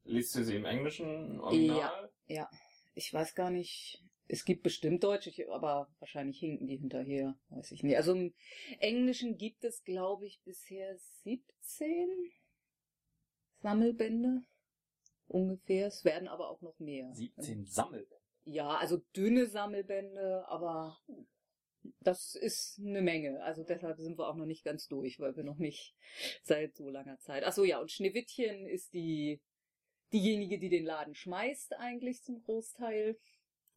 Speaker 1: liest du sie im Englischen Original?
Speaker 3: Ja, ich weiß gar nicht. Es gibt bestimmt Deutsch, ich, aber wahrscheinlich hinken die hinterher. Weiß ich nicht. Also im Englischen gibt es, glaube ich, bisher 17 Sammelbände. Ungefähr. Es werden aber auch noch mehr.
Speaker 1: 17 Sammelbände.
Speaker 3: Ja, also dünne Sammelbände, aber das ist eine Menge. Also deshalb sind wir auch noch nicht ganz durch, weil wir noch nicht seit so langer Zeit. Ach so, ja, und Schneewittchen ist die diejenige, die den Laden schmeißt eigentlich zum Großteil.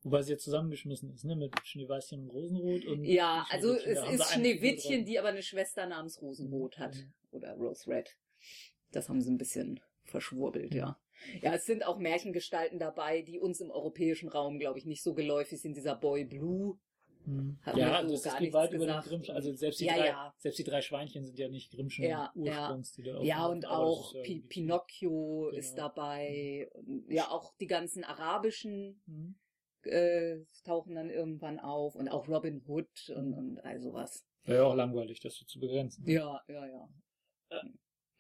Speaker 4: Wobei sie ja zusammengeschmissen ist, ne? Mit Schneeweißchen und Rosenrot und.
Speaker 3: Ja, also es ist Schneewittchen, die aber eine Schwester namens Rosenrot hat.
Speaker 4: Mhm.
Speaker 3: Oder Rose Red. Das haben sie ein bisschen verschwurbelt, ja. Ja, es sind auch Märchengestalten dabei, die uns im europäischen Raum, glaube ich, nicht so geläufig sind. Dieser Boy Blue.
Speaker 4: Mhm.
Speaker 3: Hat mir
Speaker 4: Ja,
Speaker 3: so
Speaker 4: das,
Speaker 3: gar
Speaker 4: geht
Speaker 3: nichts
Speaker 4: weit über den
Speaker 3: gesagt.
Speaker 4: Grimmsch. Also selbst die,
Speaker 3: Ja,
Speaker 4: drei,
Speaker 3: ja.
Speaker 4: selbst die drei Schweinchen sind ja nicht Grimmschen
Speaker 3: Ja,
Speaker 4: Ursprungs, die da
Speaker 3: Ja, und auch
Speaker 4: ist ja
Speaker 3: Pi Pinocchio
Speaker 4: Genau.
Speaker 3: ist dabei. Und ja, auch die ganzen arabischen
Speaker 4: Mhm.
Speaker 3: äh, tauchen dann irgendwann auf. Und auch Robin Hood und, und all sowas.
Speaker 4: Ja auch langweilig, das so zu begrenzen.
Speaker 3: Ja, ja, ja.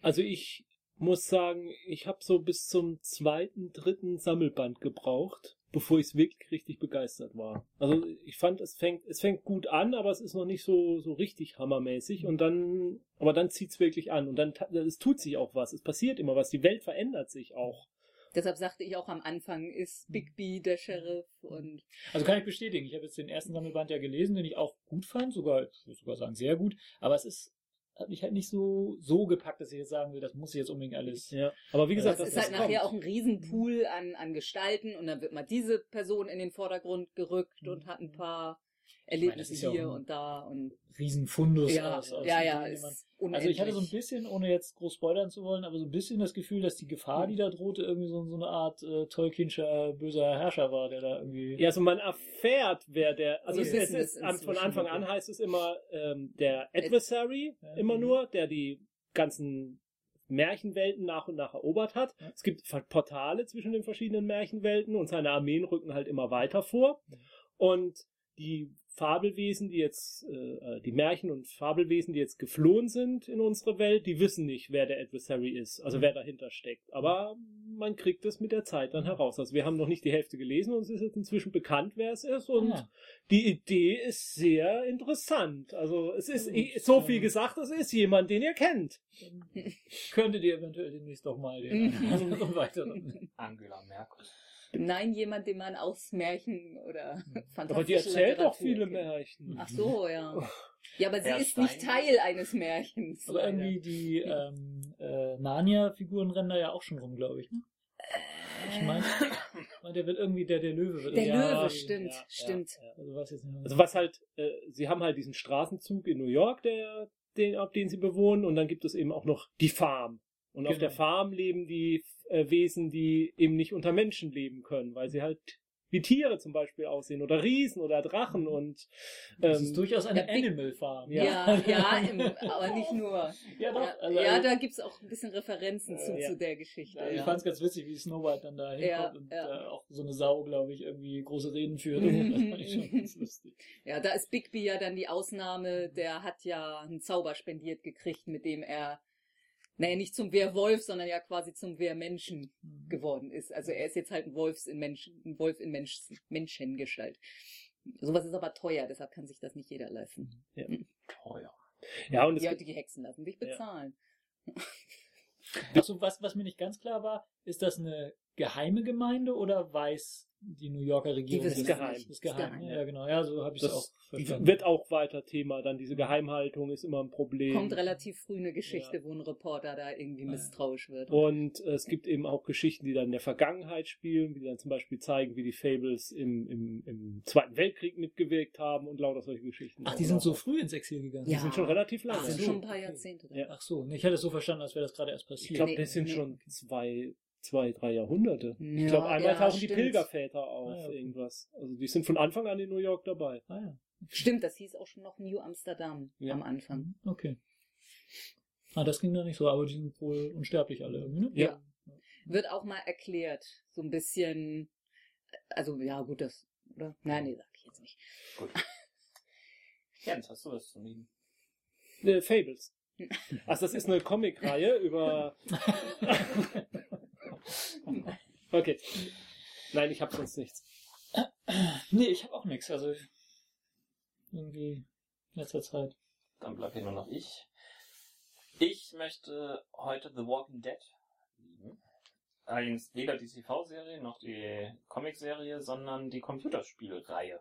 Speaker 2: Also ich muss sagen, ich habe so bis zum zweiten, dritten Sammelband gebraucht, bevor ich es wirklich richtig begeistert war. Also ich fand, es fängt, es fängt gut an, aber es ist noch nicht so, so richtig hammermäßig und dann, aber dann zieht's wirklich an und dann, es tut sich auch was, es passiert immer was, die Welt verändert sich auch.
Speaker 3: Deshalb sagte ich auch am Anfang, ist Big B der Sheriff und
Speaker 4: Also kann ich bestätigen. Ich habe jetzt den ersten Sammelband ja gelesen, den ich auch gut fand, sogar, ich würde sogar sagen, sehr gut. Aber es ist, hat mich halt nicht so, so gepackt, dass ich jetzt sagen will, das muss ich jetzt unbedingt alles.
Speaker 2: Ja. Aber wie gesagt,
Speaker 3: das
Speaker 2: das,
Speaker 3: ist halt
Speaker 2: das
Speaker 3: nachher
Speaker 2: kommt.
Speaker 3: auch ein Riesenpool an, an Gestalten und dann wird mal diese Person in den Vordergrund gerückt und hat ein paar Erlebnisse
Speaker 4: ja auch
Speaker 3: hier
Speaker 4: ein
Speaker 3: und da und
Speaker 4: Riesenfundus
Speaker 3: ja,
Speaker 4: aus, aus
Speaker 3: ja, ja, ist.
Speaker 4: Also ich hatte so ein bisschen, ohne jetzt groß spoilern zu wollen, aber so ein bisschen das Gefühl, dass die Gefahr, die da drohte, irgendwie so, so eine Art äh, Tolkienscher böser Herrscher war, der da irgendwie.
Speaker 2: Ja, also man erfährt, wer der, also es, es
Speaker 3: es
Speaker 2: ist, an- von Anfang an heißt es immer ähm, der Adversary,
Speaker 4: Ja.
Speaker 2: immer nur, der die ganzen Märchenwelten nach und nach erobert hat.
Speaker 4: Ja.
Speaker 2: Es gibt Portale zwischen den verschiedenen Märchenwelten und seine Armeen rücken halt immer weiter vor.
Speaker 4: Ja.
Speaker 2: Und die Fabelwesen, die jetzt, äh, die Märchen und Fabelwesen, die jetzt geflohen sind in unsere Welt, die wissen nicht, wer der Adversary ist, also
Speaker 4: Mhm.
Speaker 2: wer dahinter steckt. Aber man kriegt es mit der Zeit dann heraus. Also wir haben noch nicht die Hälfte gelesen und es ist jetzt inzwischen bekannt, wer es ist und
Speaker 4: Ah.
Speaker 2: die Idee ist sehr interessant. Also es ist
Speaker 4: Gut,
Speaker 2: eh- so viel gesagt, es ist jemand, den ihr kennt.
Speaker 4: Könntet ihr eventuell demnächst doch mal den anderen weiteren.
Speaker 1: Angela Merkel.
Speaker 3: Nein, jemand, den man aus Märchen oder
Speaker 2: Aber die erzählt doch viele
Speaker 3: kennt.
Speaker 2: Märchen.
Speaker 3: Ach so, ja. Ja, aber sie
Speaker 1: Herr
Speaker 3: ist nicht
Speaker 1: Stein.
Speaker 3: Teil eines Märchens.
Speaker 4: Aber
Speaker 3: leider.
Speaker 4: irgendwie die ähm, äh, Narnia-Figuren rennen da ja auch schon rum, glaube ich. Ne? Ich meine, der wird irgendwie der, der Löwe wird.
Speaker 3: Der
Speaker 4: Ja,
Speaker 3: Löwe, stimmt,
Speaker 2: ja,
Speaker 3: stimmt.
Speaker 2: ja.
Speaker 4: Also was jetzt nicht.
Speaker 2: Also was halt, äh, sie haben halt diesen Straßenzug in New York, der, den, auf den sie bewohnen, und dann gibt es eben auch noch die Farm. Und auf
Speaker 4: Genau.
Speaker 2: der Farm leben die äh, Wesen, die eben nicht unter Menschen leben können, weil sie halt wie Tiere zum Beispiel aussehen oder Riesen oder Drachen und
Speaker 4: das
Speaker 2: ähm,
Speaker 4: ist durchaus eine
Speaker 3: ja,
Speaker 4: Animal Farm.
Speaker 2: Ja.
Speaker 3: Ja, ja, im, aber nicht nur.
Speaker 4: Ja, doch.
Speaker 3: Ja,
Speaker 4: Also,
Speaker 3: ja da gibt's auch ein bisschen Referenzen zu,
Speaker 2: Äh, ja.
Speaker 3: zu der Geschichte.
Speaker 4: ich
Speaker 3: ja.
Speaker 4: fand es ganz witzig, wie Snow White dann da hinkommt
Speaker 3: Ja,
Speaker 4: und
Speaker 3: ja.
Speaker 4: äh, auch so eine Sau, glaube ich, irgendwie große Reden führt.
Speaker 3: Mhm,
Speaker 4: das fand ich schon
Speaker 3: mhm.
Speaker 4: ganz lustig.
Speaker 3: Ja, da ist Bigby ja dann die Ausnahme. Der hat ja einen Zauber spendiert gekriegt, mit dem er naja, nicht zum Werwolf, sondern ja quasi zum Wehrmenschen geworden ist. Also er ist jetzt halt ein Wolfs in Menschen, ein Wolf in Mensch, Menschengestalt. Sowas ist aber teuer, deshalb kann sich das nicht jeder leisten.
Speaker 5: Teuer.
Speaker 2: Ja, und
Speaker 3: Ja, die Hexen lassen sich
Speaker 2: Ja.
Speaker 3: bezahlen.
Speaker 4: Also was, was mir nicht ganz klar war, ist das eine geheime Gemeinde oder weiß die New Yorker Regierung?
Speaker 3: wissen
Speaker 4: das
Speaker 2: es geheim.
Speaker 4: nicht? Ist geheim.
Speaker 3: Ist geheim,
Speaker 4: Ja, genau. Ja, so habe ich es auch
Speaker 2: das
Speaker 4: verstanden.
Speaker 2: wird auch weiter Thema. Dann diese Geheimhaltung ist immer ein Problem.
Speaker 3: Kommt relativ früh eine Geschichte, wo ein Reporter da irgendwie
Speaker 4: ja.
Speaker 3: misstrauisch wird.
Speaker 2: Und äh, es gibt eben auch Geschichten, die dann in der Vergangenheit spielen, die dann zum Beispiel zeigen, wie die Fables im, im, im Zweiten Weltkrieg mitgewirkt haben und lauter solche Geschichten.
Speaker 4: Ach, die sind so früh ins Exil gegangen.
Speaker 2: Die
Speaker 3: Ja.
Speaker 2: sind schon relativ lange.
Speaker 3: Das sind
Speaker 4: so,
Speaker 3: schon ein paar. Jahrzehnte.
Speaker 2: Ja.
Speaker 4: Ach so, ich hatte es so verstanden, als wäre das gerade erst
Speaker 2: Ich
Speaker 4: passiert.
Speaker 2: glaube,
Speaker 3: Nee,
Speaker 2: das sind
Speaker 3: nee.
Speaker 2: schon zwei, zwei, drei Jahrhunderte.
Speaker 3: Ja,
Speaker 2: ich glaube, einmal
Speaker 3: ja,
Speaker 2: tauchen die
Speaker 3: stimmt.
Speaker 2: Pilgerväter auf,
Speaker 4: Ah, ja,
Speaker 2: irgendwas. Also die sind von Anfang an in New York dabei.
Speaker 4: ah, ja.
Speaker 3: Stimmt, das hieß auch schon noch New Amsterdam
Speaker 2: Ja.
Speaker 3: am Anfang.
Speaker 4: Mhm, Okay. Ah, das ging da nicht so, aber die sind wohl unsterblich alle irgendwie, ne?
Speaker 3: Ja. Wird auch mal erklärt, so ein bisschen, also ja gut, das, oder? Nein, nee, sag ich jetzt nicht.
Speaker 1: Gut. Jens, hast du was zu nehmen?
Speaker 2: Äh, Fables. Also das ist eine Comicreihe über... okay. Nein, ich habe sonst nichts.
Speaker 4: Nee, ich habe auch nichts. Also irgendwie in letzter Zeit.
Speaker 1: Dann bleibt hier nur noch ich. Ich möchte heute The Walking Dead lieben. Allerdings weder die TV-Serie noch die Comicserie, sondern die Computerspielreihe.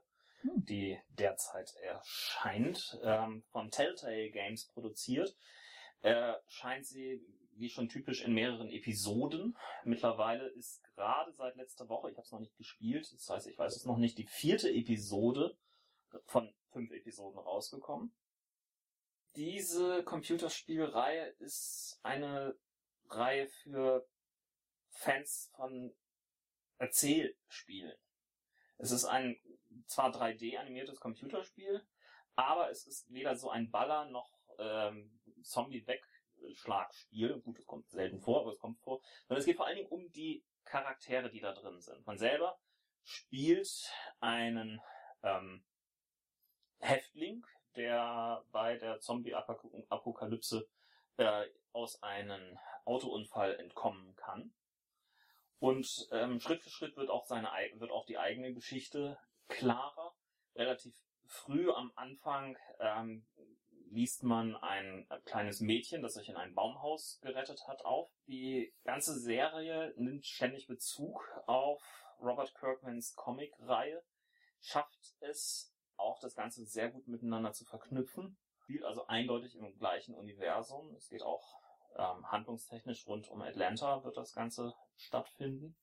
Speaker 1: Die derzeit erscheint, ähm, von Telltale Games produziert. Äh, scheint sie, wie schon typisch, in mehreren Episoden. Mittlerweile ist gerade seit letzter Woche, ich habe es noch nicht gespielt, das heißt, ich weiß es noch nicht, die vierte Episode von fünf Episoden rausgekommen. Diese Computerspielreihe ist eine Reihe für Fans von Erzählspielen. Es ist ein zwar 3D animiertes Computerspiel, aber es ist weder so ein Baller noch ähm, Zombie-Wegschlagspiel. Gut, es kommt selten vor, aber es kommt vor. Sondern es geht vor allen Dingen um die Charaktere, die da drin sind. Man selber spielt einen ähm, Häftling, der bei der Zombie-Apokalypse äh, aus einem Autounfall entkommen kann. Und ähm, Schritt für Schritt wird auch seine wird auch die eigene Geschichte klarer. Relativ früh am Anfang ähm, liest man ein kleines Mädchen, das sich in ein Baumhaus gerettet hat, auf. Die ganze Serie nimmt ständig Bezug auf Robert Kirkmans Comic-Reihe, schafft es auch das Ganze sehr gut miteinander zu verknüpfen. Spielt also eindeutig im gleichen Universum. Es geht auch ähm, handlungstechnisch rund um Atlanta wird das Ganze stattfinden.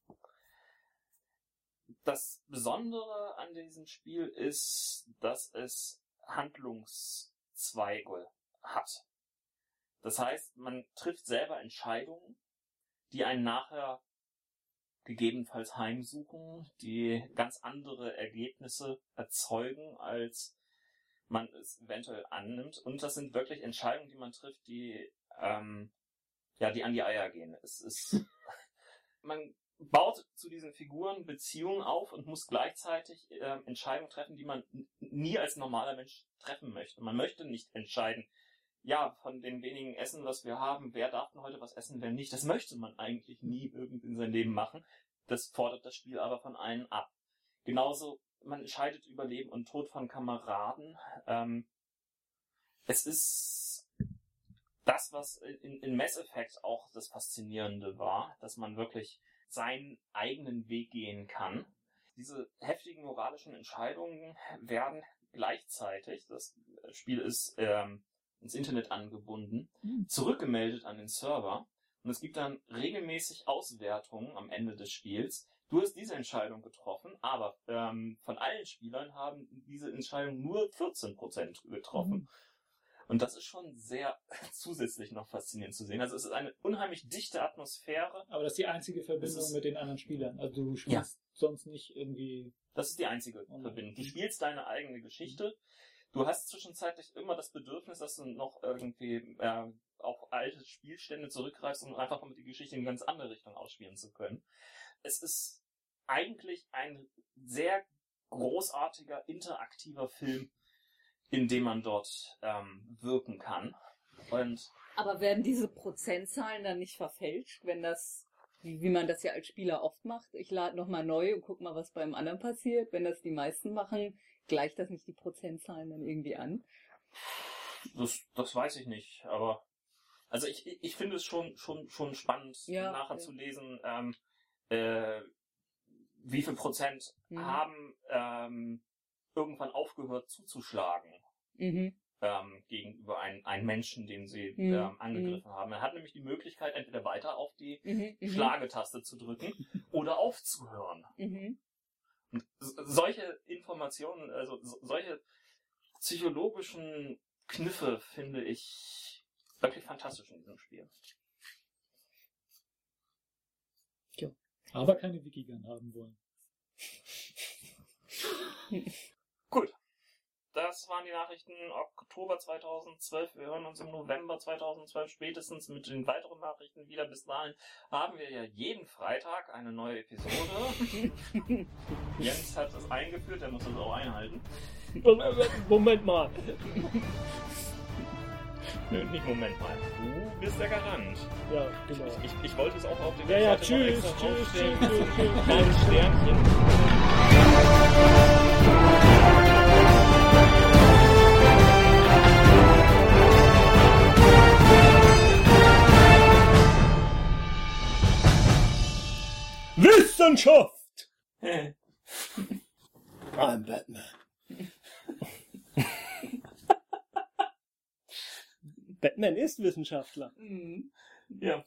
Speaker 1: Das Besondere an diesem Spiel ist, dass es Handlungszweige hat. Das heißt, man trifft selber Entscheidungen, die einen nachher gegebenenfalls heimsuchen, die ganz andere Ergebnisse erzeugen, als man es eventuell annimmt. Und das sind wirklich Entscheidungen, die man trifft, die ähm, ja, die an die Eier gehen. Es ist, man baut zu diesen Figuren Beziehungen auf und muss gleichzeitig äh, Entscheidungen treffen, die man nie als normaler Mensch treffen möchte. Man möchte nicht entscheiden, ja, von den wenigen Essen, was wir haben, wer darf denn heute was essen, wer nicht. Das möchte man eigentlich nie irgendwie in seinem Leben machen. Das fordert das Spiel aber von allen ab. Genauso, man entscheidet über Leben und Tod von Kameraden. Ähm, es ist das, was in, in Mass Effect auch das Faszinierende war, dass man wirklich seinen eigenen Weg gehen kann. Diese heftigen moralischen Entscheidungen werden gleichzeitig, das Spiel ist ähm, ins Internet angebunden,
Speaker 4: Hm.
Speaker 1: zurückgemeldet an den Server und es gibt dann regelmäßig Auswertungen am Ende des Spiels. Du hast diese Entscheidung getroffen, aber ähm, von allen Spielern haben diese Entscheidung nur 14% getroffen.
Speaker 4: Mhm.
Speaker 1: Und das ist schon sehr zusätzlich noch faszinierend zu sehen. Also es ist eine unheimlich dichte Atmosphäre.
Speaker 4: Aber das ist die einzige Verbindung mit den anderen Spielern. Also du spielst sonst nicht irgendwie.
Speaker 1: Das ist die einzige
Speaker 4: Mhm.
Speaker 1: Verbindung. Du spielst deine eigene Geschichte. Du hast zwischenzeitlich immer das Bedürfnis, dass du noch irgendwie äh, auf alte Spielstände zurückgreifst, um einfach mal die Geschichte in eine ganz andere Richtung ausspielen zu können. Es ist eigentlich ein sehr großartiger, interaktiver Film, in dem man dort ähm, wirken kann. Und
Speaker 3: Aber werden diese Prozentzahlen dann nicht verfälscht, wenn das, wie, wie man das ja als Spieler oft macht, ich lade nochmal neu und guck mal, was beim anderen passiert. Wenn das die meisten machen, gleicht das nicht die Prozentzahlen dann irgendwie an?
Speaker 1: das, das weiß ich nicht, aber also ich, ich- finde es schon, schon, schon spannend,
Speaker 3: Ja,
Speaker 1: nachher
Speaker 3: ja.
Speaker 1: zu lesen, ähm, äh, wie viel Prozent
Speaker 3: Mhm.
Speaker 1: haben ähm, irgendwann aufgehört zuzuschlagen.
Speaker 3: Mhm.
Speaker 1: ähm, gegenüber einem, einem Menschen, den sie
Speaker 3: Mhm.
Speaker 1: ähm, angegriffen haben. Er hat nämlich die Möglichkeit, entweder weiter auf die
Speaker 3: Mhm. Mhm.
Speaker 1: Schlagetaste zu drücken oder aufzuhören.
Speaker 3: Mhm.
Speaker 1: Und solche Informationen, also so- solche psychologischen Kniffe finde ich wirklich fantastisch in diesem Spiel.
Speaker 4: Aber keine Wikigun haben wollen.
Speaker 1: Gut. Das waren die Nachrichten Oktober 2012. Wir hören uns im November 2012 spätestens mit den weiteren Nachrichten wieder. Bis dahin haben wir ja jeden Freitag eine neue Episode. Jens hat es eingeführt, der muss es auch einhalten.
Speaker 2: Moment mal.
Speaker 1: Nö, nicht Moment mal. Du bist der Garant.
Speaker 2: Ja, genau.
Speaker 1: Ich, ich, ich wollte es auch auf dem
Speaker 2: Ja, ja, tschüss, tschüss, tschüss, tschüss, tschüss.
Speaker 1: Sternchen.
Speaker 2: Wissenschaft! I'm Batman. Batman ist Wissenschaftler.
Speaker 3: Mhm.
Speaker 1: Ja,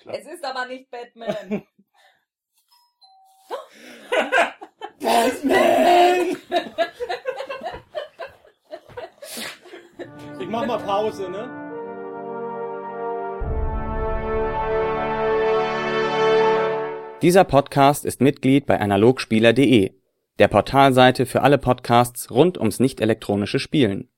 Speaker 1: klar.
Speaker 3: Es ist aber nicht Batman.
Speaker 2: Batman! ich mach mal Pause, ne?
Speaker 6: Dieser Podcast ist Mitglied bei analogspieler.de, der Portalseite für alle Podcasts rund ums nicht elektronische Spielen.